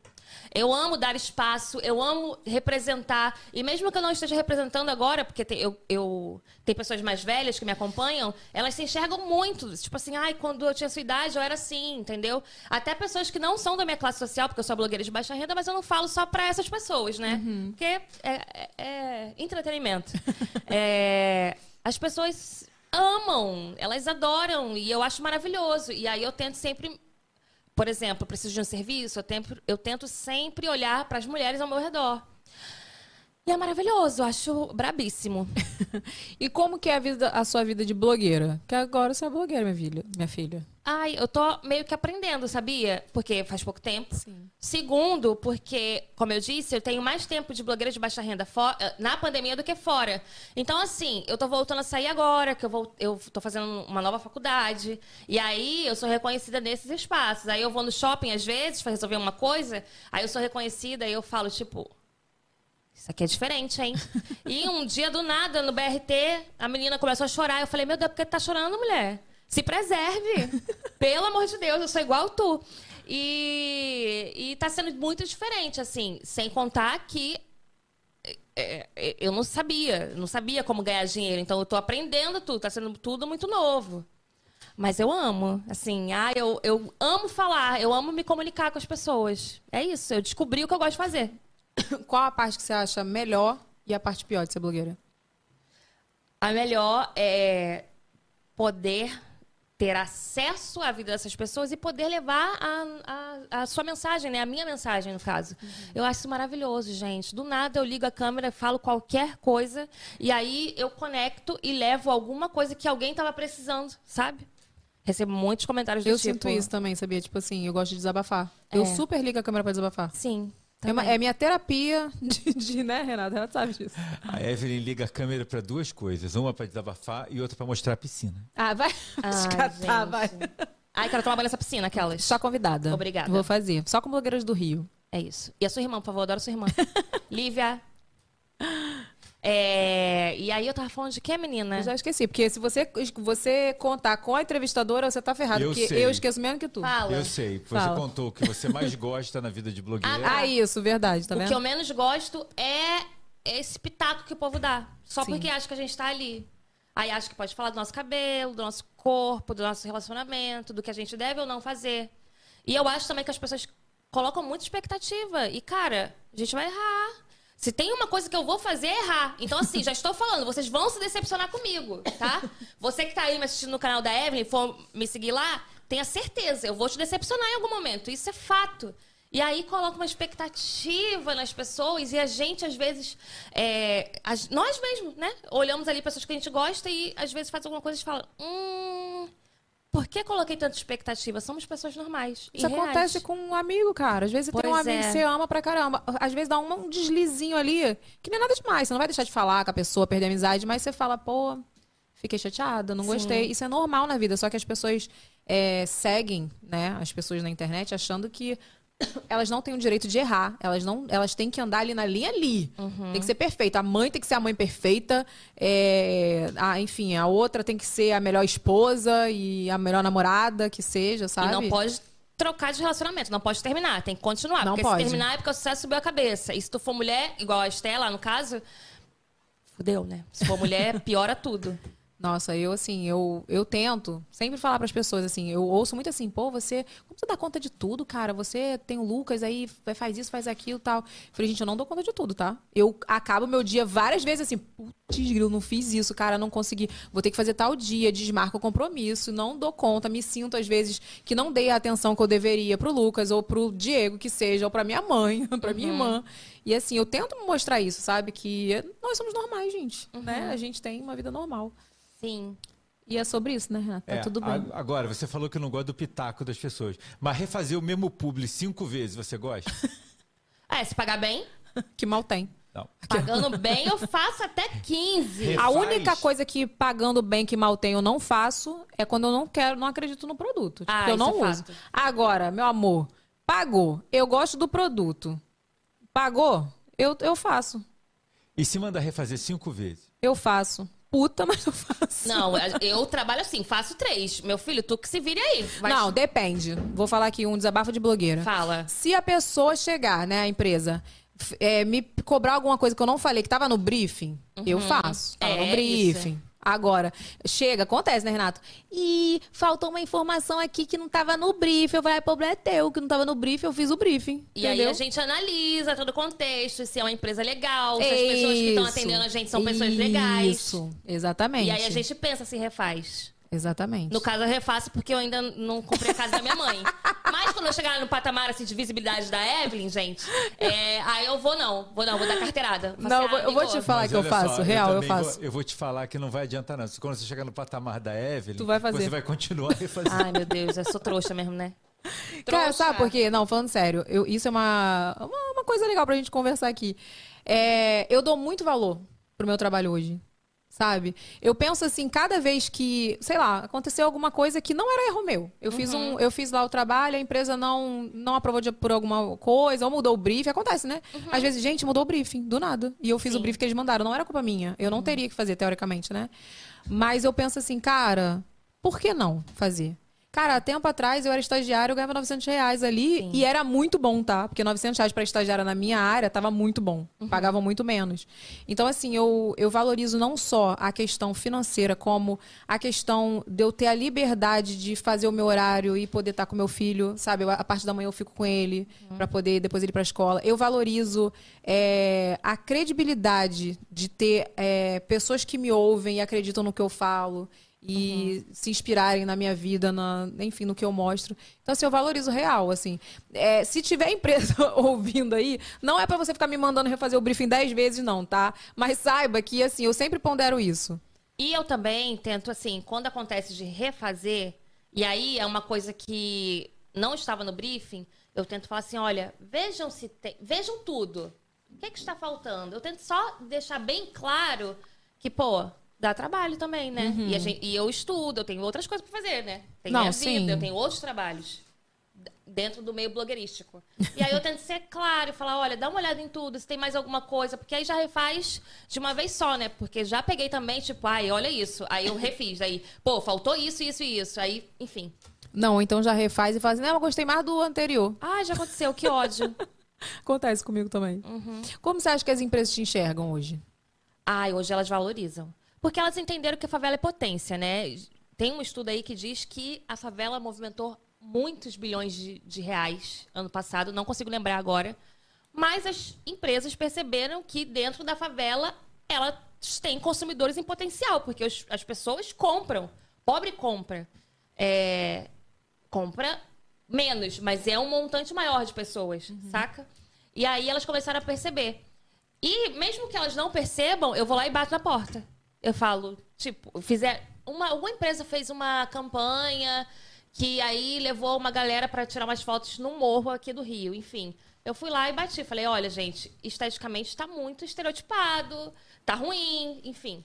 Eu amo dar espaço, eu amo representar. E mesmo que eu não esteja representando agora, porque tem, eu, eu, tem pessoas mais velhas que me acompanham, elas se enxergam muito. Tipo assim, ai, quando eu tinha sua idade, eu era assim, entendeu? Até pessoas que não são da minha classe social, porque eu sou blogueira de baixa renda, mas eu não falo só pra essas pessoas, né? Porque é, é- é entretenimento. É, as pessoas amam, elas adoram, e eu acho maravilhoso. E aí eu tento sempre por exemplo, preciso de um serviço, eu tento, eu tento sempre olhar para as mulheres ao meu redor. E é maravilhoso, acho brabíssimo. E como que é a, vida, a sua vida de blogueira? Que agora você é blogueira, minha filha. Minha filha. Ai, eu tô meio que aprendendo, sabia? Porque faz pouco tempo. Segundo, porque, como eu disse, eu tenho mais tempo de blogueira de baixa renda eh, na pandemia do que fora. Então, assim, eu tô voltando a sair agora, que eu, vou, eu tô fazendo uma nova faculdade. E aí eu sou reconhecida nesses espaços. Aí eu vou no shopping, às vezes, pra resolver uma coisa, aí eu sou reconhecida e eu falo, tipo. Isso aqui é diferente, hein? e um dia do nada, no BRT, a menina começou a chorar. Eu falei, meu Deus, por que tá chorando, mulher? Se preserve. Pelo amor de Deus, eu sou igual tu. E, e tá sendo muito diferente, assim. Sem contar que é, é, eu não sabia. Não sabia como ganhar dinheiro. Então eu tô aprendendo tudo. Tá sendo tudo muito novo. Mas eu amo. Assim, ah, eu, eu amo falar. Eu amo me comunicar com as pessoas. É isso. Eu descobri o que eu gosto de fazer. Qual a parte que você acha melhor e a parte pior de ser blogueira? A melhor é poder ter acesso à vida dessas pessoas e poder levar a, a, a sua mensagem, né? A minha mensagem, no caso. Eu acho isso maravilhoso, gente. Do nada eu ligo a câmera, falo qualquer coisa e aí eu conecto e levo alguma coisa que alguém estava precisando, sabe? Recebo muitos comentários do Eu tipo... sinto isso também, sabia? Tipo assim, eu gosto de desabafar. É. Eu super ligo a câmera pra desabafar. Sim. É, uma- é minha terapia de, de, né, Renato? Renato sabe disso. A Evelyn liga a câmera para duas coisas, uma para desabafar e outra para mostrar a piscina. Ah, vai. Ai, Descatar, vai. Ai, quero tomar banho nessa piscina, aquelas. Só convidada. Obrigada. Vou fazer. Só com blogueiras do Rio. É isso. E a sua irmã, por favor, adoro sua irmã. Lívia. É, E aí eu tava falando de que, menina? Eu já esqueci, porque se você, você contar com a entrevistadora, você tá ferrado. Eu porque sei. eu esqueço menos que tu. Fala. Eu sei, você Fala. contou o que você mais gosta na vida de blogueira. Ah, isso, verdade, tá o vendo? que eu menos gosto é esse pitaco que o povo dá. Só Sim. porque acha que a gente tá ali. Aí acha que pode falar do nosso cabelo, do nosso corpo, do nosso relacionamento, do que a gente deve ou não fazer. E eu acho também que as pessoas colocam muita expectativa. E, cara, a gente vai errar. Se tem uma coisa que eu vou fazer é errar. Então, assim, já estou falando, vocês vão se decepcionar comigo, tá? Você que tá aí me assistindo no canal da Evelyn, for me seguir lá, tenha certeza, eu vou te decepcionar em algum momento. Isso é fato. E aí coloca uma expectativa nas pessoas e a gente, às vezes, é, nós mesmos, né? Olhamos ali pessoas que a gente gosta e às vezes faz alguma coisa e fala: Hum, por que coloquei tanta expectativa? Somos pessoas normais. Isso reais." acontece com um amigo, cara. Às vezes você tem um Pois amigo é. que você ama pra caramba. Às vezes dá um, um deslizinho ali, que não é nada demais. Você não vai deixar de falar com a pessoa, perder a amizade, mas você fala, pô, fiquei chateada, não Sim. gostei. Isso é normal na vida, só que as pessoas é, seguem, né, as pessoas na internet achando que elas não têm o direito de errar. Elas não, elas têm que andar ali na linha ali. Uhum. Tem que ser perfeita. A mãe tem que ser a mãe perfeita. é, a, enfim, a outra tem que ser a melhor esposa e a melhor namorada que seja, sabe? E não pode trocar de relacionamento, não pode terminar, tem que continuar. Não porque pode. se terminar é porque o sucesso subiu a cabeça. E se tu for mulher, igual a Estela, no caso, Fudeu, né? Se for mulher, piora tudo. Nossa, eu assim, eu, eu tento sempre falar para as pessoas assim, eu ouço muito assim, pô, você, como você dá conta de tudo, cara? Você tem o Lucas aí, faz isso, faz aquilo, tal. Eu falei, gente, eu não dou conta de tudo, tá? Eu acabo meu dia várias vezes assim, putz, grilo, não fiz isso, cara, não consegui. Vou ter que fazer tal dia, desmarco o compromisso, não dou conta, me sinto às vezes que não dei a atenção que eu deveria pro Lucas ou pro Diego, que seja, ou pra minha mãe, pra minha irmã. E assim, eu tento mostrar isso, sabe? Que nós somos normais, gente, né? A gente tem uma vida normal. Sim. E é sobre isso, né, Renata? Tá É, tudo bem. a- Agora, você falou que não gosta do pitaco das pessoas. Mas refazer o mesmo publi cinco vezes, você gosta? É, se pagar bem, Que mal tem. Não. pagando bem, eu faço até 15. A Refaz. única coisa que pagando bem que mal tem eu não faço é quando eu não quero, não acredito no produto. Tipo, Ah, eu não é uso. fato. Agora, meu amor, pagou. Eu gosto do produto. Pagou? Eu, eu faço. E se mandar refazer cinco vezes? Eu faço. Puta, mas eu faço. Não, eu trabalho assim, faço três. Meu filho, tu que se vire aí. Vai- Não, depende. Vou falar aqui um desabafo de blogueira. Fala. Se a pessoa chegar, né, a empresa, é, me cobrar alguma coisa que eu não falei, que tava no briefing, eu faço. Tava É, no briefing. Agora, chega, acontece, né, Renato? E faltou uma informação aqui que não tava no briefing. Eu falei, ah, problema é teu, que não tava no briefing, eu fiz o briefing. E aí entendeu? a gente analisa todo o contexto, se é uma empresa legal, se as pessoas que estão Isso. atendendo a gente são pessoas legais. Isso, exatamente. E aí a gente pensa se refaz. Exatamente. No caso, eu refaço porque eu ainda não comprei a casa da minha mãe. Mas quando eu chegar no patamar assim, de visibilidade da Evelyn, gente, é, aí eu vou não. Vou não, vou dar carteirada. Faço Não, eu vou- ah, eu vou te falar Mas que eu faço, só, real, eu também faço. Vou, eu vou te falar que não vai adiantar, não. Quando você chegar no patamar da Evelyn, Tu vai fazer. você vai continuar refazendo. Ai, meu Deus, eu sou trouxa mesmo, né? Cara, Trouxa. sabe por quê? Não, falando sério, eu- isso é uma, uma, uma coisa legal pra gente conversar aqui. É, eu dou muito valor pro meu trabalho hoje. Sabe? Eu penso assim, cada vez que, sei lá, aconteceu alguma coisa que não era erro meu. Eu fiz um, eu fiz lá o trabalho, a empresa não não aprovou de- por alguma coisa, ou mudou o briefing, acontece, né? Às vezes, gente, mudou o briefing, do nada. E eu fiz o briefing que eles mandaram, não era culpa minha. Eu não teria que fazer, teoricamente, né? Mas eu penso assim, cara, por que não fazer? Cara, há tempo atrás eu era estagiária, eu ganhava 900 reais ali e era muito bom, tá? Porque 900 reais pra estagiária na minha área tava muito bom. Pagava muito menos. Então, assim, eu, eu valorizo não só a questão financeira, como a questão de eu ter a liberdade de fazer o meu horário e poder estar com meu filho, sabe? Eu- a parte da manhã eu fico com ele pra poder depois ir pra escola. Eu valorizo é, a credibilidade de ter é, pessoas que me ouvem e acreditam no que eu falo e se inspirarem na minha vida, na, enfim, no que eu mostro. Então, assim, eu valorizo real, assim. É, se tiver empresa ouvindo aí, não é pra você ficar me mandando refazer o briefing dez vezes, não, tá? Mas saiba que, assim, eu sempre pondero isso. E eu também tento, assim, quando acontece de refazer, e aí é uma coisa que não estava no briefing, eu tento falar assim, olha, vejam se tem. Vejam tudo. O que, é que está faltando? Eu tento só deixar bem claro que, pô, dá trabalho também, né? E, a gente- e eu estudo, eu tenho outras coisas pra fazer, né? Tem Não, minha sim. vida, eu tenho outros trabalhos dentro do meio blogueirístico. E aí eu tento ser claro e falar, olha, dá uma olhada em tudo, se tem mais alguma coisa, porque aí já refaz de uma vez só, né? Porque já peguei também, tipo, ai, olha isso. Aí eu refiz, aí, pô, faltou isso, isso e isso. Aí, enfim. Não, então já refaz e fala assim, não, eu gostei mais do anterior. Ah, já aconteceu, que ódio. Acontece comigo também. Como você acha que as empresas te enxergam hoje? Ai, hoje elas valorizam. Porque elas entenderam que a favela é potência, né? Tem um estudo aí que diz que a favela movimentou muitos bilhões de, de reais ano passado, não consigo lembrar agora. Mas as empresas perceberam que dentro da favela elas têm consumidores em potencial, porque os- as pessoas compram. Pobre compra. É, compra menos, mas é um montante maior de pessoas, saca? E aí elas começaram a perceber. E mesmo que elas não percebam, eu vou lá e bato na porta. Eu falo, tipo, fizer uma, uma empresa fez uma campanha que aí levou uma galera para tirar umas fotos num morro aqui do Rio, enfim. Eu fui lá e bati, falei, olha, gente, esteticamente está muito estereotipado, tá ruim, enfim.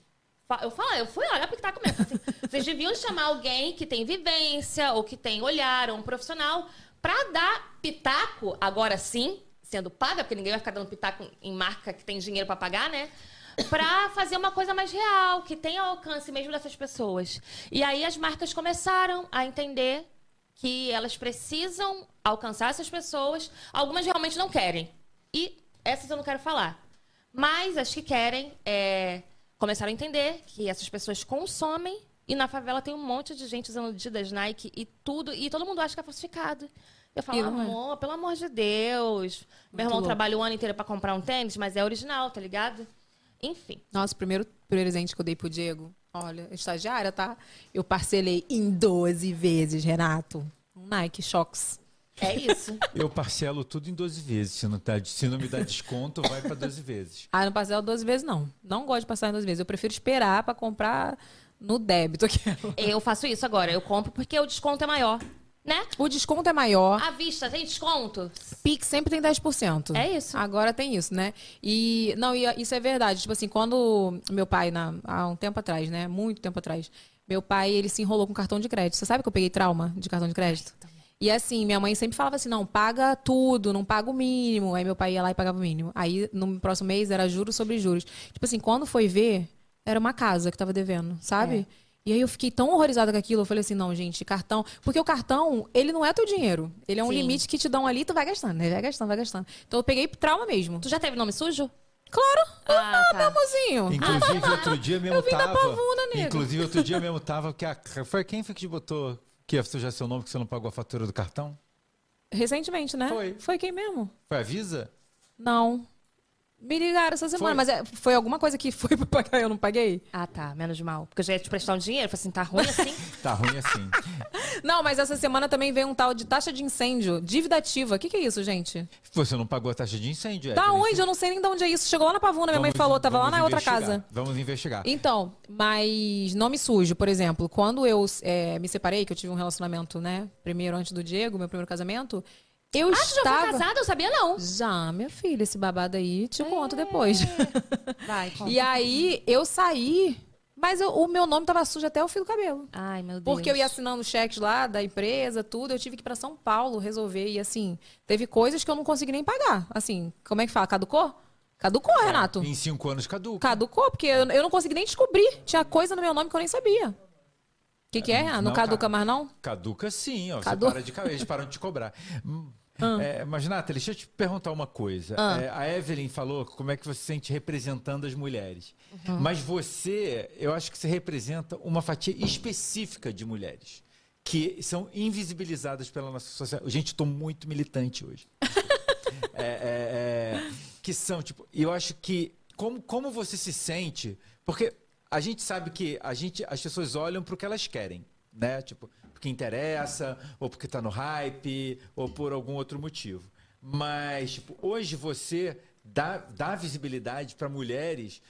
Eu falo, eu fui olhar pitaco mesmo. Assim, vocês deviam chamar alguém que tem vivência ou que tem olhar, ou um profissional, pra dar pitaco, agora sim, sendo paga, porque ninguém vai ficar dando pitaco em marca que tem dinheiro pra pagar, né? Pra fazer uma coisa mais real, que tenha alcance mesmo dessas pessoas. E aí as marcas começaram a entender que elas precisam alcançar essas pessoas. Algumas realmente não querem. E essas eu não quero falar. Mas as que querem, é, começaram a entender que essas pessoas consomem e na favela tem um monte de gente usando Adidas, Nike e tudo, e todo mundo acha que é falsificado. Eu falo, E não é. amor, pelo amor de Deus. Meu irmão louco. trabalha o ano inteiro pra comprar um tênis, mas é original, tá ligado? Enfim. Nossa, o primeiro presente que eu dei pro Diego, olha, estagiária, tá? Eu parcelei em 12 vezes, Renato. Um Nike Shox. É isso. Eu parcelo tudo em 12 vezes. Se não, tá, se não me dá desconto, vai para 12 vezes. Ah, não parcelo 12 vezes, não. Não gosto de passar em 12 vezes. Eu prefiro esperar pra comprar no débito. O- Eu faço isso agora. Eu compro porque o desconto é maior. Né? o desconto é maior. À vista, tem desconto? Pix sempre tem 10%. É isso. Agora tem isso, né? E não, e isso é verdade. Tipo assim, quando meu pai, na- há um tempo atrás, né? Muito tempo atrás, meu pai, ele se enrolou com cartão de crédito. Você sabe que eu peguei trauma de cartão de crédito? E assim, minha mãe sempre falava assim: não, paga tudo, não paga o mínimo. Aí meu pai ia lá e pagava o mínimo. Aí no próximo mês era juros sobre juros. Tipo assim, quando foi ver, era uma casa que tava devendo, sabe? E aí eu fiquei tão horrorizada com aquilo, eu falei assim, não, gente, cartão. Porque o cartão, ele não é teu dinheiro. Ele é um Sim. limite que te dão ali, tu vai gastando, né? Vai gastando, vai gastando. Então eu peguei trauma mesmo. Tu já teve nome sujo? Claro! Ah, tá. Amorzinho! Inclusive, outro dia mesmo Eu vim da tava. pavuna, nego. inclusive, outro dia mesmo tava. Que a, foi quem foi que te botou que ia sujar seu nome que você não pagou a fatura do cartão? Recentemente, né? Foi. Foi quem mesmo? Foi a Visa? Não. Me ligaram essa semana, Foi. mas é- foi alguma coisa que foi pra pagar e eu não paguei? Ah, tá. Menos mal. Porque eu já ia te prestar um dinheiro. Falei assim, tá ruim assim? Tá ruim assim. Não, mas essa semana também veio um tal de taxa de incêndio, dívida ativa. O que, que é isso, gente? Você não pagou a taxa de incêndio, Da Evelyn. onde? Eu não sei nem de onde é isso. Chegou lá na Pavuna, minha mãe Vamos- falou, tava lá na outra casa. Vamos investigar. Então, mas nome sujo, por exemplo, quando eu é, me separei, que eu tive um relacionamento, né? Primeiro antes do Diego, meu primeiro casamento, eu ah, tu já estava. foi casada? Eu sabia não. Já, minha filha, esse babado aí, te conto depois. Vai, conta. E aí eu saí, mas eu- o meu nome tava sujo até o fio do cabelo. Ai, meu Deus. Porque eu ia assinando cheques lá da empresa, tudo, eu tive que ir pra São Paulo resolver. E assim, teve coisas que eu não consegui nem pagar. Assim, como é que fala? Caducou? Caducou, Renato. Em cinco anos caduca. Caducou, porque eu, eu não consegui nem descobrir. Tinha coisa no meu nome que eu nem sabia. O que, que é? Ah, não Não, caduca ca- mais, não? Caduca sim, ó. Cadu- Você para de caber, eles param de te cobrar. Hum, É, mas, Nathalie, deixa eu te perguntar uma coisa. Ah. É, a Evelyn falou como é que você se sente representando as mulheres. Mas você, eu acho que você representa uma fatia específica de mulheres que são invisibilizadas pela nossa sociedade. Gente, estou muito militante hoje. É, é, é, que são, tipo, e eu acho que como, como você se sente, porque a gente sabe que a gente, as pessoas olham para o que elas querem, né? Tipo, porque interessa, ou porque tá no hype, ou por algum outro motivo. Mas, tipo, hoje você dá, dá visibilidade para mulheres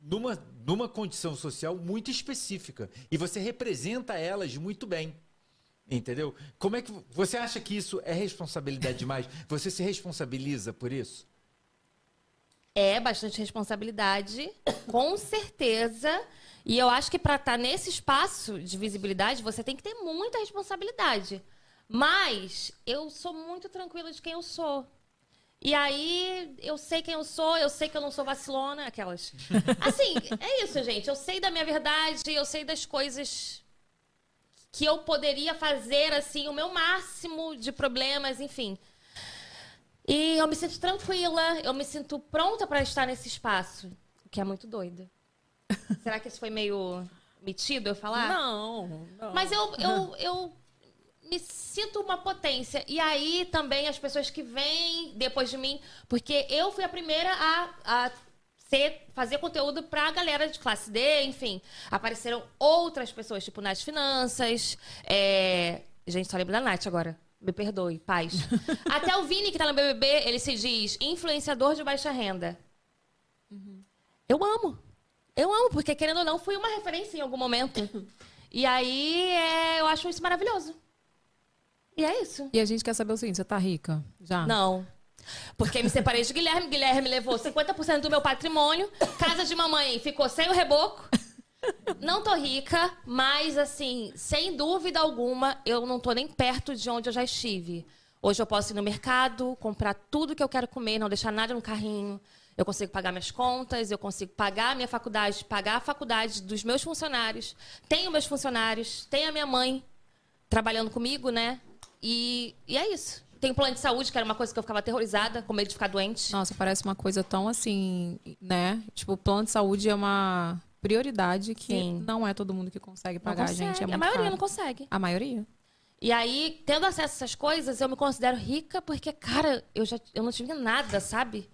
numa, numa condição social muito específica. E você representa elas muito bem. Entendeu? Como é que você acha que isso é responsabilidade demais? Você se responsabiliza por isso? É bastante responsabilidade, com certeza. E eu acho que para estar nesse espaço de visibilidade, você tem que ter muita responsabilidade. Mas eu sou muito tranquila de quem eu sou. E aí, eu sei quem eu sou, eu sei que eu não sou vacilona, aquelas. Assim, é isso, gente. Eu sei da minha verdade, eu sei das coisas que eu poderia fazer, assim, o meu máximo de problemas, enfim. E eu me sinto tranquila, eu me sinto pronta para estar nesse espaço, o que é muito doido. Será que isso foi meio metido eu falar? Não, não. Mas eu, eu, eu me sinto uma potência. E aí também as pessoas que vêm depois de mim, porque eu fui a primeira a, a ser, fazer conteúdo pra galera de classe D, enfim. Apareceram outras pessoas, tipo Nath Finanças. É... Gente, só lembro da Nath agora. Me perdoe, paz. Até o Vini, que tá no BBB, ele se diz influenciador de baixa renda. Eu amo. Eu amo, porque querendo ou não, fui uma referência em algum momento. E aí, é, eu acho isso maravilhoso. E é isso. E a gente quer saber o seguinte, você tá rica? Já? Não. Porque me separei de Guilherme, Guilherme levou 50% do meu patrimônio, casa de mamãe ficou sem o reboco. Não tô rica, mas assim, sem dúvida alguma, eu não tô nem perto de onde eu já estive. Hoje eu posso ir no mercado, comprar tudo que eu quero comer, não deixar nada no carrinho. Eu consigo pagar minhas contas, eu consigo pagar a minha faculdade, pagar a faculdade dos meus funcionários. Tenho meus funcionários, tenho a minha mãe trabalhando comigo, né? E, e é isso. Tem plano de saúde, que era uma coisa que eu ficava aterrorizada, com medo de ficar doente. Nossa, parece uma coisa tão assim, né? Tipo, plano de saúde é uma prioridade que Sim. não é todo mundo que consegue pagar, consegue. gente. É a maioria caro. não consegue. A maioria. E aí, tendo acesso a essas coisas, eu me considero rica porque, cara, eu já eu não tive nada, sabe?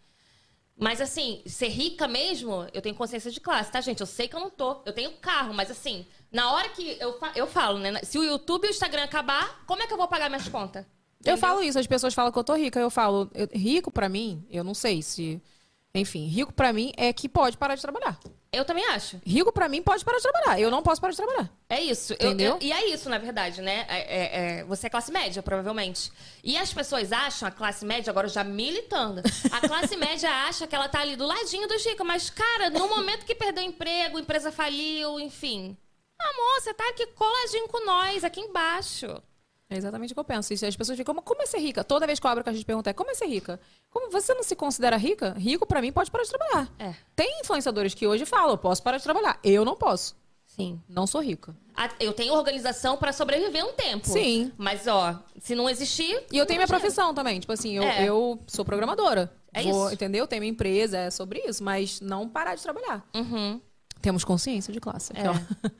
Mas assim, ser rica mesmo, eu tenho consciência de classe, tá, gente? Eu sei que eu não tô. Eu tenho carro, mas assim, na hora que eu, fa- eu falo, né? Se o YouTube e o Instagram acabar, como é que eu vou pagar minhas contas? Eu falo isso, as pessoas falam que eu tô rica. Eu falo, eu- rico pra mim, eu não sei se. Enfim, rico pra mim é que pode parar de trabalhar. Eu também acho. Rico pra mim pode parar de trabalhar. Eu não posso parar de trabalhar. É isso. Eu- Entendeu? eu- e é isso, na verdade, né? É- é- é- você é classe média, provavelmente. E as pessoas acham, a classe média, agora já militando, a classe média acha que ela tá ali do ladinho dos ricos. Mas, cara, no momento que perdeu o emprego, a empresa faliu, enfim. Amor, você tá aqui coladinho com nós, aqui embaixo. É exatamente o que eu penso. E as pessoas ficam, como, como é ser rica? Toda vez que eu abro que a gente pergunta é, como é ser rica? Como você não se considera rica? Rico, pra mim, pode parar de trabalhar. É. Tem influenciadores que hoje falam, eu posso parar de trabalhar. Eu não posso. Sim. Não sou rica. Eu tenho organização pra sobreviver um tempo. Sim. Mas, ó, se não existir. E eu tenho minha profissão também. Tipo assim, eu, É. eu sou programadora. É Vou- isso. Entendeu? Tenho minha empresa, é sobre isso. Mas não parar de trabalhar. Uhum. Temos consciência de classe. É. ó.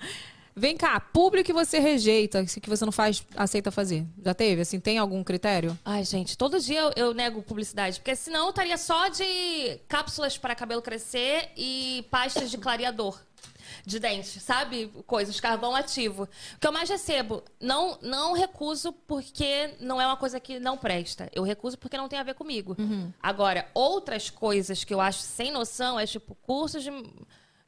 Vem cá, público que você rejeita, que você não faz, aceita fazer. Já teve? Assim, tem algum critério? Ai, gente, todo dia eu, eu nego publicidade, porque senão eu estaria só de cápsulas para cabelo crescer e pastas de clareador de dente, sabe? Coisas, carvão ativo. O que eu mais recebo, não, não recuso porque não é uma coisa que não presta. Eu recuso porque não tem a ver comigo. Agora, outras coisas que eu acho sem noção é tipo cursos de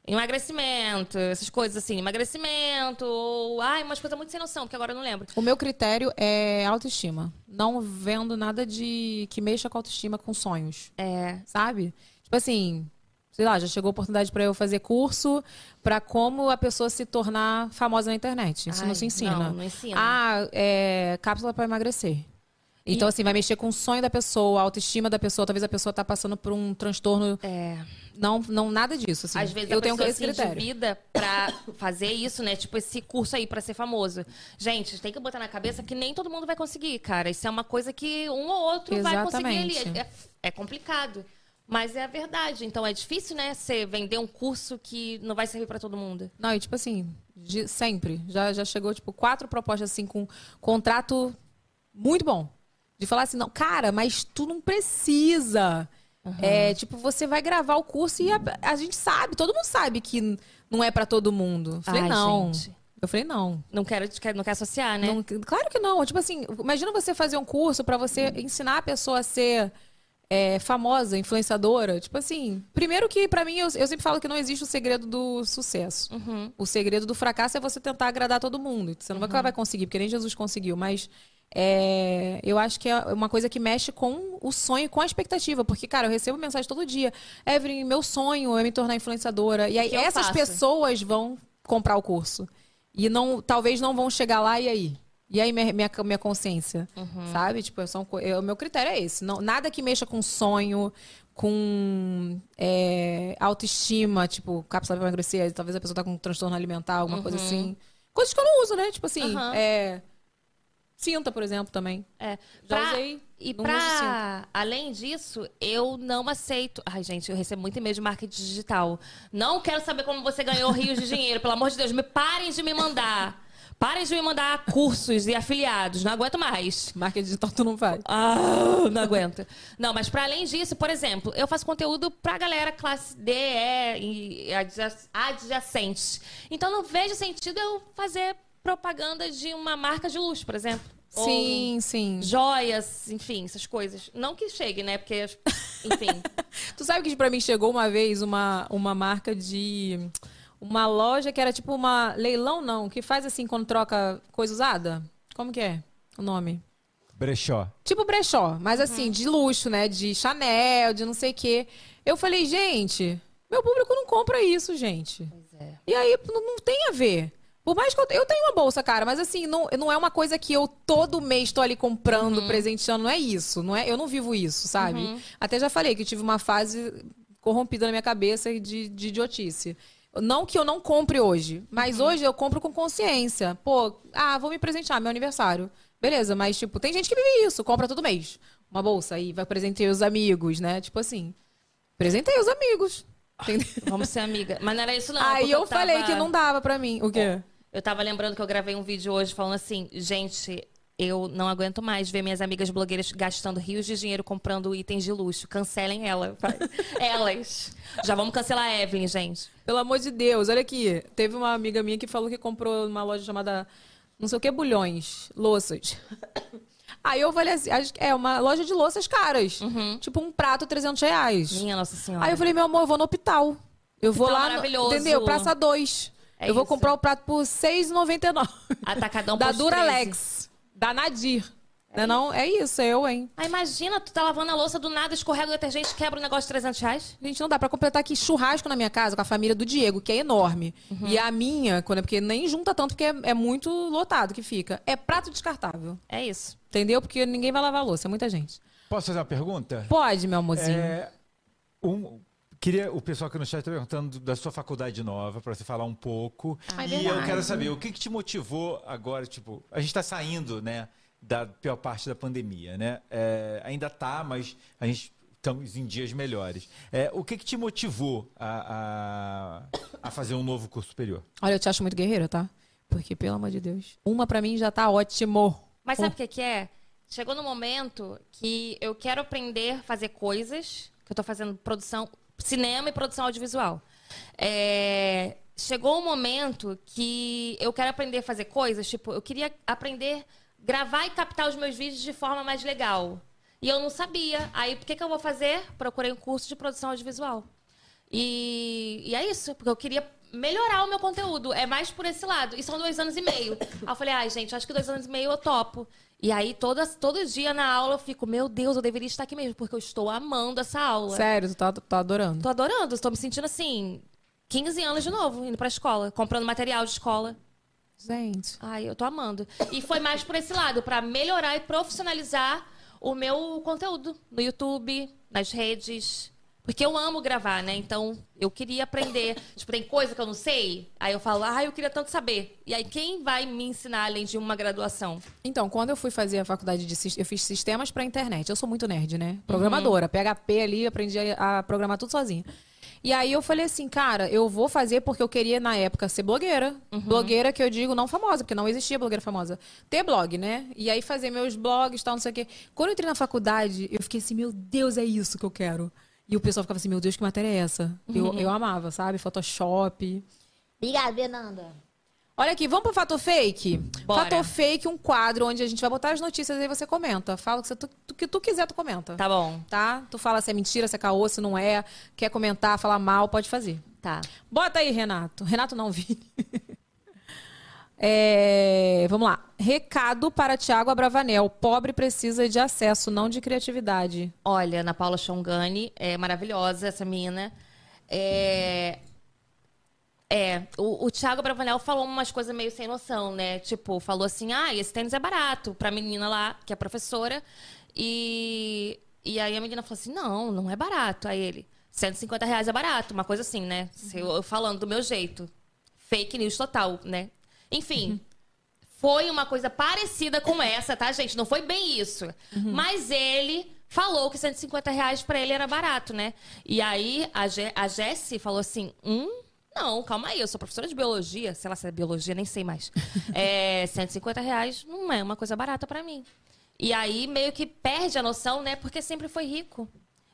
emagrecimento, essas coisas assim, emagrecimento, ou ai, umas coisas muito sem noção, porque agora eu não lembro. O meu critério é autoestima. Não vendo nada de que mexa com autoestima, com sonhos. É. Sabe? Tipo assim, sei lá, já chegou a oportunidade pra eu fazer curso pra como a pessoa se tornar famosa na internet. Isso Ai, não se ensina. não, não ensina. Ah, é cápsula pra emagrecer. Então, assim, vai mexer com o sonho da pessoa, a autoestima da pessoa. Talvez a pessoa tá passando por um transtorno. É. Não, não nada disso. Assim. Às vezes eu a tenho pessoa esse se critério. endivida pra fazer isso, né? Tipo, esse curso aí pra ser famoso. Gente, tem que botar na cabeça que nem todo mundo vai conseguir, cara. Isso é uma coisa que um ou outro vai conseguir ali. Exatamente. É, é complicado. Mas é a verdade. Então é difícil, né? Você vender um curso que não vai servir pra todo mundo. Não, e tipo assim, de- sempre. Já, já chegou, tipo, quatro propostas assim com contrato muito bom. De falar assim, não, cara, mas tu não precisa. É, tipo, você vai gravar o curso e a, a gente sabe, todo mundo sabe que não é pra todo mundo. Eu falei, Ai, não. gente. Eu falei, não. Não quero, não quero associar, né? Não, claro que não. Tipo assim, imagina você fazer um curso pra você ensinar a pessoa a ser é, famosa, influenciadora. Tipo assim, primeiro que pra mim, eu, eu sempre falo que não existe o segredo do sucesso. Uhum. O segredo do fracasso é você tentar agradar todo mundo. Você não vai, vai conseguir, porque nem Jesus conseguiu. Mas é, eu acho que é uma coisa que mexe com o sonho, com a expectativa. Porque, cara, eu recebo mensagem todo dia. Evelyn, meu sonho é me tornar influenciadora. E aí, Que eu essas pessoas vão comprar o curso. E não, talvez não vão chegar lá e aí? E aí minha, minha, minha consciência, Uhum. sabe? Tipo, são, co- eu- o meu critério é esse. Não, nada que mexa com sonho, com é, autoestima, tipo, cápsula pra emagrecer, talvez a pessoa tá com um transtorno alimentar, alguma coisa Uhum. assim. Coisas que eu não uso, né? Tipo assim, Aham. é, cinta, por exemplo, também. É. Já Pra- usei, E pra, além disso, eu não aceito. Ai, gente, eu recebo muito e-mail de marketing digital. Não quero saber como você ganhou rios de dinheiro. Pelo amor de Deus, me parem de me mandar. Parem de me mandar cursos e afiliados. Não aguento mais. Marketing digital tu não faz. Ah, não aguento. Não, mas para além disso, por exemplo, eu faço conteúdo pra galera classe D, E e adja- adjacentes. Então não vejo sentido eu fazer propaganda de uma marca de luxo, por exemplo. Ou Sim, sim. Joias, enfim, essas coisas. Não que chegue, né? Porque, enfim. Tu sabe que pra mim chegou uma vez uma, uma marca de. Uma loja que era tipo uma. Leilão, não, que faz assim quando troca coisa usada? Como que é o nome? Brechó. Tipo brechó, mas assim, de luxo, né? De Chanel, de não sei o quê. Eu falei, gente, meu público não compra isso, gente. E aí não, não tem a ver. Por mais que eu, eu tenho uma bolsa, cara, mas assim, não, não é uma coisa que eu todo mês tô ali comprando, presenteando, não é isso. Não é, eu não vivo isso, sabe? Uhum. Até já falei que eu tive uma fase corrompida na minha cabeça de, de idiotice. Não que eu não compre hoje, mas hoje eu compro com consciência. Pô, ah, vou me presentear, meu aniversário. Beleza, mas, tipo, tem gente que vive isso, compra todo mês. Uma bolsa e vai presentear os amigos, né? Tipo assim, presentei os amigos. Entendeu? Vamos ser amiga. Mas não era isso, não. Aí eu, falei tava- que não dava pra mim. O quê? Eu tava lembrando que eu gravei um vídeo hoje falando assim, gente, eu não aguento mais ver minhas amigas blogueiras gastando rios de dinheiro comprando itens de luxo. Cancelem ela. Elas. Já vamos cancelar a Evelyn, gente. Pelo amor de Deus, olha aqui. Teve uma amiga minha que falou que comprou numa loja chamada não sei o que, bulhões, louças. Aí eu falei assim, é uma loja de louças caras. Tipo um prato, 300 reais. Minha Nossa Senhora. Aí eu falei, meu amor, eu vou no hospital. Eu vou Hospital lá, no, maravilhoso. entendeu? Praça 2. É eu vou isso. comprar o prato por R$ 6,99. Atacadão Da Duralex. Da Nadir. Não é não? É isso, é eu, hein? Ah, imagina, tu tá lavando a louça do nada, escorrega o detergente, quebra o negócio de 300 reais. Gente, não dá pra completar aqui churrasco na minha casa com a família do Diego, que é enorme. Uhum. E a minha, quando é porque nem junta tanto, porque é, é muito lotado que fica. É prato descartável. É isso. Entendeu? Porque ninguém vai lavar a louça, é muita gente. Posso fazer uma pergunta? Pode, meu amorzinho. É, um- queria o pessoal aqui no chat tá perguntando da sua faculdade nova para você falar um pouco. Ah, é e eu verdade. quero saber o que, que te motivou agora, tipo, a gente está saindo, né, da pior parte da pandemia, né? É, ainda tá, mas a gente estamos em dias melhores. É, o que, que te motivou a, a, a fazer um novo curso superior? Olha, eu te acho muito guerreira, tá? Porque, pelo amor de Deus. Uma pra mim já tá ótimo. Mas sabe o que, que é? Chegou no momento que eu quero aprender a fazer coisas, que eu tô fazendo produção, cinema e produção audiovisual. É, chegou um momento que eu quero aprender a fazer coisas, tipo, eu queria aprender gravar e captar os meus vídeos de forma mais legal. E eu não sabia. Aí, o que, que eu vou fazer? Procurei um curso de produção audiovisual. E, e é isso, porque eu queria melhorar o meu conteúdo. É mais por esse lado. E são dois anos e meio. Aí eu falei, ai, gente, acho que dois anos e meio eu topo. E aí, todas, todo dia na aula eu fico, meu Deus, eu deveria estar aqui mesmo, porque eu estou amando essa aula. Sério, tu tá, tá adorando. Tô adorando, estou me sentindo assim, 15 anos de novo, indo pra escola, comprando material de escola. Gente. Ai, eu tô amando. E foi mais por esse lado, pra melhorar e profissionalizar o meu conteúdo no YouTube, nas redes. Porque eu amo gravar, né? Então, eu queria aprender. Tipo, tem coisa que eu não sei. Aí eu falo, ah, eu queria tanto saber. E aí, quem vai me ensinar além de uma graduação? Então, quando eu fui fazer a faculdade de eu fiz sistemas pra internet. Eu sou muito nerd, né? Programadora, PHP ali, aprendi a, programar tudo sozinha. E aí eu falei assim, cara, eu vou fazer porque eu queria na época ser blogueira. Blogueira que eu digo não famosa, porque não existia blogueira famosa. Ter blog, né? E aí fazer meus blogs, tal, não sei o quê. Quando eu entrei na faculdade, eu fiquei assim, meu Deus, é isso que eu quero. E o pessoal ficava assim, meu Deus, que matéria é essa? Eu, Uhum. eu amava, sabe? Photoshop. Obrigada, Fernanda. Olha aqui, vamos pro Fato Fake? Bora. Fato Fake, um quadro onde a gente vai botar as notícias e aí você comenta. Fala o que, você, tu, o que tu quiser, tu comenta. Tá bom. Tá? Tu fala se é mentira, se é caô, se não é. Quer comentar, falar mal, pode fazer. Tá. Bota aí, Renato. Renato não, Vini. É, vamos lá. Recado para Tiago Abravanel. Pobre precisa de acesso, não de criatividade. Olha, Ana Paula Chongani, é maravilhosa essa mina. É, é o, o Thiago Bravanel falou umas coisas meio sem noção, né? Tipo, falou assim, ah, esse tênis é barato pra menina lá, que é professora. E, e aí a menina falou assim, não, não é barato. Aí ele, 150 reais é barato, uma coisa assim, né? Eu, eu falando do meu jeito. Fake news total, né? Enfim, foi uma coisa parecida com essa, tá, gente? Não foi bem isso. Mas ele falou que 150 reais pra ele era barato, né? E aí a, Je a Jessie falou assim: hum. Não, calma aí, eu sou professora de biologia, sei lá se é biologia, nem sei mais. É, 150 reais não é uma coisa barata pra mim. E aí meio que perde a noção, né? Porque sempre foi rico.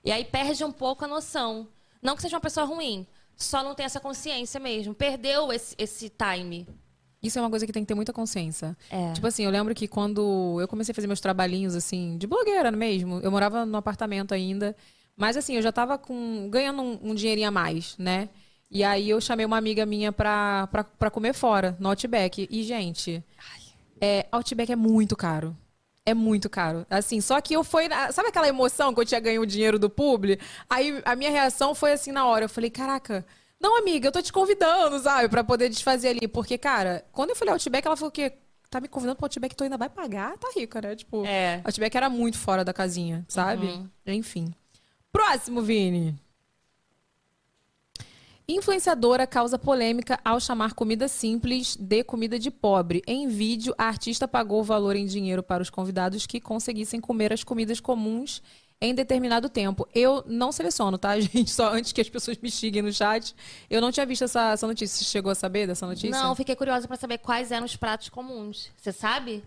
E aí perde um pouco a noção. Não que seja uma pessoa ruim, só não tem essa consciência mesmo. Perdeu esse, esse time. Isso é uma coisa que tem que ter muita consciência. É. Tipo assim, eu lembro que quando eu comecei a fazer meus trabalhinhos, assim, de blogueira mesmo, eu morava no apartamento ainda. Mas assim, eu já tava com, ganhando um, um dinheirinho a mais, né? E aí eu chamei uma amiga minha pra, pra, pra comer fora, no Outback. E, gente, é, Outback é muito caro. É muito caro. Assim, só que eu fui. Sabe aquela emoção que eu tinha ganho o dinheiro do publi? Aí a minha reação foi assim na hora. Eu falei, caraca. Não, amiga, eu tô te convidando, sabe? Pra poder desfazer ali. Porque, cara, quando eu falei Outback, ela falou que tá me convidando pro Outback, tu ainda vai pagar? Tá rica, né? Tipo, É. Outback era muito fora da casinha, sabe? Uhum. Enfim. Próximo, Vini. Influenciadora causa polêmica ao chamar comida simples de comida de pobre. Em vídeo, a artista pagou o valor em dinheiro para os convidados que conseguissem comer as comidas comuns em determinado tempo. Eu não seleciono, tá, gente? Só antes que as pessoas me xinguem no chat. Eu não tinha visto essa, essa notícia. Você chegou a saber dessa notícia? Não, fiquei curiosa pra saber quais eram os pratos comuns. Você sabe?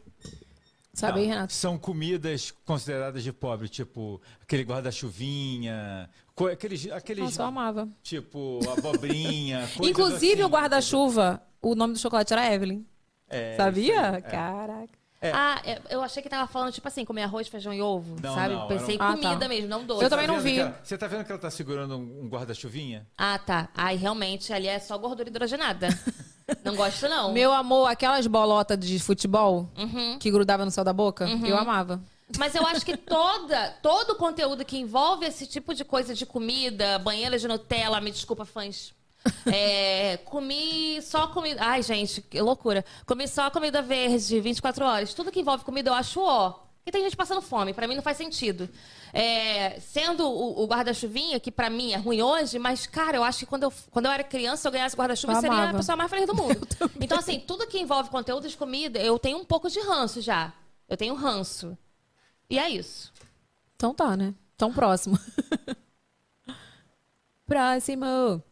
Sabe aí, Não, Renato? São comidas consideradas de pobre, tipo aquele guarda-chuvinha, aqueles, aqueles Nossa, eu amava. tipo abobrinha. Inclusive, assim. o guarda-chuva, o nome do chocolate era Evelyn. É, Sabia? isso aí, é. Ah, é, eu achei que tava falando, tipo assim, comer arroz, feijão e ovo, Não, sabe? não, Pensei em Ah, comida tá. mesmo, não doce. Eu também Tá não vi. ela- Você tá vendo que ela tá segurando um guarda-chuvinha? Ah, tá. Aí realmente ali é só gordura hidrogenada. não gosto, não. Meu amor, aquelas bolotas de futebol Uhum. que grudava no céu da boca, eu amava. Mas eu acho que toda, todo o conteúdo que envolve esse tipo de coisa de comida, banheira de Nutella, me desculpa, fãs. É, comi só comida. Ai, gente, que loucura. Comi só comida verde 24 horas. Tudo que envolve comida eu acho ó. E tem gente passando fome, pra mim não faz sentido. É, sendo o, o guarda-chuvinha, que pra mim é ruim hoje, mas, cara, eu acho que quando eu, quando eu era criança, eu ganhasse guarda-chuva, Eu seria a pessoa mais feliz do mundo. então, assim, tudo que envolve conteúdo de comida, eu tenho um pouco de ranço já. Eu tenho ranço. E é isso. Então tá, né? Então próximo. próximo.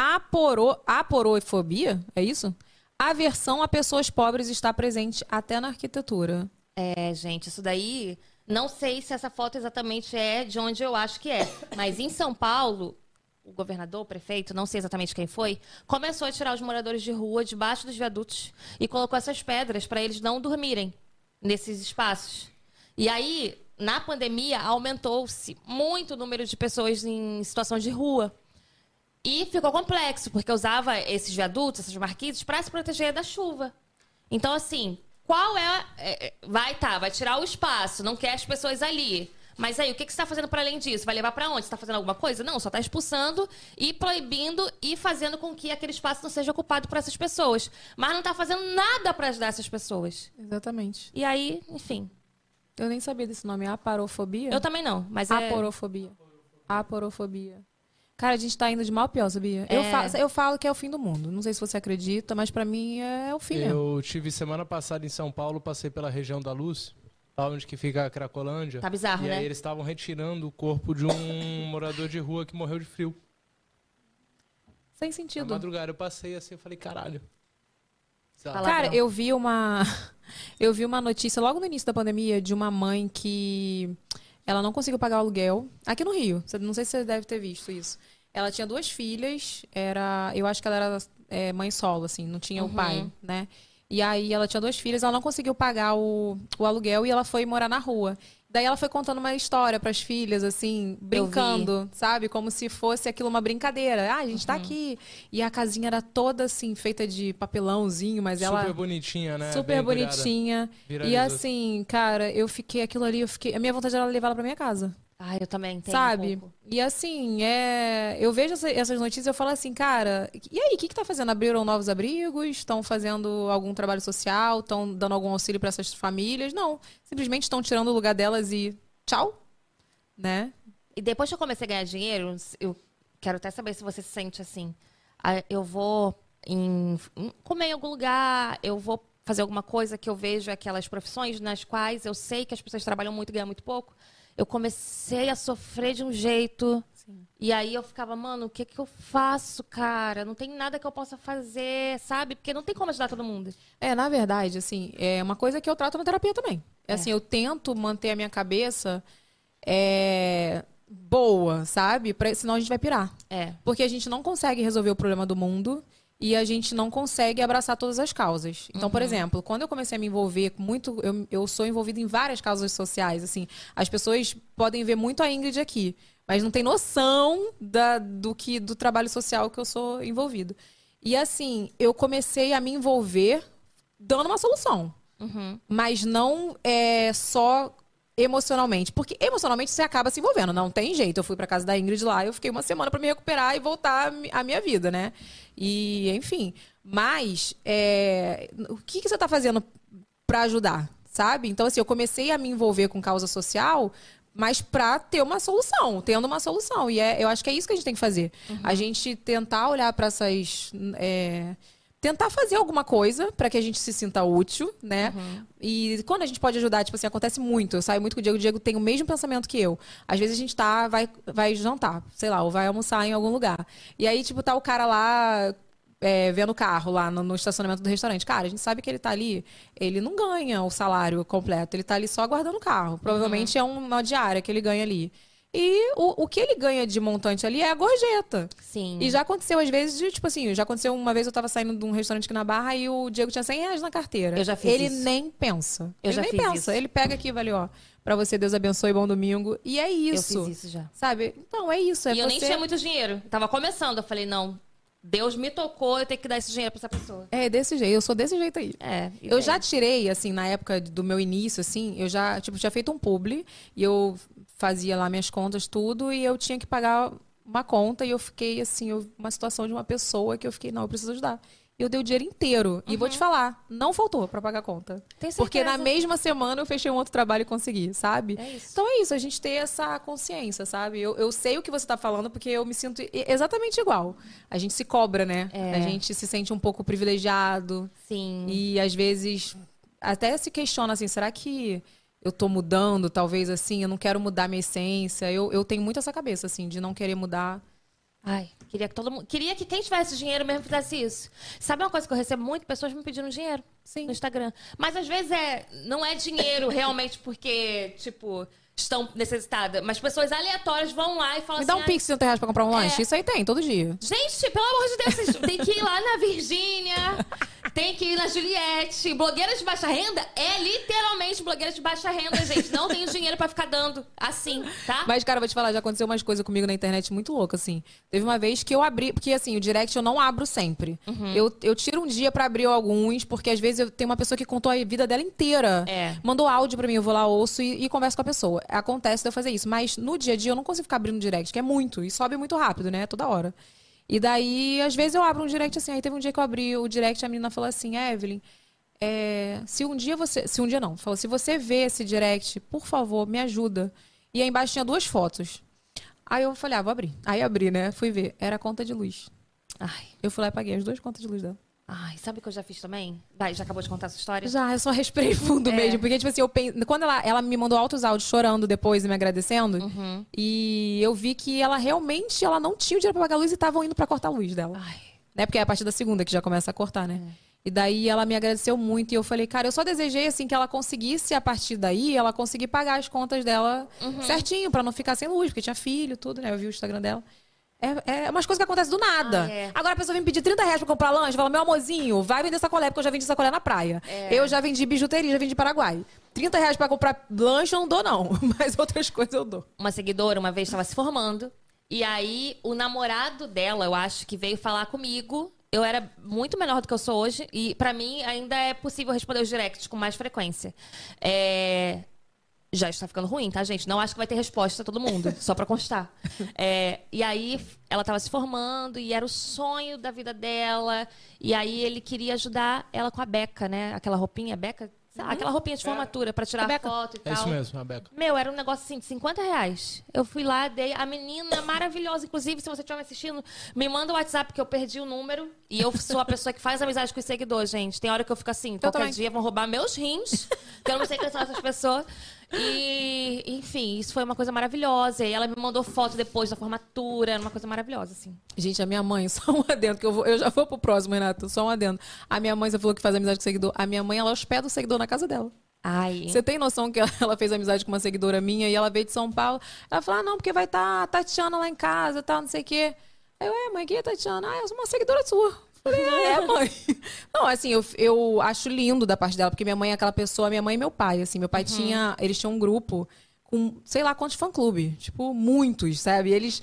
Aporo... Aporofobia? É isso? Aversão a pessoas pobres está presente até na arquitetura. É, gente, isso daí. Não sei se essa foto exatamente é de onde eu acho que é. Mas em São Paulo, o governador, o prefeito, não sei exatamente quem foi, começou a tirar os moradores de rua debaixo dos viadutos e colocou essas pedras para eles não dormirem nesses espaços. E aí, na pandemia, aumentou-se muito o número de pessoas em situação de rua. E ficou complexo, porque usava esses viadutos, essas marquises, para se proteger da chuva. Então, assim, qual é. é, é, vai tá, vai tirar o espaço, não quer as pessoas ali. Mas aí, o que, que você está fazendo para além disso? Vai levar para onde? Você está fazendo alguma coisa? Não, só está expulsando e proibindo e fazendo com que aquele espaço não seja ocupado por essas pessoas. Mas não está fazendo nada para ajudar essas pessoas. Exatamente. E aí, enfim. Eu nem sabia desse nome. Aparofobia? Eu também não, mas é. Aporofobia. Aporofobia. Cara, a gente tá indo de mal a pior, sabia? Eu, É. falo, eu falo que é o fim do mundo. Não sei se você acredita, mas pra mim é o fim mesmo. Eu tive semana passada em São Paulo, passei pela região da Luz, lá onde que fica a Cracolândia. Tá bizarro, e né? aí eles estavam retirando o corpo de um morador de rua que morreu de frio. Sem Na sentido. madrugada eu passei assim, eu falei, caralho. Cara, eu vi uma eu vi uma notícia logo no início da pandemia de uma mãe que ela não conseguiu pagar o aluguel aqui no Rio. Não sei se você deve ter visto isso. Ela tinha duas filhas, era, eu acho que ela era é, mãe solo, assim, não tinha o Uhum. pai, né? E aí ela tinha duas filhas, ela não conseguiu pagar o, o aluguel e ela foi morar na rua. Daí ela foi contando uma história para as filhas, assim, brincando, sabe? Como se fosse aquilo uma brincadeira. Ah, a gente tá Uhum. aqui. E a casinha era toda, assim, feita de papelãozinho, mas ela... Super bonitinha, né? Super Bem bonitinha. E assim, cara, eu fiquei aquilo ali, eu fiquei. A minha vontade era levar ela pra minha casa. Ah, eu também tenho. sabe? Um e assim, é... eu vejo essa- essas notícias e eu falo assim, cara, e aí, o que, que tá fazendo? Abriram novos abrigos? Estão fazendo algum trabalho social? Estão dando algum auxílio pra essas famílias? Não. Simplesmente estão tirando o lugar delas e tchau. Né? E depois que eu comecei a ganhar dinheiro, eu quero até saber se você se sente assim. Ah, Eu vou em- comer em algum lugar, eu vou fazer alguma coisa que eu vejo aquelas profissões nas quais eu sei que as pessoas trabalham muito e ganham muito pouco. Eu comecei a sofrer de um jeito. E aí eu ficava, mano, o que que eu faço, cara? Não tem nada que eu possa fazer, sabe? Porque não tem como ajudar todo mundo. É, na verdade, assim, é uma coisa que eu trato na terapia também. É assim, eu tento manter a minha cabeça é, boa, sabe? Pra, senão a gente vai pirar. É. Porque a gente não consegue resolver o problema do mundo e a gente não consegue abraçar todas as causas. Então, por Uhum. exemplo, quando eu comecei a me envolver muito. Eu, eu sou envolvida em várias causas sociais. Assim, as pessoas podem ver muito a Ingrid aqui, mas não tem noção da, do que do trabalho social que eu sou envolvido. E assim, eu comecei a me envolver dando uma solução. Uhum. Mas não é só emocionalmente. Porque emocionalmente você acaba se envolvendo. Não tem jeito. Eu fui pra casa da Ingrid lá, eu fiquei uma semana pra me recuperar e voltar à mi- à minha vida, né? E, enfim. Mas, é, o que, que você tá fazendo pra ajudar? Sabe? Então, assim, eu comecei a me envolver com causa social mas pra ter uma solução, tendo uma solução. E é, eu acho que é isso que a gente tem que fazer. A gente tentar olhar pra essas. é, tentar fazer alguma coisa pra que a gente se sinta útil, né? E quando a gente pode ajudar, tipo assim, acontece muito. Eu saio muito com o Diego, o Diego tem o mesmo pensamento que eu. Às vezes a gente tá, vai, vai jantar, sei lá, ou vai almoçar em algum lugar. E aí, tipo, tá o cara lá é, vendo o carro lá no, no estacionamento do restaurante. Cara, a gente sabe que ele tá ali, ele não ganha o salário completo, ele tá ali só guardando o carro. Provavelmente é uma diária que ele ganha ali. E o, o que ele ganha de montante ali é a gorjeta. Sim. E já aconteceu às vezes, de, tipo assim, já aconteceu uma vez eu tava saindo de um restaurante aqui na Barra e o Diego tinha 100 reais na carteira. Eu já fiz Ele isso. nem pensa. Eu ele já nem fiz pensa. isso. Ele pega aqui, valeu, ó. Pra você, Deus abençoe, bom domingo. E é isso. Eu fiz isso já. Sabe? Então, é isso. É e eu nem você- tinha muito dinheiro. Tava começando. Eu falei, não, Deus me tocou, eu tenho que dar esse dinheiro pra essa pessoa. É desse jeito, eu sou desse jeito aí. É. Eu já tirei, assim, na época do meu início, assim, eu já, tipo, tinha feito um publi e eu fazia lá minhas contas, tudo, e eu tinha que pagar uma conta e eu fiquei, assim, eu- uma situação de uma pessoa que eu fiquei, não, eu preciso ajudar. E eu dei o dinheiro inteiro. E vou te falar, não faltou pra pagar a conta. Uhum. Porque na mesma semana eu fechei um outro trabalho e consegui, sabe? É isso. Então é isso, a gente ter essa consciência, sabe? Eu, eu sei o que você tá falando porque eu me sinto exatamente igual. A gente se cobra, né? É. A gente se sente um pouco privilegiado. Sim. E às vezes até se questiona assim, será que eu tô mudando, talvez assim, eu não quero mudar minha essência. Eu, eu tenho muito essa cabeça, assim, de não querer mudar. Ai, queria que todo mundo. Queria que quem tivesse dinheiro mesmo fizesse isso. Sabe uma coisa que eu recebo muito? Pessoas me pedindo dinheiro Sim. no Instagram. Mas às vezes é, não é dinheiro realmente porque, tipo, estão necessitadas. Mas pessoas aleatórias vão lá e falam Me dá um assim. pix de 30 reais pra comprar um lanche? É. Isso aí tem, todo dia. Gente, pelo amor de Deus, vocês tem que ir lá na Virgínia, tem que ir na Juliette. Blogueira de baixa renda é literalmente blogueira de baixa renda, gente. Não tenho dinheiro pra ficar dando assim, tá? Mas, cara, vou te falar, já aconteceu umas coisas comigo na internet muito louca, assim. Teve uma vez que eu abri, porque assim, o direct eu não abro sempre. Uhum. Eu, eu tiro um dia pra abrir alguns, porque às vezes eu tenho uma pessoa que contou a vida dela inteira. É. Mandou áudio pra mim, eu vou lá, ouço e, e converso com a pessoa. Acontece de eu fazer isso. Mas no dia a dia eu não consigo ficar abrindo direct, que é muito. E sobe muito rápido, né? Toda hora. E daí, às vezes eu abro um direct assim. Aí teve um dia que eu abri o direct e a menina falou assim, Evelyn. é, se um dia você. Se um dia não, falou, se você vê esse direct, por favor, me ajuda. E aí embaixo tinha duas fotos. Aí eu falei, ah, vou abrir. Aí abri, né? Fui ver. Era a conta de luz. Ai, Eu fui lá e paguei as duas contas de luz dela. Ai, sabe o que eu já fiz também? Vai, já acabou de contar essa história? Já, eu só respirei fundo É. mesmo. Porque, tipo assim, eu pen... quando ela, ela me mandou altos áudios chorando depois e me agradecendo, Uhum. e eu vi que ela realmente ela não tinha o dinheiro pra pagar a luz e estavam indo pra cortar a luz dela. Ai. Né? Porque é a partir da segunda que já começa a cortar, né? E daí ela me agradeceu muito e eu falei, cara, eu só desejei assim que ela conseguisse a partir daí, ela conseguir pagar as contas dela Uhum. certinho pra não ficar sem luz, porque tinha filho, tudo, né? Eu vi o Instagram dela. É, é umas coisas que acontecem do nada. Ah, é. Agora a pessoa vem pedir 30 reais pra comprar lanche, fala, meu amorzinho, vai vender sacolé, porque eu já vendi sacolé na praia. É. Eu já vendi bijuteria, já vendi Paraguai. 30 reais pra comprar lanche eu não dou, não. Mas outras coisas eu dou. Uma seguidora uma vez estava se formando. E aí, o namorado dela, eu acho que veio falar comigo. Eu era muito menor do que eu sou hoje. E pra mim, ainda é possível responder os directs com mais frequência. É, Já está ficando ruim, tá, gente? Não acho que vai ter resposta a todo mundo, só pra constar. É, E aí, ela tava se formando e era o sonho da vida dela. E aí, ele queria ajudar ela com a beca, né? Aquela roupinha, beca? Lá, Aquela roupinha de formatura pra tirar A beca. foto e É tal. isso mesmo, a Beca. Meu, era um negócio assim de 50 reais. Eu fui lá, dei. A menina maravilhosa. Inclusive, se você estiver me assistindo, me manda o WhatsApp, que eu perdi o número. E eu sou a pessoa que faz amizade com os seguidores, gente. Tem hora que eu fico assim, qualquer também. dia vão roubar meus rins, que eu não sei quem são essas pessoas. E, enfim, isso foi uma coisa maravilhosa. E ela me mandou foto depois da formatura. Era uma coisa maravilhosa, assim. Gente, a minha mãe, só um adendo, que eu, vou, eu já vou pro próximo, Renato, só um adendo. A minha mãe, você falou que faz amizade com o seguidor. A minha mãe, ela hospeda o seguidor na casa dela. Ai. Você tem noção que ela, fez amizade com uma seguidora minha e ela veio de São Paulo? Ela falou, ah, não, porque vai estar a Tatiana lá em casa, tal, não sei o quê. Aí eu, é, mãe, quem é Tatiana? Ah, eu sou uma seguidora sua. Falei, ah, é, mãe. Não, assim, eu, eu acho lindo da parte dela, porque minha mãe é aquela pessoa, minha mãe e meu pai, assim, meu pai tinha, eles tinham um grupo com, sei lá quantos fã-clube, tipo, muitos, sabe? E eles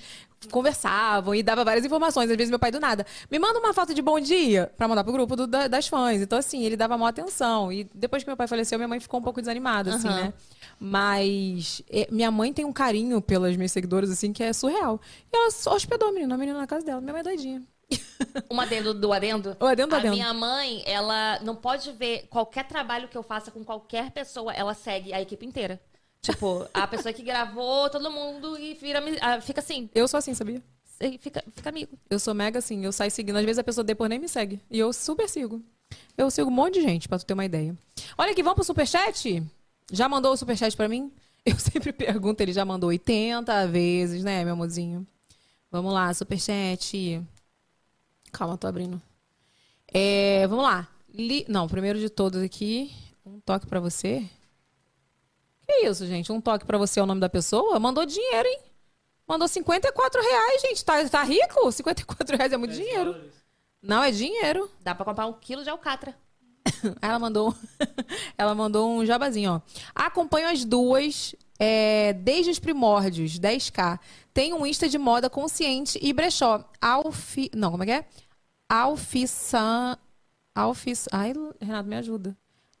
conversavam e dava várias informações, às vezes meu pai do nada, me manda uma foto de bom dia pra mandar pro grupo do- da- das fãs. Então, assim, ele dava maior atenção. E depois que meu pai faleceu, minha mãe ficou um pouco desanimada, assim, Aham. né? Mas é, minha mãe tem um carinho pelas minhas seguidoras, assim, que é surreal. E ela hospedou a menina, a menina na casa dela. Minha mãe é doidinha. Um adendo do adendo? O adendo do a adendo. minha mãe, ela não pode ver qualquer trabalho que eu faça com qualquer pessoa, ela segue a equipe inteira. Tipo, a pessoa que gravou, todo mundo e vira, ah, fica assim, Eu sou assim, sabia? fica, fica amigo. Eu sou mega assim, eu saio seguindo. Às vezes a pessoa depois nem me segue. E eu super sigo. Eu sigo um monte de gente, pra tu ter uma ideia. Olha aqui, vamos pro superchat? Já mandou o superchat pra mim? Eu sempre pergunto, ele já mandou 80 vezes, né, meu amorzinho? Vamos lá, superchat. Calma, tô abrindo. É, vamos lá. Li- Não, primeiro de todos aqui, um toque pra você. Que isso, gente? Um toque pra você é o nome da pessoa? Mandou dinheiro, hein? Mandou 54 reais, gente. Tá, tá rico? 54 reais é muito dinheiro. Não, é dinheiro. Dá pra comprar um quilo de alcatra. Ela mandou, ela mandou um jabazinho, ó. Acompanho as duas é, desde os primórdios, 10k. Tem um Insta de moda consciente e brechó. Alfi... Não, como é que é? Alfissan... Alfis... Ai, Renato, me ajuda.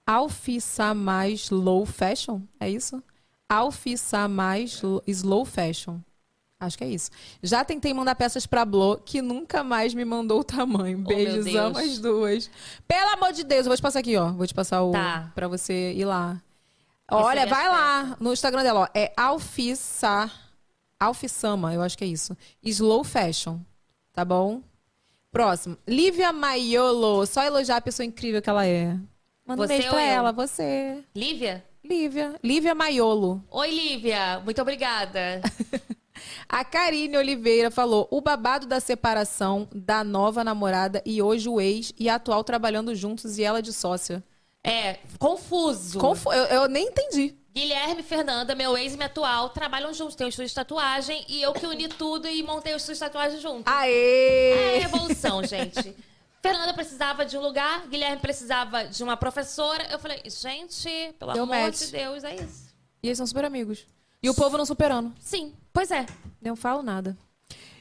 Alfissa mais low fashion? É isso? Alfissa mais lo- slow fashion. Acho que é isso. Já tentei mandar peças pra Blo, que nunca mais me mandou o tamanho. Oh, Beijos, Deus. amo as duas. Pelo amor de Deus, eu vou te passar aqui, ó. Vou te passar o. Tá. Pra você ir lá. Olha, vai lá no Instagram dela, ó. É Alfissa. Alfissama, eu acho que é isso. Slow Fashion. Tá bom? Próximo. Lívia Maiolo. Só elogiar a pessoa incrível que ela é. Manda um Você beijo ou pra eu? ela, você. Lívia? Lívia. Lívia Maiolo. Oi, Lívia. Muito obrigada. A Karine Oliveira falou: o babado da separação da nova namorada e hoje o ex e a atual trabalhando juntos e ela de sócia. É, confuso. Confu- eu, eu nem entendi. Guilherme e Fernanda, meu ex e minha atual, trabalham juntos. Tem um estúdio de tatuagem e eu que uni tudo e montei o estúdio de tatuagem junto. Aê! É evolução, gente. Fernanda precisava de um lugar, Guilherme precisava de uma professora. Eu falei, gente, pelo Deu amor match. de Deus, é isso. E eles são super amigos. E o povo não superando. Sim, pois é. Não falo nada.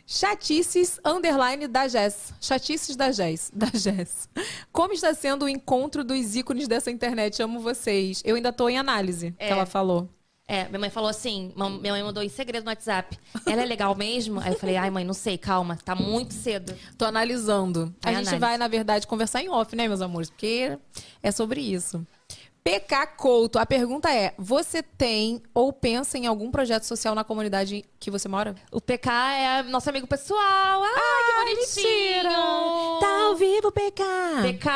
Chatices underline da Jess. Chatices da Jess. Da Jess. Como está sendo o encontro dos ícones dessa internet? Amo vocês. Eu ainda tô em análise, que É. ela falou. É, minha mãe falou assim, minha mãe mandou em segredo no WhatsApp. Ela é legal mesmo? Aí eu falei, ai mãe, não sei, calma, tá muito cedo. Tô analisando. Tá a gente análise. vai, na verdade, conversar em off, né, meus amores? Porque é sobre isso. PK Couto, a pergunta é: você tem ou pensa em algum projeto social na comunidade que você mora? O PK é nosso amigo pessoal. Ai, que bonitinho! Tá ao vivo, PK! PK!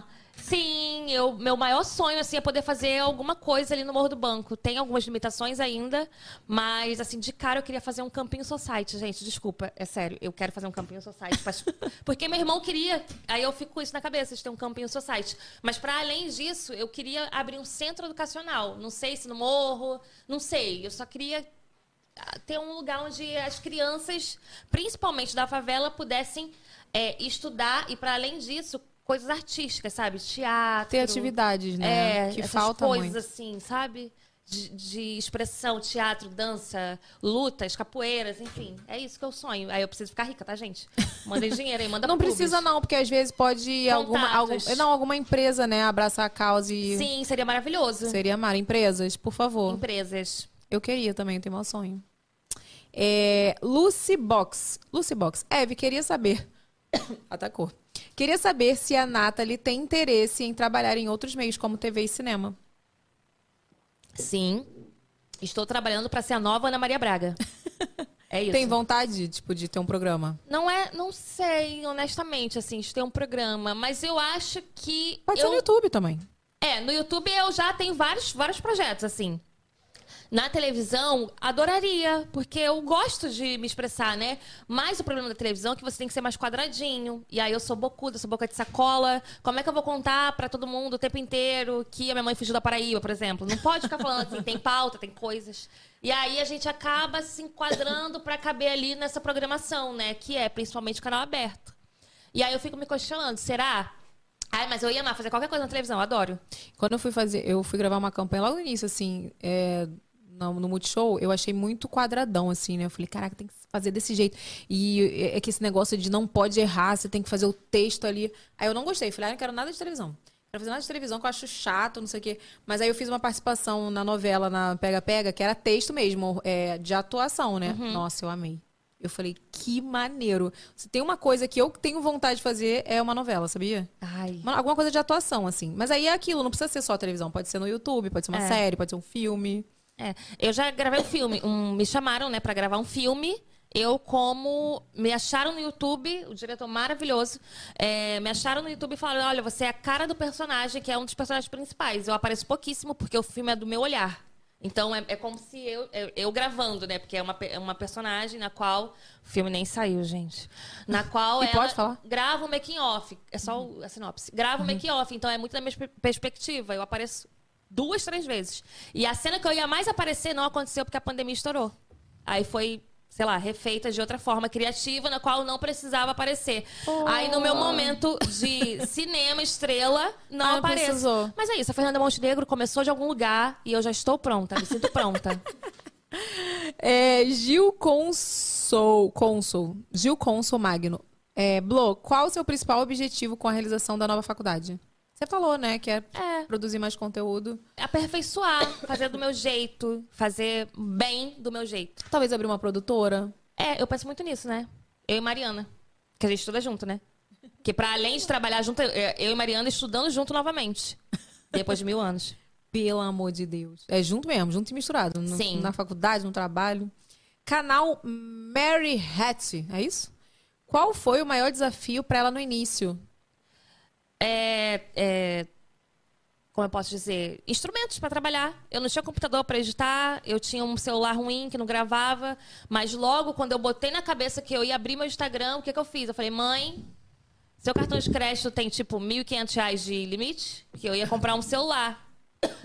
Sim, eu, meu maior sonho assim, é poder fazer alguma coisa ali no Morro do Banco. Tem algumas limitações ainda, mas assim, de cara eu queria fazer um campinho society, gente. Desculpa, é sério. Eu quero fazer um campinho society. mas- Porque meu irmão queria. Aí eu fico com isso na cabeça, de ter um campinho society. Mas para além disso, eu queria abrir um centro educacional. Não sei se no morro, não sei. Eu só queria ah, ter um lugar onde as crianças, principalmente da favela, pudessem é, estudar e, para além disso, coisas artísticas, sabe? Teatro. Ter atividades, né? É, que essas falta coisas muito. assim, sabe? De, de expressão, teatro, dança, lutas, capoeiras, enfim. É isso que eu sonho. Aí eu preciso ficar rica, tá, gente? Mandem dinheiro aí, manda Não precisa, não, porque às vezes pode alguma, algum, não, alguma empresa, né, abraçar a causa e. Sim, seria maravilhoso. Seria amar. Empresas, por favor. Empresas. Eu queria também, eu tenho meu sonho. É, Lucy Box. Lucy Box. Eve, queria saber. Atacou. Queria saber se a Nathalie tem interesse em trabalhar em outros meios, como TV e cinema. Sim. Estou trabalhando para ser a nova Ana Maria Braga. É isso. Tem vontade, tipo, de ter um programa? Não é, não sei, honestamente, assim, de ter um programa, mas eu acho que Pode eu, ser no YouTube também. É, no YouTube eu já tenho vários, vários projetos, assim. Na televisão, adoraria, porque eu gosto de me expressar, né? Mas o problema da televisão é que você tem que ser mais quadradinho. E aí eu sou bocuda, sou boca de sacola. Como é que eu vou contar pra todo mundo o tempo inteiro que a minha mãe fugiu da Paraíba, por exemplo? Não pode ficar falando assim, tem pauta, tem coisas. E aí a gente acaba se enquadrando pra caber ali nessa programação, né? Que é principalmente canal aberto. E aí eu fico me questionando, será? Ai, mas eu ia amar fazer qualquer coisa na televisão, adoro. Quando eu fui fazer, eu fui gravar uma campanha logo no início, assim, é, no, no Multishow, eu achei muito quadradão, assim, né? Eu falei, caraca, tem que fazer desse jeito. E é é que esse negócio de não pode errar, você tem que fazer o texto ali. Aí eu não gostei, falei, ah, não quero nada de televisão. Não Quero fazer nada de televisão que eu acho chato, não sei o quê. Mas aí eu fiz uma participação na novela, na Pega Pega, que era texto mesmo, é, de atuação, né? Nossa, eu amei. Eu falei, que maneiro. Se tem uma coisa que eu tenho vontade de fazer, é uma novela, sabia? Uma- alguma coisa de atuação, assim. Mas aí é aquilo, não precisa ser só televisão. Pode ser no YouTube, pode ser uma É. série, pode ser um filme. É, eu já gravei um filme, um- me chamaram, né, pra gravar um filme. Eu, como. Me acharam no YouTube, o diretor maravilhoso. é, me acharam no YouTube e falaram: olha, você é a cara do personagem, que é um dos personagens principais. Eu apareço pouquíssimo, porque o filme é do meu olhar. Então é, é como se eu, eu, eu gravando, né? Porque é uma, é uma personagem na qual. O filme nem saiu, gente. Na qual E ela pode falar? grava o making off. É só o- a sinopse. Grava o making off. Então é muito da minha per- perspectiva. Eu apareço duas, três vezes. E a cena que eu ia mais aparecer não aconteceu porque a pandemia estourou. Aí foi, sei lá, refeita de outra forma criativa, na qual não precisava aparecer. Aí no meu momento de cinema estrela, não Ah, apareço. precisou. Mas é isso, a Fernanda Montenegro começou de algum lugar e eu já estou pronta, me sinto pronta. É, Gil Consul, Consul. Gil Consul Magno. É, Blo, qual o seu principal objetivo com a realização da nova faculdade? Você falou, né, que é, produzir mais conteúdo. Aperfeiçoar, fazer do meu jeito, fazer bem do meu jeito. Talvez abrir uma produtora. É, eu penso muito nisso, né? Eu e Mariana. Que a gente estuda junto, né? Que pra além de trabalhar junto, eu e Mariana estudando junto novamente. Depois de mil anos. Pelo amor de Deus. É junto mesmo, junto e misturado. No- Sim. Na faculdade, no trabalho. Canal Mary Hatch, é isso? Qual foi o maior desafio pra ela no início? É, é, como eu posso dizer? Instrumentos pra trabalhar. Eu não tinha computador pra editar, eu tinha um celular ruim que não gravava. Mas logo, quando eu botei na cabeça que eu ia abrir meu Instagram, o que, que eu fiz? Eu falei, mãe, seu cartão de crédito tem tipo 1.500 reais de limite? Que eu ia comprar um celular.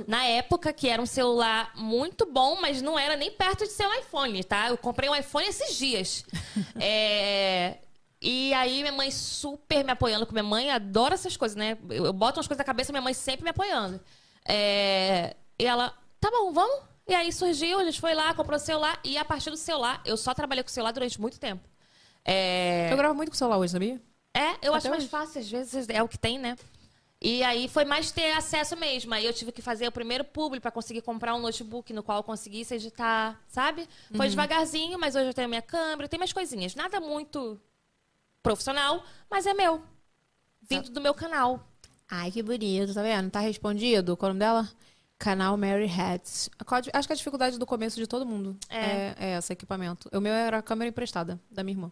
Na época, que era um celular muito bom, mas não era nem perto de ser um iPhone, tá? Eu comprei um iPhone esses dias. É, E aí, minha mãe super me apoiando, porque minha mãe adora essas coisas, né? Eu, eu boto umas coisas na cabeça, minha mãe sempre me apoiando. É, E ela, tá bom, vamos? E aí surgiu, a gente foi lá, comprou o celular, e a partir do celular, eu só trabalhei com o celular durante muito tempo. É... Eu gravo muito com o celular hoje, sabia? É, eu Até acho mais hoje. fácil, às vezes é o que tem, né? E aí foi mais ter acesso mesmo. Aí eu tive que fazer o primeiro público para conseguir comprar um notebook no qual eu conseguisse editar, sabe? Foi Uhum. devagarzinho, mas hoje eu tenho minha câmera, tem mais coisinhas. Nada muito profissional, mas é meu. Vindo do meu canal. Ai, que bonito, tá vendo? Tá respondido. Qual é o nome dela? Canal Mary Hats. Acho que a dificuldade do começo de todo mundo é, é esse equipamento. O meu era a câmera emprestada, da minha irmã.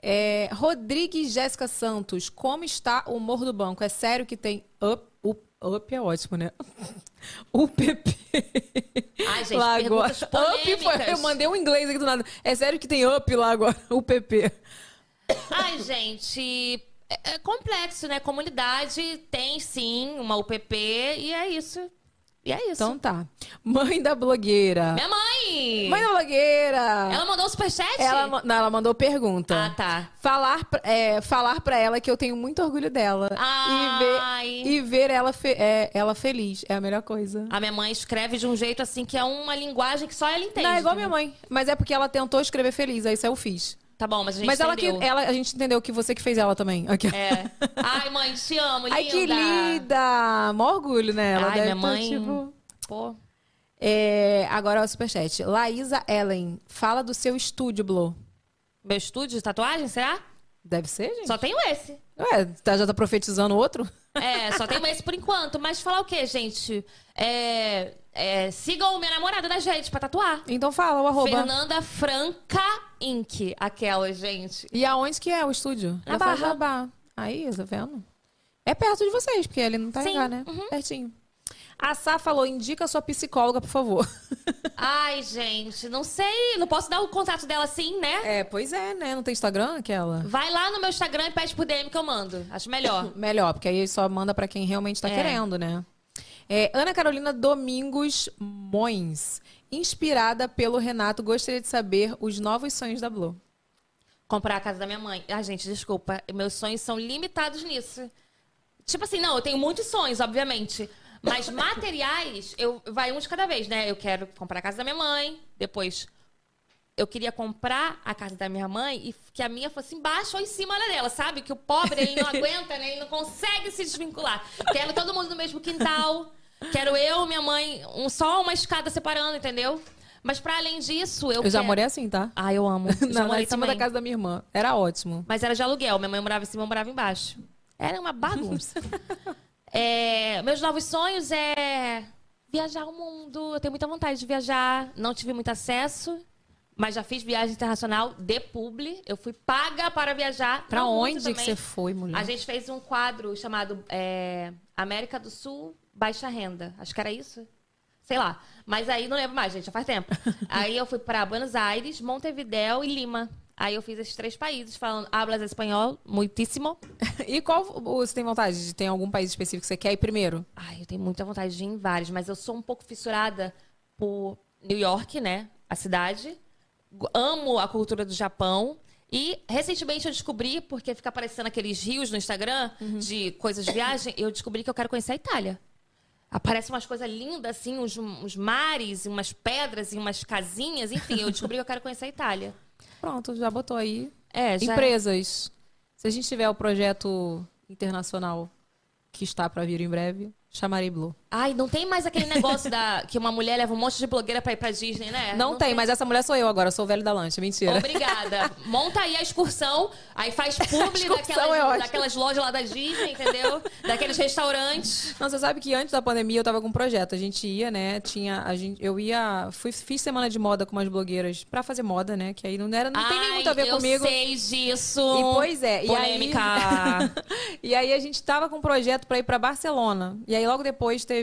É, Rodrigues Jéssica Santos, como está o humor do banco? É sério que tem up? Up, up é ótimo, né? UPP. Ai, gente, lá agora. Up foi, eu mandei um inglês aqui do nada. É sério que tem up lá agora? UPP. Ai, gente, é, é complexo, né? Comunidade tem sim uma UPP e é isso. E é isso. Então tá. Mãe da blogueira. Minha mãe! Mãe da blogueira! Ela mandou um superchat? Ela, não, ela mandou pergunta. Ah, tá. Falar, pra- é, falar pra ela que eu tenho muito orgulho dela. Ai. E ver, e ver ela, fe- é, ela feliz. É a melhor coisa. A minha mãe escreve de um jeito assim que é uma linguagem que só ela entende. Não, é igual entendeu? minha mãe. Mas é porque ela tentou escrever feliz, aí isso eu fiz. Tá bom, mas a gente Mas ela que, entendeu. ela, a gente entendeu que você que fez ela também. Aqui. É. Ai, mãe, te amo, linda. Ai, que linda! Mó orgulho, né? Ela Ai, minha tá, mãe... tipo... Pô. É, agora o superchat. Laísa Ellen, fala do seu estúdio, Blo. Meu estúdio de tatuagem, será? Deve ser, gente. Só tenho esse. Ué, tá, já tá profetizando outro? É, só tenho esse por enquanto. Mas falar o quê, gente? É, é, sigam minha namorada da gente pra tatuar. Então fala o arroba. Fernanda Franca Inc. Aquela, gente. E aonde que é o estúdio? Na Já Barra. jabá. Aí, tá vendo? É perto de vocês, porque ele não tá Sim, em né? Pertinho. A Sá falou, indica sua psicóloga, por favor. Ai, gente, não sei. Não posso dar o contato dela assim, né? É, pois é, né? Não tem Instagram aquela? Vai lá no meu Instagram e pede por DM que eu mando. Acho melhor. Melhor, porque aí só manda pra quem realmente tá É. querendo, né? É, Ana Carolina Domingos Mões. Inspirada pelo Renato, gostaria de saber os novos sonhos da Blue. Comprar a casa da minha mãe. Ah, gente, desculpa. Meus sonhos são limitados nisso. Tipo assim, não, eu tenho muitos sonhos, obviamente. Mas materiais, eu vai um de cada vez, né? Eu quero comprar a casa da minha mãe, depois eu queria comprar a casa da minha mãe e que a minha fosse embaixo ou em cima da dela, sabe? Que o pobre ele não aguenta, né? Ele não consegue se desvincular. Quero todo mundo no mesmo quintal. Quero eu, minha mãe, um, só uma escada separando, entendeu? Mas pra além disso, eu Eu já quero- morei assim, tá? Ah, eu amo. Eu na morei em cima também. da casa da minha irmã. Era ótimo. Mas era de aluguel. Minha mãe morava em cima, eu morava embaixo. Era uma bagunça. É, meus novos sonhos é viajar o mundo. Eu tenho muita vontade de viajar. Não tive muito acesso, mas já fiz viagem internacional de publi. Eu fui paga para viajar. Muito onde que você foi, mulher? A gente fez um quadro chamado é, América do Sul Baixa Renda. Acho que era isso. Sei lá. Mas aí não lembro mais, gente, já faz tempo. aí eu fui para Buenos Aires, Montevidéu e Lima. Aí eu fiz esses três países falando hablas espanhol muitíssimo. E qual você tem vontade de ter algum país específico que você quer ir primeiro? Ai, eu tenho muita vontade de ir em vários, mas eu sou um pouco fissurada por New York, né? A cidade. Amo a cultura do Japão. E recentemente eu descobri, porque fica aparecendo aqueles rios no Instagram de coisas de viagem, eu descobri que eu quero conhecer a Itália. Aparecem umas coisas lindas, assim, uns, uns mares, umas pedras e umas casinhas, enfim, eu descobri que eu quero conhecer a Itália. Pronto, já botou aí. É, já- Empresas. Se a gente tiver o projeto internacional que está para vir em breve, chamarei Blue. Ai, não tem mais aquele negócio da que uma mulher leva um monte de blogueira pra ir pra Disney, né? não, tem, mas essa mulher sou eu agora, sou o velho da lancha. Mentira. Obrigada. Monta aí a excursão, aí faz publi daquelas, é daquelas lojas lá da Disney, entendeu? Daqueles restaurantes. Não, você sabe que antes da pandemia eu tava com um projeto. A gente ia, né? Tinha. A gente, eu ia. Fui, fiz semana de moda com umas blogueiras pra fazer moda, né? Que aí não era. Não tem nem Ai, muito a ver eu comigo. sei disso. E pois é, Polêmica. e aí E aí a gente tava com um projeto pra ir pra Barcelona. E aí logo depois teve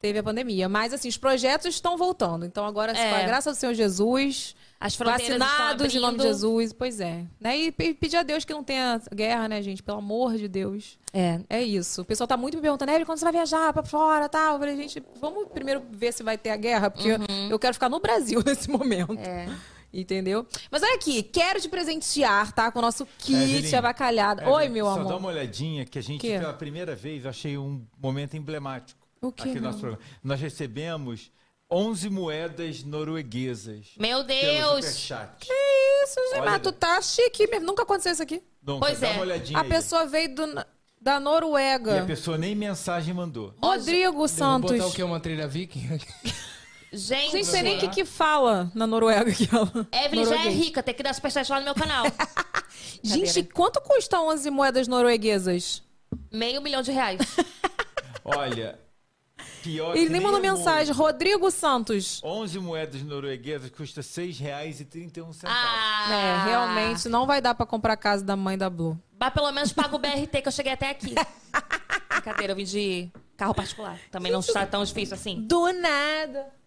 teve a pandemia, mas assim, os projetos estão voltando. Então agora, É. com a graça do Senhor Jesus, As vacinados em nome de. Jesus, pois é. Né? E pe- pedir a Deus que não tenha guerra, né, gente? Pelo amor de Deus. É. É isso. O pessoal tá muito me perguntando, Evelyn, quando você vai viajar pra fora, tal? Eu falei, gente, vamos primeiro ver se vai ter a guerra, porque Uhum. eu quero ficar no Brasil nesse momento. É. Entendeu? Mas olha aqui, quero te presentear, tá? Com o nosso kit Evelyn, avacalhado. Evelyn, Oi, meu só amor. dá uma olhadinha que a gente, Quê? pela primeira vez, eu achei um momento emblemático. O quê, Aqui no nosso programa. Nós recebemos 11 moedas norueguesas. Meu Deus. Que isso, Mas tu tá chique mesmo. Nunca aconteceu isso aqui. Nunca, Pois dá é. uma olhadinha A aí. pessoa veio do- da E a Noruega. pessoa nem mensagem mandou. Rodrigo Vou Santos. botar o quê? Uma trilha viking? Gente, Gente, sei nem o que, que fala na Noruega. Que ela... Evelyn já é rica, tem que dar superchat lá no meu canal. Gente, quanto custa 11 moedas norueguesas? Meio milhão de reais. Olha, pior Ele que nem mandou mensagem. Rodrigo Santos. 11 moedas norueguesas custa R$ 6,31. Ah, É, realmente não vai dar pra comprar a casa da mãe da Blue. Mas pelo menos paga o BRT que eu cheguei até aqui. Brincadeira, eu vim de carro particular. Também não está tão difícil assim. Do nada.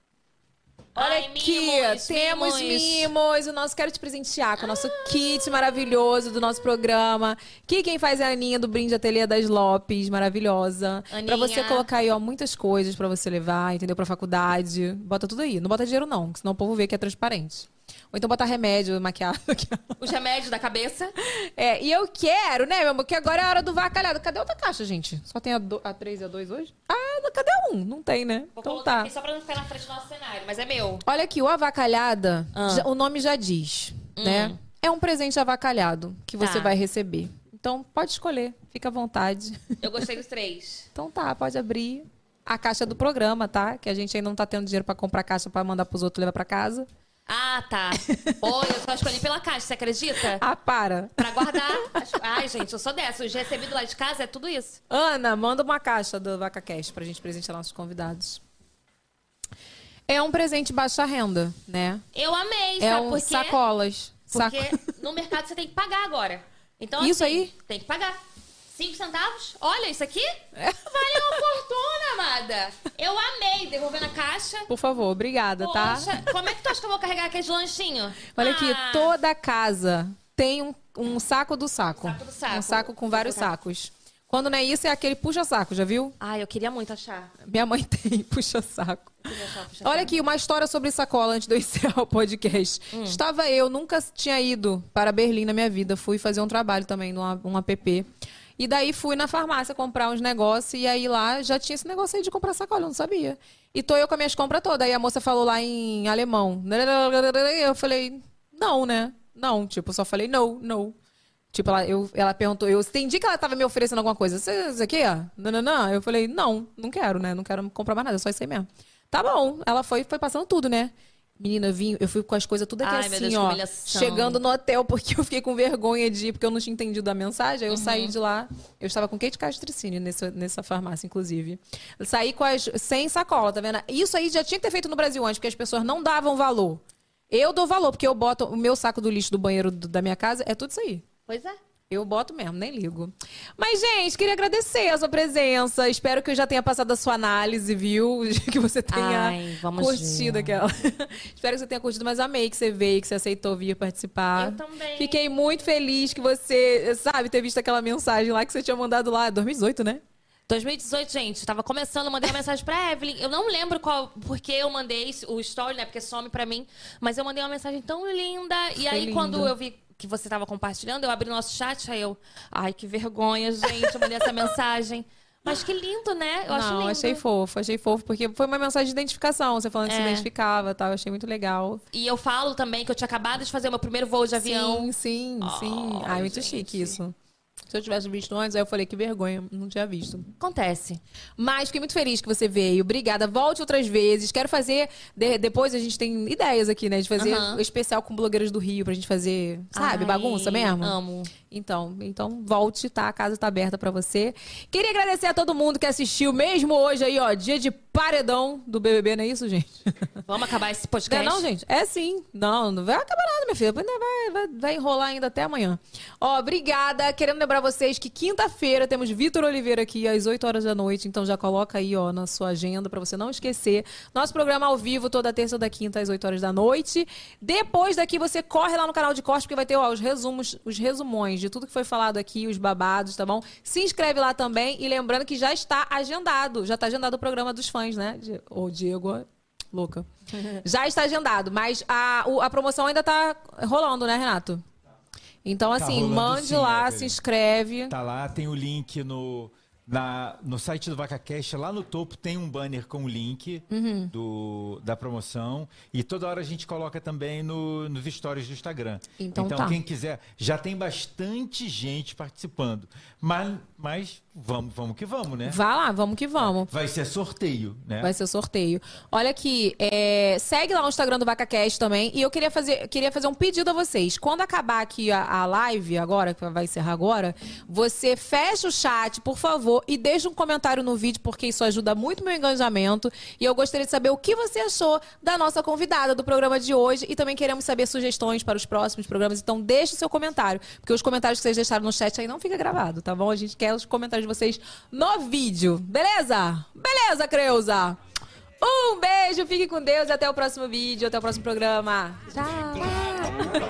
Olha Ai, aqui, mimos, temos mimos. mimos. O nosso quero te presentear com o nosso kit maravilhoso do nosso programa. Que quem faz é a Aninha do Brinde Ateliê das Lopes, maravilhosa. Pra Aninha. você colocar aí, ó, muitas coisas pra você levar, entendeu? Pra faculdade. Bota tudo aí. Não bota dinheiro não, senão o povo vê que é transparente. Ou então bota remédio, maquiagem. Os remédios da cabeça. É, e eu quero, né, meu amor, que agora é a hora do vacalhado. Cadê a outra caixa, gente? Só tem a, do, a 3 e a 2 hoje? Ah, cadê a 1? Não tem, né? Vou então tá. aqui só pra não ficar na frente do nosso cenário, mas é meu. Olha aqui, o avacalhada, Ah. já- o nome já diz, né? É um presente avacalhado que você Tá. vai receber. Então, pode escolher, fica à vontade. Eu gostei dos três. Então tá, pode abrir a caixa do programa, tá? Que a gente ainda não tá tendo dinheiro pra comprar caixa pra mandar pros outros levar pra casa. Ah, tá. Oi, eu só escolhi pela caixa, você acredita? Ah, para. Pra guardar. Ai, gente, eu sou dessa. Os recebidos lá de casa é tudo isso. Ana, manda uma caixa do VacaCast pra gente presentear nossos convidados. É um presente baixa renda, né? Eu amei, É sabe um por quê? sacolas. Porque Saco- no mercado você tem que pagar agora. Então, Isso assim, aí? Tem que pagar. Cinco centavos? Olha, isso aqui É. vale uma fortuna, amada. Eu amei devolver na caixa. Por favor, obrigada, tá? Poxa, como é que tu acha que eu vou carregar aqueles lanchinhos? Olha aqui, Ah, toda casa tem um, um saco do saco. Saco do saco. Um saco com vários sacos. Quando não é isso, é aquele puxa-saco, já viu? Ai, eu queria muito achar. Minha mãe tem puxa-saco. Eu queria achar, puxa Olha aqui, uma história sobre sacola antes de eu encerrar o podcast. Hum. Estava eu, nunca tinha ido para Berlim na minha vida. Fui fazer um trabalho também num um app. E daí fui na farmácia comprar uns negócios. E aí lá já tinha esse negócio aí de comprar sacola, eu não sabia. E tô eu com as minhas compras todas. Aí a moça falou lá em alemão. Eu falei, não, né? Não, tipo, só falei, não, não. Tipo, ela, eu, ela perguntou, eu entendi que ela tava me oferecendo alguma coisa. Isso aqui, ó? Não, não, não. Eu falei, não, não quero, né? Não quero comprar mais nada, só isso aí mesmo. Tá bom. Ela foi, foi passando tudo, né? Menina, eu vim, eu fui com as coisas tudo aqui Ai, assim, Deus, ó. Chegando no hotel, porque eu fiquei com vergonha de ir, porque eu não tinha entendido a mensagem. Aí eu Uhum. saí de lá. Eu estava com Kate Castricínio nessa, nessa farmácia, inclusive. Eu saí com as, sem sacola, tá vendo? Isso aí já tinha que ter feito no Brasil antes, porque as pessoas não davam valor. Eu dou valor, porque eu boto o meu saco do lixo do banheiro do- da minha casa, é tudo isso aí. Pois é. Eu boto mesmo, nem ligo. Mas, gente, queria agradecer a sua presença. Espero que eu já tenha passado a sua análise, viu? Que você tenha Ai, curtido ver. aquela. Espero que você tenha curtido, mas amei que você veio, que você aceitou vir participar. Eu também. Fiquei muito feliz que você, sabe, ter visto aquela mensagem lá que você tinha mandado lá, 2018, né? 2018, gente, tava começando, eu mandei uma mensagem pra Evelyn. Eu não lembro qual, porque eu mandei o story, né? Porque some pra mim. Mas eu mandei uma mensagem tão linda. E Foi aí, lindo. quando eu vi que você tava compartilhando, eu abri nosso chat, aí eu. Ai, que vergonha, gente. Eu mandei essa mensagem. Mas que lindo, né? Eu acho Não, lindo. achei fofo, achei fofo, porque foi uma mensagem de identificação, você falando que se É. identificava e tal, eu achei muito legal. E eu falo também que eu tinha acabado de fazer o meu primeiro voo de avião. Sim, sim, sim. Ai, muito chique isso. Se eu tivesse visto antes, aí eu falei que vergonha, não tinha visto. Acontece. Mas fiquei muito feliz que você veio. Obrigada. Volte outras vezes. Quero fazer. de- depois a gente tem ideias aqui, né? De fazer Aham. um especial com blogueiras do Rio pra gente fazer, sabe, Ai, bagunça mesmo. amo. Então, então volte, tá? A casa tá aberta pra você. Queria agradecer a todo mundo que assistiu, mesmo hoje aí, ó, dia de paredão do BBB, não é isso, gente? Vamos acabar esse Não, podcast? é não, gente? É sim. Não, não vai acabar nada, minha filha. Vai, vai, vai enrolar ainda até amanhã. Ó, obrigada. Querendo lembrar vocês que quinta-feira temos Vitor Oliveira aqui às 8 horas da noite. Então já coloca aí, ó, na sua agenda pra você não esquecer. Nosso programa ao vivo toda terça da quinta às 8 horas da noite. Depois daqui você corre lá no canal de corte porque vai ter, ó, os resumos, os resumões de tudo que foi falado aqui, os babados, tá bom? Se inscreve lá também e lembrando que já está agendado. Já tá agendado o programa dos fãs, né? Ô, Diego, louca. Já está agendado, mas a, o- a promoção ainda tá rolando, né, Renato? Então, Tá assim, mande sim, lá, Evelyn. se inscreve. Tá lá, tem o link no, na, no site do VacaCast. Lá no topo tem um banner com o link Uhum. do, da promoção. E toda hora a gente coloca também no, nos stories do Instagram. Então tá. quem quiser, já tem bastante gente participando. Mas, mas vamos, vamos que vamos, né? Vá lá, vamos que vamos. Vai ser sorteio, né? Vai ser sorteio. Olha aqui, é, segue lá o Instagram do VacaCast também. E eu queria fazer, queria fazer um pedido a vocês. Quando acabar aqui a, a live, agora, que vai encerrar agora, você fecha o chat, por favor, e deixa um comentário no vídeo, porque isso ajuda muito meu engajamento. E eu gostaria de saber o que você achou da nossa convidada do programa de hoje. E também queremos saber sugestões para os próximos programas. Então, deixe o seu comentário. Porque os comentários que vocês deixaram no chat aí não fica gravado, tá bom? A gente quer os comentários de vocês no vídeo. Beleza? Beleza, Creuza? Um beijo, fique com Deus e até o próximo vídeo, até o próximo programa. Tchau.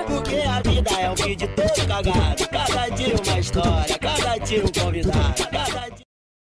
Porque a vida é um vídeo todo cagado. Cada dia uma história, cada dia um convidado. Cada dia...